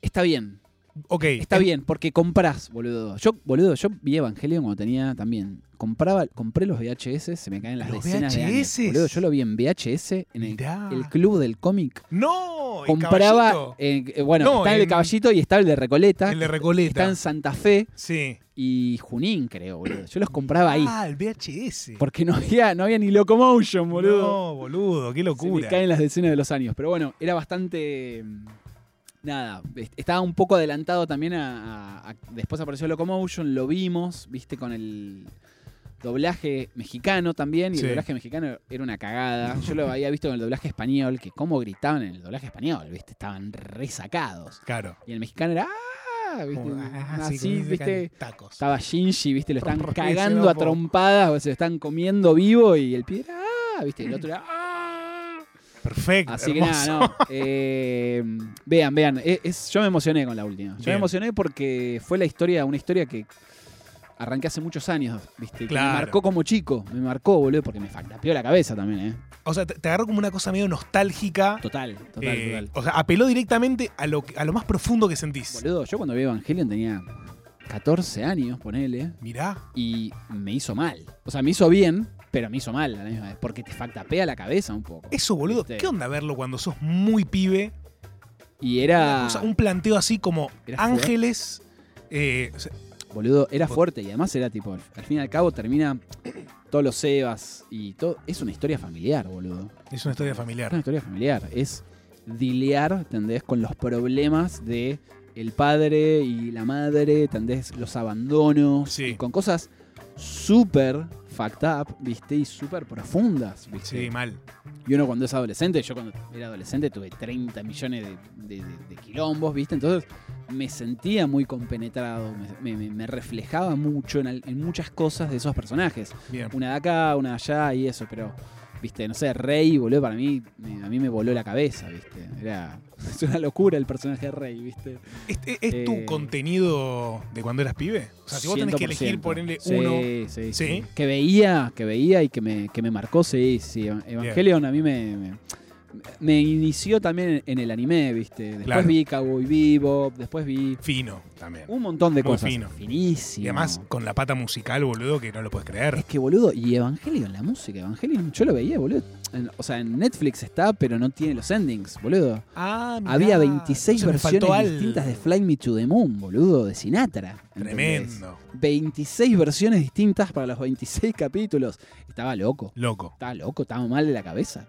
está bien. Ok. Está bien, porque comprás, boludo. Yo, boludo, yo vi Evangelion cuando tenía también. Compraba, compré los VHS, se me caen las ¿Los decenas de años. VHS? Boludo, yo lo vi en VHS, en el, el club del cómic. No, el Compraba, caballito. eh, eh, bueno, No, está el de Caballito y está el de Recoleta. El de Está Recoleta. en Santa Fe Sí. y Junín, creo, boludo. Yo los compraba ahí. Ah, el VHS. Porque no había, no había ni Locomotion, boludo. No, boludo, qué Se me locura. caen las decenas de los años. Pero bueno, era bastante. Nada, est- estaba un poco adelantado también a, a- a- Después apareció Locomotion, lo vimos, viste, con el doblaje mexicano también. Y Sí. el doblaje mexicano era una cagada. Yo lo había visto con el doblaje español, que cómo gritaban en el doblaje español, viste, estaban resacados. Claro. Y el mexicano era. ¡Ah! ¿viste? Como, ah, Así, sí, viste. Tacos. Estaba Shinji, viste, lo [laughs] están cagando a trompadas, o se lo están comiendo vivo y el pibe era, ¡ah! viste, el otro era, ¡ah! Perfecto. Así que nada, no. eh, vean, vean. es- es- yo me emocioné con la última. Yo Bien. me emocioné porque fue la historia, una historia que arranqué hace muchos años, ¿viste? Que Claro. me marcó como chico. Me marcó, boludo, porque me factapeó la cabeza también, ¿eh? O sea, te, te agarró como una cosa medio nostálgica. Total, total, Eh, total. O sea, apeló directamente a lo, que- a lo más profundo que sentís. Boludo, yo cuando vi Evangelion tenía 14 años, ponele, Mirá. y me hizo mal. O sea, me hizo bien, pero me hizo mal a la misma vez, porque te factapea la cabeza un poco. Eso, boludo. ¿Viste? ¿Qué onda verlo cuando sos muy pibe? Y era. O sea, un planteo así como ángeles. eh, o sea, Boludo, era fuerte y además era tipo, al fin y al cabo termina todos los Sebas y todo. Es una historia familiar, boludo. es una historia Es una familiar. historia familiar. Es dilear, ¿entendés? Con los problemas de el padre y la madre, ¿entendés? Los abandonos. Sí. con cosas súper fucked up, ¿viste? Y súper profundas, ¿viste? Sí, mal. Y uno cuando es adolescente, yo cuando era adolescente tuve 30 millones de, de- de- de quilombos, ¿viste? Entonces me sentía muy compenetrado, me, me- me reflejaba mucho en, al- en muchas cosas de esos personajes. Bien. Una de acá, una de allá y eso, pero, ¿viste? No sé, Rey, boludo, para mí, me- a mí me voló la cabeza, ¿viste? Era, [laughs] es una locura el personaje de Rey, ¿viste? ¿Es, es- es tu Eh, contenido de cuando eras pibe? O sea, si vos tenés que elegir 100%. ponerle Sí, uno. Sí, sí, ¿Sí? Que veía, que veía y que me, que me marcó, sí, sí. Evangelion a mí me, me, me inició también en el anime, ¿viste? Después Claro. vi Cowboy Vivo, después vi Fino también. un montón de Muy cosas. fino. Finísimo. Y además con la pata musical, boludo, que no lo puedes creer. Es que, boludo, y Evangelion, la música, Evangelion, yo lo veía, boludo. En- o sea, en Netflix está, pero no tiene los endings, boludo. Ah, mirá. Había 26 Entonces me versiones distintas de Fly Me to the Moon, boludo, de Sinatra. ¿entendés? Tremendo. 26 versiones distintas para los 26 capítulos. Estaba loco. Loco. Estaba loco, estaba mal de la cabeza.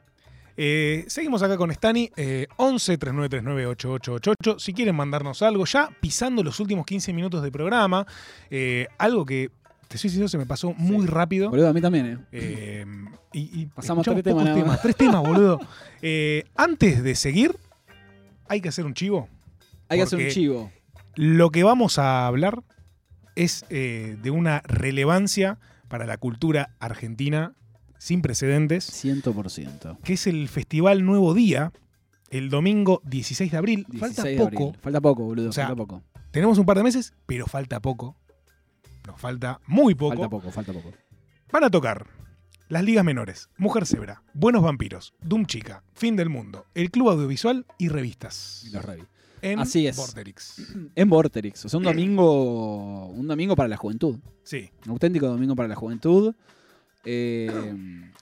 Eh, seguimos acá con Stani, eh, 11 3939 8888. Si quieren mandarnos algo, ya pisando los últimos 15 minutos de programa, eh, algo que, te soy sincero, se me pasó muy rápido. Boludo, a mí también, ¿eh? Eh, y, y Pasamos tres temas nada más. Tres temas, boludo. [laughs] Antes de seguir, hay que hacer un chivo. Hay que hacer un chivo. Lo que vamos a hablar es de una relevancia para la cultura argentina sin precedentes, 100%. que es el Festival Nuevo Día, el domingo 16 de abril. 16 falta de poco. abril. Falta poco, boludo. O sea, falta poco. Tenemos un par de meses, pero falta poco. Nos falta muy poco. Falta poco, falta poco. Van a tocar las ligas menores, Mujer Zebra, Buenos Vampiros, Doom Chica, Fin del Mundo, el Club Audiovisual y revistas. Los revi. En Así es. Vorterix. [clears throat] En Vorterix. O sea, un domingo. Un domingo para la juventud. Sí, Un auténtico domingo para la juventud. Eh,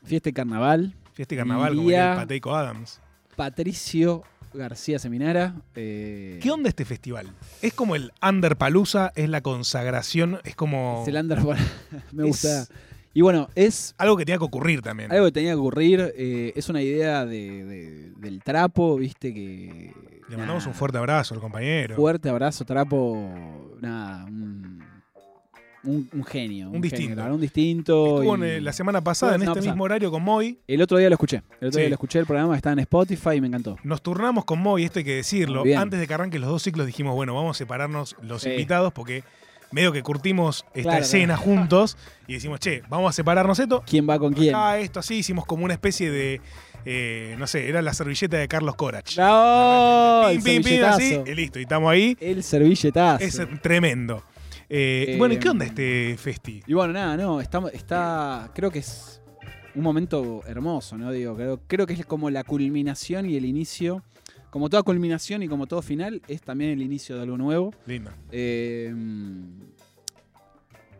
fiesta y carnaval. fiesta y carnaval, como diría el Pateico Adams. Patricio García Seminara. eh, ¿Qué onda este festival? Es como el Underpalooza, es la consagración, es como Es el under- [laughs] Me Es- gusta. Y bueno, es algo que tenía que ocurrir también. algo que tenía que ocurrir. eh, es una idea de, de- del trapo, viste que. Le mandamos nada, un fuerte abrazo al compañero. Fuerte abrazo, trapo. Nada, un, un, un genio. Un distinto. un distinto. Estuvo y- la semana pasada en este pasada. mismo horario con Moy. El otro día lo escuché. El otro Sí. día lo escuché, el programa está en Spotify y me encantó. Nos turnamos con Moy, esto hay que decirlo. Bien. Antes de que arranquen los dos ciclos dijimos, bueno, vamos a separarnos los Sí. invitados porque medio que curtimos esta Claro, escena juntos y decimos, che, vamos a separarnos esto. ¿Quién va con quién? Ah, esto así, hicimos como una especie de, eh, no sé, era la servilleta de Carlos Corach. ¡No! Pim, El pim, pim, así, y listo, y estamos ahí. El servilletazo. Es tremendo. Eh, Eh, bueno, ¿y qué onda este festi? Y bueno, nada, no, está, está, creo que es un momento hermoso, ¿no? Digo, creo, creo que es como la culminación y el inicio, como toda culminación y como todo final, es también el inicio de algo nuevo. Lindo. Eh,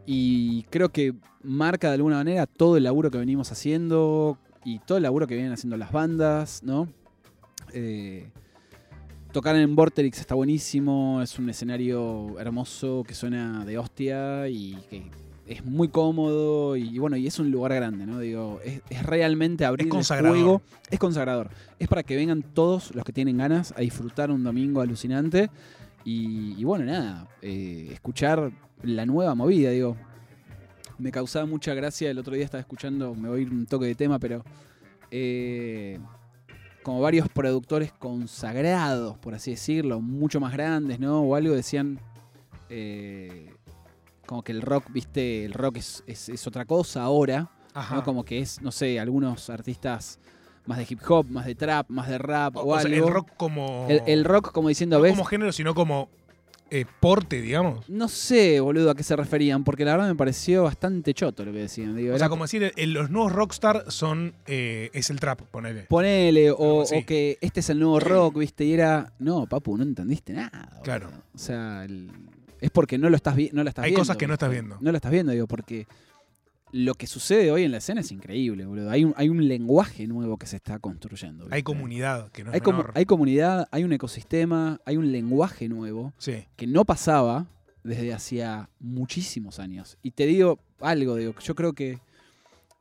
y creo que marca de alguna manera todo el laburo que venimos haciendo y todo el laburo que vienen haciendo las bandas, ¿no? Eh, tocar en Vorterix está buenísimo, es un escenario hermoso que suena de hostia y que es muy cómodo y, bueno, y es un lugar grande, ¿no? Digo, es, es realmente abrir el consagrador. juego. Es consagrador. Es para que vengan todos los que tienen ganas a disfrutar un domingo alucinante y, y bueno, nada, eh, escuchar la nueva movida, digo. Me causaba mucha gracia, el otro día estaba escuchando, me voy a ir un toque de tema, pero eh, como varios productores consagrados, por así decirlo, mucho más grandes, ¿no? O algo decían, eh, como que el rock, viste, el rock es, es- es otra cosa ahora, Ajá. ¿no? Como que es, no sé, algunos artistas más de hip hop, más de trap, más de rap o, O sea, algo. el rock como. El- el rock como diciendo, no ¿ves? como género, sino como eh, porte, digamos. No sé, boludo, a qué se referían, porque la verdad me pareció bastante choto lo que decían. Digo, O sea, como decir, el- los nuevos rockstar son. eh, es el trap, ponele. Ponele, o, así. o que este es el nuevo [clears throat] rock, ¿viste? Y era, no, papu, no entendiste nada. boludo. Claro. O sea, el- es porque no lo estás, vi- no lo estás Hay viendo. cosas que no estás viendo. No lo estás viendo, digo, porque lo que sucede hoy en la escena es increíble, boludo. Hay un, hay un lenguaje nuevo que se está construyendo. Hay comunidad, que no es hay, comunidad, hay un ecosistema, hay un lenguaje nuevo Sí. que no pasaba desde hacía muchísimos años. Y te digo algo, digo, yo creo que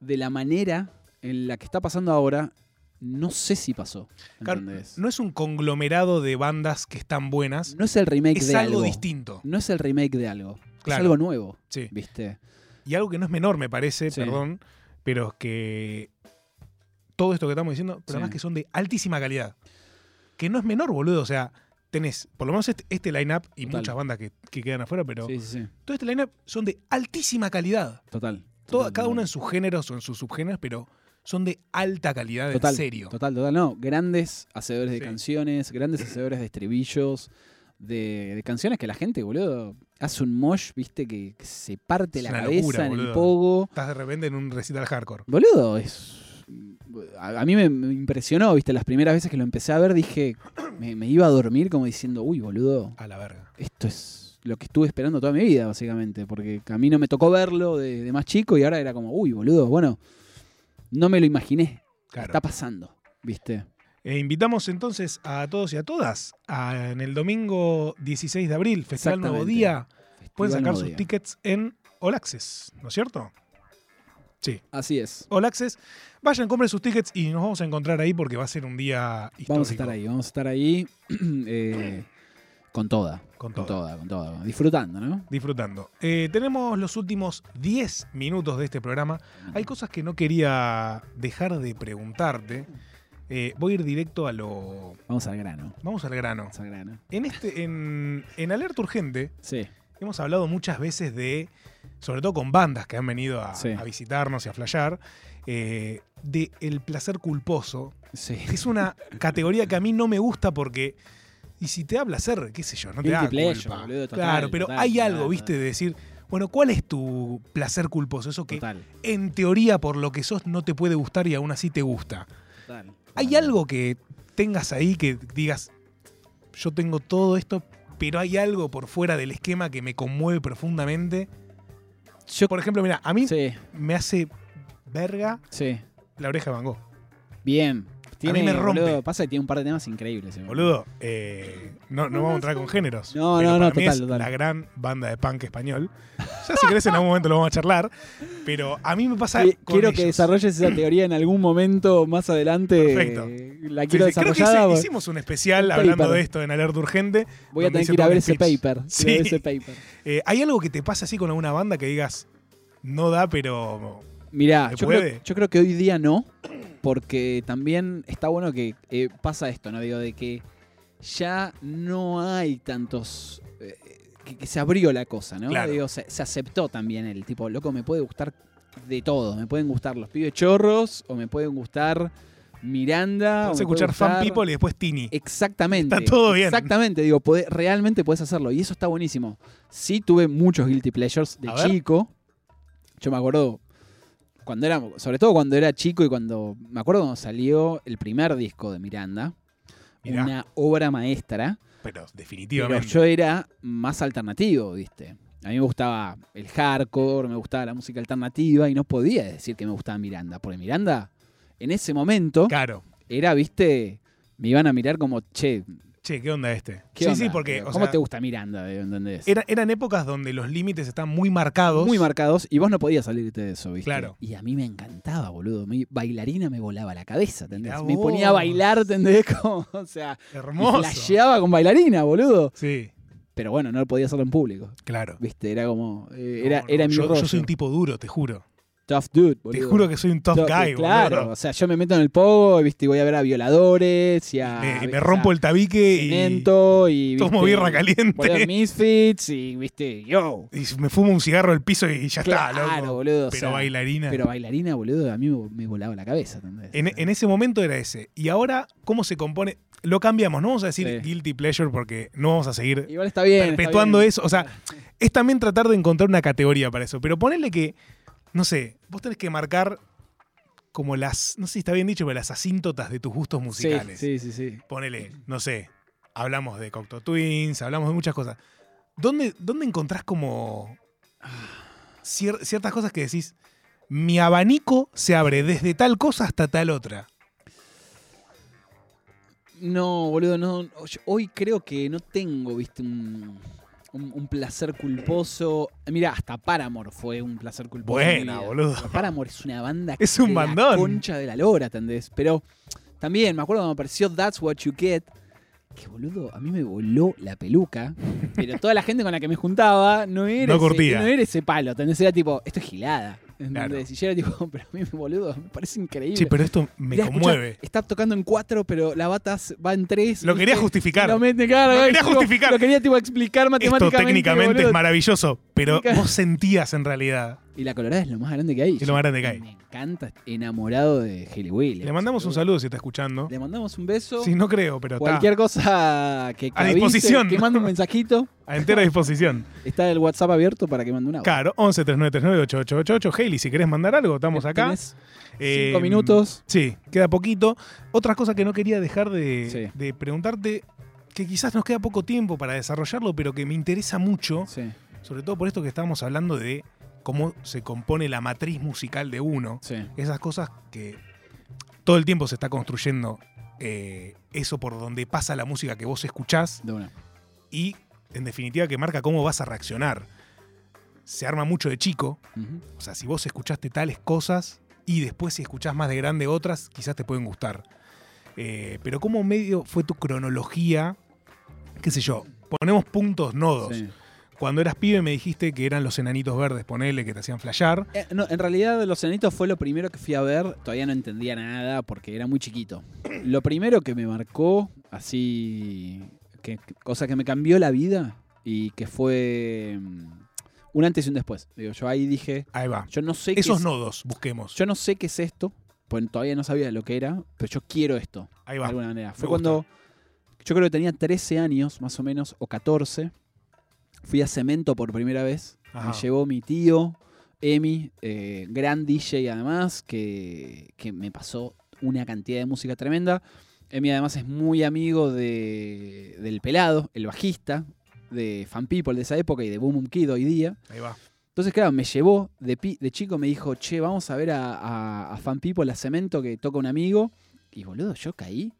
de la manera en la que está pasando ahora, no sé si pasó. No es un conglomerado de bandas que están buenas. No es el remake es de algo, algo. distinto. No es el remake de algo. Claro. Es algo nuevo. Sí. ¿Viste? Y algo que no es menor, me parece, Sí. perdón, pero que todo esto que estamos diciendo, pero Sí. además que son de altísima calidad. Que no es menor, boludo. O sea, tenés por lo menos este, este line-up y Total. muchas bandas que, que quedan afuera, pero Sí, todo este line-up son de altísima calidad. Total. Toda- Total, cada uno en sus géneros o en sus subgéneros, pero son de alta calidad, Total, en serio. Total, total. No, grandes hacedores de canciones, grandes hacedores de estribillos, de, de canciones que la gente, boludo, hace un mosh, viste, que, que se parte Es la cabeza locura, en el pogo. Estás de repente en un recital hardcore. Boludo, es. A, a mí me, me impresionó, viste, las primeras veces que lo empecé a ver dije, [clears throat] me, me iba a dormir como diciendo, uy, boludo, A la verga. esto es lo que estuve esperando toda mi vida, básicamente, porque a mí no me tocó verlo de, de más chico y ahora era como, uy, boludo, bueno, no me lo imaginé, Claro. está pasando, viste. Eh, invitamos entonces a todos y a todas a, en el domingo 16 de abril, Festival Nuevo. Día. Pueden sacar sus Día. tickets en All Access, ¿no es cierto? Sí, Así es. All Access. Vayan, compren sus tickets y nos vamos a encontrar ahí porque va a ser un día histórico. Vamos a estar ahí, vamos a estar ahí [clears throat] eh, con toda, Con con toda, con toda, disfrutando, ¿no? Disfrutando. Eh, tenemos los últimos 10 minutos de este programa. Hay cosas que no quería dejar de preguntarte. Eh, voy a ir directo a lo. Vamos al grano, Vamos al grano. vamos al grano. En este, en, en Alerta Urgente, Sí, hemos hablado muchas veces de, sobre todo con bandas que han venido a, Sí. a visitarnos y a flashear, eh, de el placer culposo. sí. que Es una categoría que a mí no me gusta porque. Y si te da placer, qué sé yo, no te da culpa. boludo, total, claro, pero total, hay total, algo, viste, de decir, bueno, ¿cuál es tu placer culposo? Eso que Total, en teoría por lo que sos no te puede gustar y aún así te gusta. total. ¿Hay algo que tengas ahí que digas, yo tengo todo esto, pero hay algo por fuera del esquema que me conmueve profundamente? Yo, Por ejemplo, mira, a mí sí, me hace verga sí. la oreja de Van Gogh. Bien. Tiene, me rompe. boludo, pasa que tiene un par de temas increíbles. ese Boludo, eh, no, no vamos a entrar con géneros. No, no, no, mí total, es total. la gran banda de punk español. Ya si querés en algún momento lo vamos a charlar. Pero a mí me pasa con Quiero que desarrolles esa teoría en algún momento más adelante. Perfecto. Eh, La Sí, quiero sí, creo que hice- hicimos un especial Un hablando paper. de esto en Alerta Urgente. Voy a tener que ir a ver ese paper. Ver ese paper. Eh, ¿Hay algo que te pasa así con alguna banda que digas, no da, pero... Mirá, yo creo que hoy día no, porque también está bueno que eh, pasa esto, ¿no? Digo, de que ya no hay tantos... eh, que, que se abrió la cosa, ¿no? Claro. Digo, se, se aceptó también el tipo, loco, me puede gustar de todo. Me pueden gustar los pibes chorros o me pueden gustar Miranda. Vas a escuchar Fan People y después Tini. Exactamente. Está todo bien. Exactamente, digo, podés- realmente puedes hacerlo. Y eso está buenísimo. Sí tuve muchos guilty pleasures de A ver. chico. Yo me acuerdo cuando era, sobre todo cuando era chico y cuando, me acuerdo cuando salió el primer disco de Miranda. Mirá. Una obra maestra. Pero Pero definitivamente. yo era más alternativo, ¿viste? A mí me gustaba el hardcore, me gustaba la música alternativa y no podía decir que me gustaba Miranda. Porque Miranda, en ese momento, Claro. era, ¿viste? Me iban a mirar como, che, Che, ¿qué onda este? ¿qué sí, onda? sí, porque. o ¿Cómo sea, te gusta Miranda? ¿Entendés? era- eran épocas donde los límites están muy marcados. Muy marcados y vos no podías salirte de eso, ¿viste? Claro. Y a mí me encantaba, boludo. Mi bailarina me volaba la cabeza, ¿entendés? Me ponía a bailar, ¿entendés? [laughs] Como, o sea, Hermoso. flasheaba con bailarina, boludo. Sí, Pero bueno, no lo podía hacerlo en público. claro. ¿Viste? Era como. eh, era, no, era mi yo, rollo. yo soy un tipo duro, te juro. Tough dude, Te boludo. juro que soy un tough Tough- guy, Claro, boludo. o sea, yo me meto en el pogo, ¿viste? Y voy a ver a violadores y a. Me, me rompo a el tabique y, cemento y. tomo ¿viste? birra caliente. voy a Misfits y, ¿viste? Yo. y me fumo un cigarro al piso y ya Claro, está, loco. boludo. o Pero sea, bailarina. Pero bailarina, boludo, a mí me, volaba la cabeza. En, en ese momento era ese. Y ahora, ¿cómo se compone? Lo cambiamos, no vamos a decir Sí. guilty pleasure porque no vamos a seguir Igual está bien. está perpetuando bien. eso. O sea, es también tratar de encontrar una categoría para eso. Pero ponele que, no sé, vos tenés que marcar como las, no sé si está bien dicho, pero las asíntotas de tus gustos musicales. Sí, sí, sí. sí. Ponele, no sé, hablamos de Cocteau Twins, hablamos de muchas cosas. ¿Dónde, dónde encontrás como cier- ciertas cosas que decís, mi abanico se abre desde tal cosa hasta tal otra? No, boludo, no. Hoy creo que no tengo, viste, un, un, un placer culposo. Mira, hasta Paramore fue un placer culposo. Buena, boludo. Paramore es una banda [laughs] Es un de la bandón. concha de la lora, ¿entendés? Pero también me acuerdo cuando apareció That's What You Get. Que boludo, a mí me voló la peluca. Pero toda la gente con la que me juntaba no era, No ese, no era ese palo. ¿entendés? Era tipo, esto es gilada. Claro. ¿entendés? Y yo era tipo, pero a mí, boludo, me parece increíble. Sí, pero esto me Mirá, conmueve. está tocando en cuatro, pero la bata s- va en tres. Lo quería justificar. Lo mete, claro, Lo quería Tipo, justificar. Lo quería tipo explicar Esto matemáticamente. técnicamente boludo. es maravilloso, pero vos sentías en realidad. Y la colorada es lo más grande que hay. Es lo más grande que hay. Me encanta, enamorado de Haley Williams. Le mandamos un saludo si está escuchando. Le mandamos un beso. Sí, no creo, pero está Cualquier cosa que, que A avise, disposición. que mande un mensajito. [laughs] a entera disposición. Está el WhatsApp abierto para que mande un audio. Claro, 11 3939 8888. Hailey, si querés mandar algo, estamos acá. Tenés Eh, cinco minutos. Sí, queda poquito. Otra cosa que no quería dejar de, Sí. de preguntarte, que quizás nos queda poco tiempo para desarrollarlo, pero que me interesa mucho, Sí, sobre todo por esto que estábamos hablando de cómo se compone la matriz musical de uno. sí. Esas cosas que todo el tiempo se está construyendo eh, eso por donde pasa la música que vos escuchás De una. y, en definitiva, que marca cómo vas a reaccionar. Se arma mucho de chico, o sea, si vos escuchaste tales cosas y después si escuchás más de grande otras, quizás te pueden gustar. Eh, pero ¿cómo medio fue tu cronología? ¿Qué sé yo? Ponemos puntos, nodos. Sí. Cuando eras pibe me dijiste que eran los enanitos verdes, ponele, que te hacían flashear. Eh, no, en realidad Los Enanitos fue lo primero que fui a ver. Todavía no entendía nada porque era muy chiquito. [clears throat] Lo primero que me marcó, así, que, cosa que me cambió la vida y que fue mm, un antes y un después. Digo, yo ahí dije, Ahí va. yo no sé qué Esos es, nodos, busquemos. yo no sé qué es esto, pues todavía no sabía lo que era, pero yo quiero esto Ahí de va. alguna manera. Fue cuando yo creo que tenía 13 años, más o menos, o 14. Fui a Cemento por primera vez. Ajá. Me llevó mi tío, Emi, eh, gran DJ además, que, que me pasó una cantidad de música tremenda. Emi además es muy amigo de, del Pelado, el bajista de Fan People de esa época y de Boom Boom Kid hoy día. Ahí va. Entonces, claro, me llevó de, pi- de chico, me dijo, che, vamos a ver a, a- a Fan People, a Cemento, que toca un amigo. Y boludo, yo caí,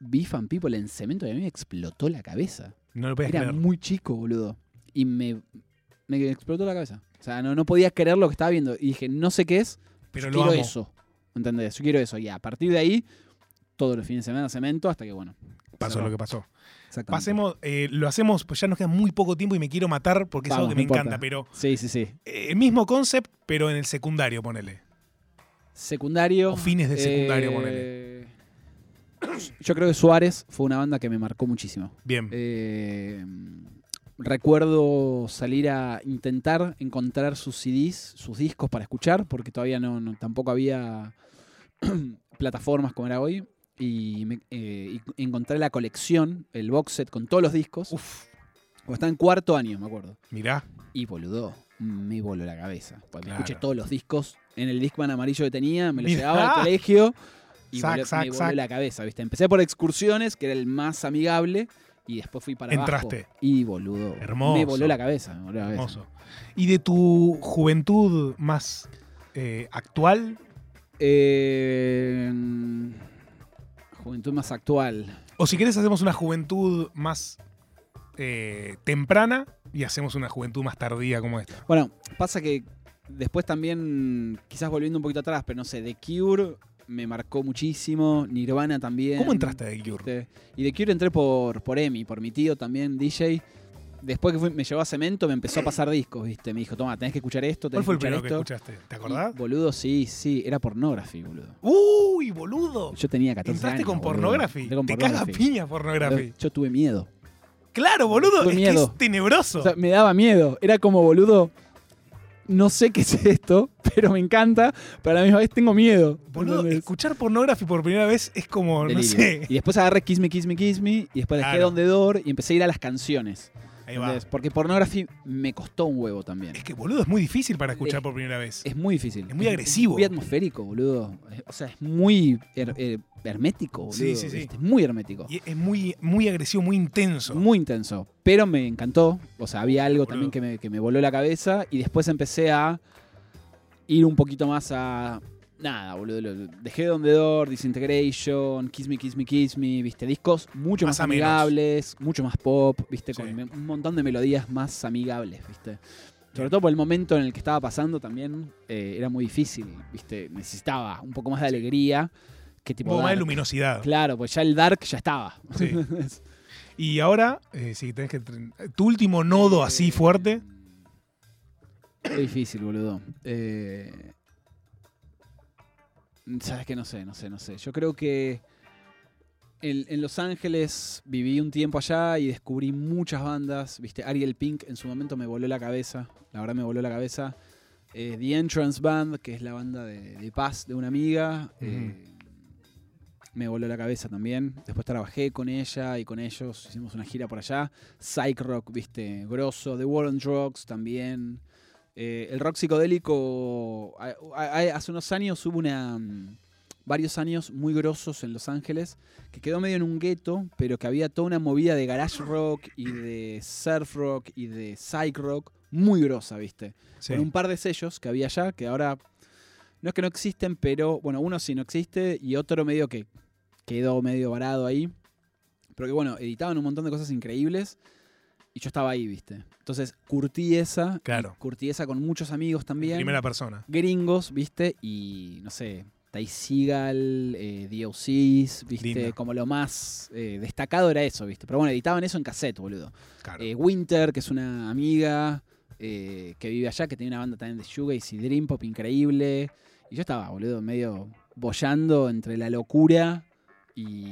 vi Fan People en Cemento y a mí me explotó la cabeza. No lo podías Era creer. muy chico, boludo. Y me, me explotó la cabeza. O sea, no, no podía creer lo que estaba viendo. Y dije, no sé qué es, Pero yo lo quiero amo. eso. ¿Entendés? Yo quiero eso. Y a partir de ahí, todos los fines de semana Cemento hasta que, bueno. Pasó cerró. lo que pasó. Exactamente. Pasemos, eh, lo hacemos, pues ya nos queda muy poco tiempo y me quiero matar porque es algo que me importa. encanta, pero Sí, sí, sí. eh, el mismo concept, pero en el secundario, ponele. Secundario. O fines de secundario, eh, [clears throat] Yo creo que Suárez fue una banda que me marcó muchísimo. Bien. Eh, recuerdo salir a intentar encontrar sus CDs, sus discos para escuchar, porque todavía no, no- tampoco había [clears throat] plataformas como era hoy. Y, me- eh, y encontré la colección, el box set con todos los discos. Uf, O está en cuarto año, me acuerdo. mirá. Y boludo, me voló la cabeza. Porque Claro. me escuché todos los discos en el Discman amarillo que tenía, me lo llevaba al colegio y Sac, voló- sac, me voló la cabeza, ¿viste? Empecé por excursiones, que era el más amigable, y después fui para Entraste. abajo. Y boludo, Hermoso. me voló la cabeza. me voló la cabeza. Hermoso. ¿Y de tu juventud más eh, actual? Eh, juventud más actual. O si querés hacemos una juventud más eh, temprana y hacemos una juventud más tardía como esta. Bueno, pasa que después también, quizás volviendo un poquito atrás, pero no sé, The Cure me marcó muchísimo, Nirvana también. ¿Cómo entraste a The Cure? ¿viste? Y de Cure entré por, por Emi, por mi tío también, DJ. Después que fui- me llevó a Cemento, me empezó a pasar discos, ¿viste? Me dijo, toma, tenés que escuchar esto, ¿Cuál tenés fue el que primero que esto. escuchaste? ¿Te acordás? Y, boludo, sí, sí, era pornography, boludo. ¡Uy, boludo! Yo tenía 14 Entraste años. con pornography. Con Te caga piña pornography. Yo tuve miedo. Claro, boludo. Tuve Es miedo. que es tenebroso. O sea, me daba miedo. Era como, boludo, no sé qué es esto, pero me encanta, pero a la misma vez tengo miedo. boludo, escuchar pornography por primera vez es como, Delirio. no sé. Y después agarré Kiss Me, Kiss Me, Kiss Me, y después dejé Claro. Don the Door y empecé a ir a las canciones. Ahí va. Porque pornography me costó un huevo también. Es que, boludo, es muy difícil para escuchar Es- por primera vez. Es muy difícil. Es muy agresivo. Muy atmosférico, boludo. Es- O sea, es muy her- eh, hermético, boludo. Sí, sí, sí. ¿viste? Es muy hermético. Y es muy, muy agresivo, muy intenso. Muy intenso. Pero me encantó. O sea, había algo Boludo. también que me, que me voló la cabeza. Y después empecé a ir un poquito más a. Nada, boludo. Dejé Don the Door, Disintegration, Kiss Me, Kiss Me, Kiss Me. Viste, discos mucho Más amigables, mucho más pop, viste, Sí. con un montón de melodías más amigables, viste. Sobre todo por el momento en el que estaba pasando también, eh, era muy difícil, viste. Necesitaba un poco más de alegría. Que Un poco más de luminosidad. Claro, pues ya el dark ya estaba. Sí. [laughs] Y ahora, eh, si tenés que. Tu último nodo así fuerte. Qué difícil, boludo. Eh, Sabes que no sé, no sé, no sé. Yo creo que en, en Los Ángeles viví un tiempo allá y descubrí muchas bandas. Viste, Ariel Pink en su momento me voló la cabeza. La verdad me voló la cabeza. Eh, The Entrance Band, que es la banda de, de paz de una amiga. eh, me voló la cabeza también. Después trabajé con ella y con ellos. Hicimos una gira por allá. Psych Rock, viste, grosso. The War on Drugs también. Eh, el rock psicodélico, a- a- hace unos años hubo una, mm, varios años muy grosos en Los Ángeles, que quedó medio en un gueto, pero que había toda una movida de garage rock y de surf rock y de psych rock muy grosa, ¿viste? Sí. Con un par de sellos que había allá, que ahora no es que no existen, pero bueno, uno sí no existe y otro medio que quedó medio varado ahí. Pero que bueno, editaban un montón de cosas increíbles y yo estaba ahí, ¿viste? Entonces curtí esa. Claro. Curtí esa con muchos amigos también. Primera persona. Gringos, ¿viste? Y no sé, Ty Seagal, eh, DOCs, ¿viste? Lindo. Como lo más eh, destacado era eso, ¿viste? Pero bueno, editaban eso en cassette, boludo. Claro. Eh, Winter, que es una amiga que vive allá, que tiene una banda también de shoegaze y dream pop increíble. Y yo estaba, boludo, medio bollando entre la locura y,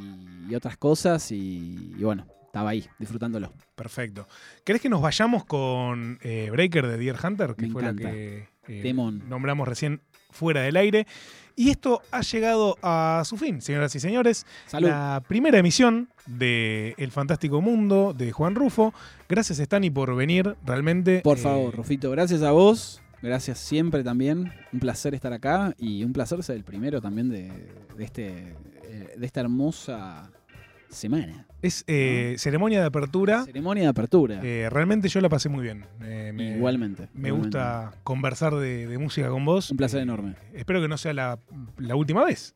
y otras cosas. Y, y bueno, estaba ahí, disfrutándolo. Perfecto. ¿Querés que nos vayamos con eh, Breaker de Deer Hunter? Que Me fue encanta. la que eh, nombramos recién fuera del aire. Y esto ha llegado a su fin, señoras y señores. Salud. La primera emisión de El Fantástico Mundo de Juan Rufo. Gracias, Stani, por venir. Realmente. Por eh, favor, Rufito, gracias a vos. Gracias siempre también. Un placer estar acá y un placer ser el primero también de, de este, de esta hermosa semana. Es eh, ceremonia de apertura. Ceremonia de apertura. Eh, realmente yo la pasé muy bien. Eh, me, igualmente. Me igualmente. gusta conversar de, de música con vos. Un placer enorme. Espero que no sea la, la última vez.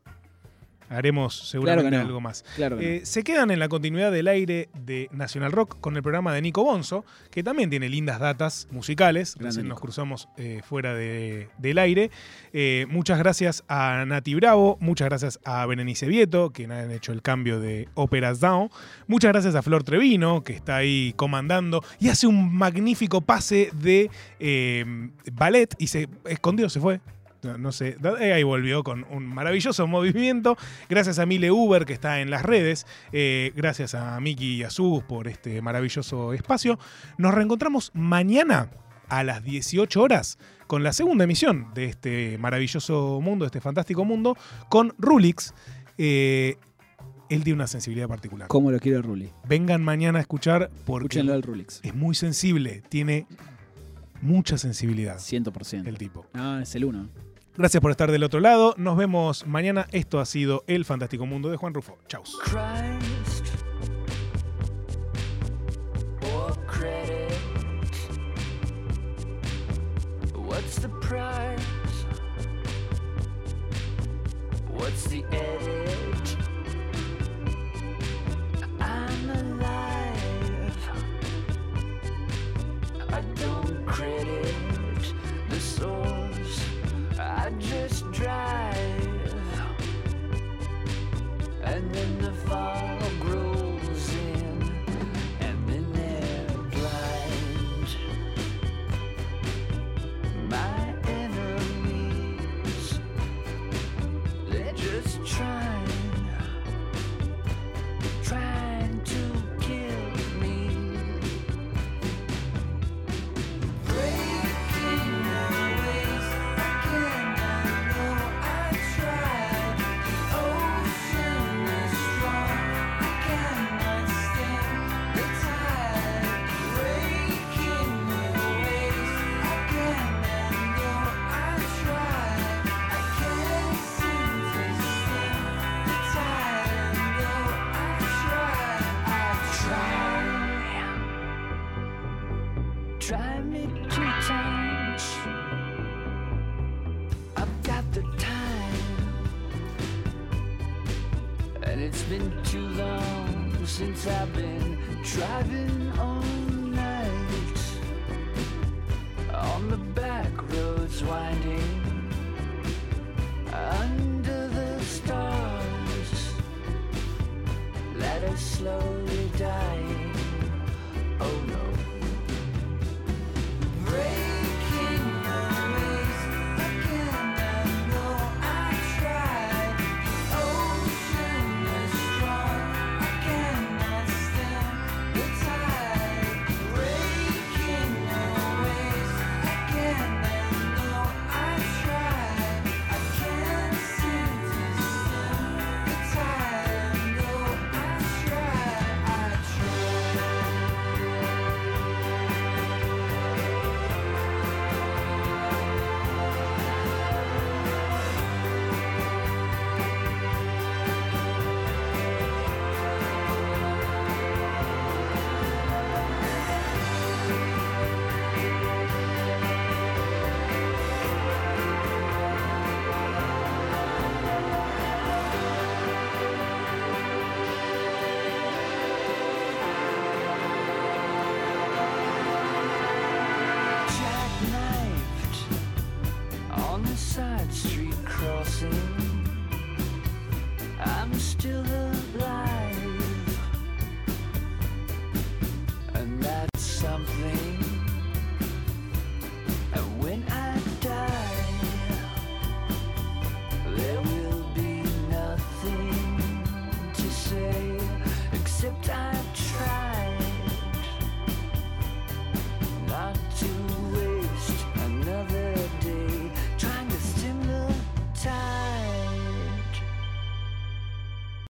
Haremos seguramente Claro que no. algo más. Claro que no. Eh, se quedan en la continuidad del aire de Nacional Rock con el programa de Nico Bonzo, que también tiene lindas datas musicales. Recién nos cruzamos eh, fuera de- del aire. Eh, muchas gracias a Nati Bravo, muchas gracias a Berenice Vieto, que han hecho el cambio de Óperas Down. Muchas gracias a Flor Trevino, que está ahí comandando y hace un magnífico pase de ballet y se escondió, se fue. No, no sé, eh, ahí volvió con un maravilloso movimiento. Gracias a Mile Uber que está en las redes. Eh, gracias a Miki y a Sus por este maravilloso espacio. Nos reencontramos mañana a las 18 horas con la segunda emisión de este maravilloso mundo, de este fantástico mundo, con Rulix. Eh, él tiene una sensibilidad particular. ¿Cómo lo quiere Ruli? Vengan mañana a escuchar porque Escúchenlo al Rulix. es muy sensible, tiene mucha sensibilidad 100%. el tipo. Ah, es el uno. Gracias por estar del otro lado. Nos vemos mañana. Esto ha sido El Fantástico Mundo de Juan Rufo. Chau. Right.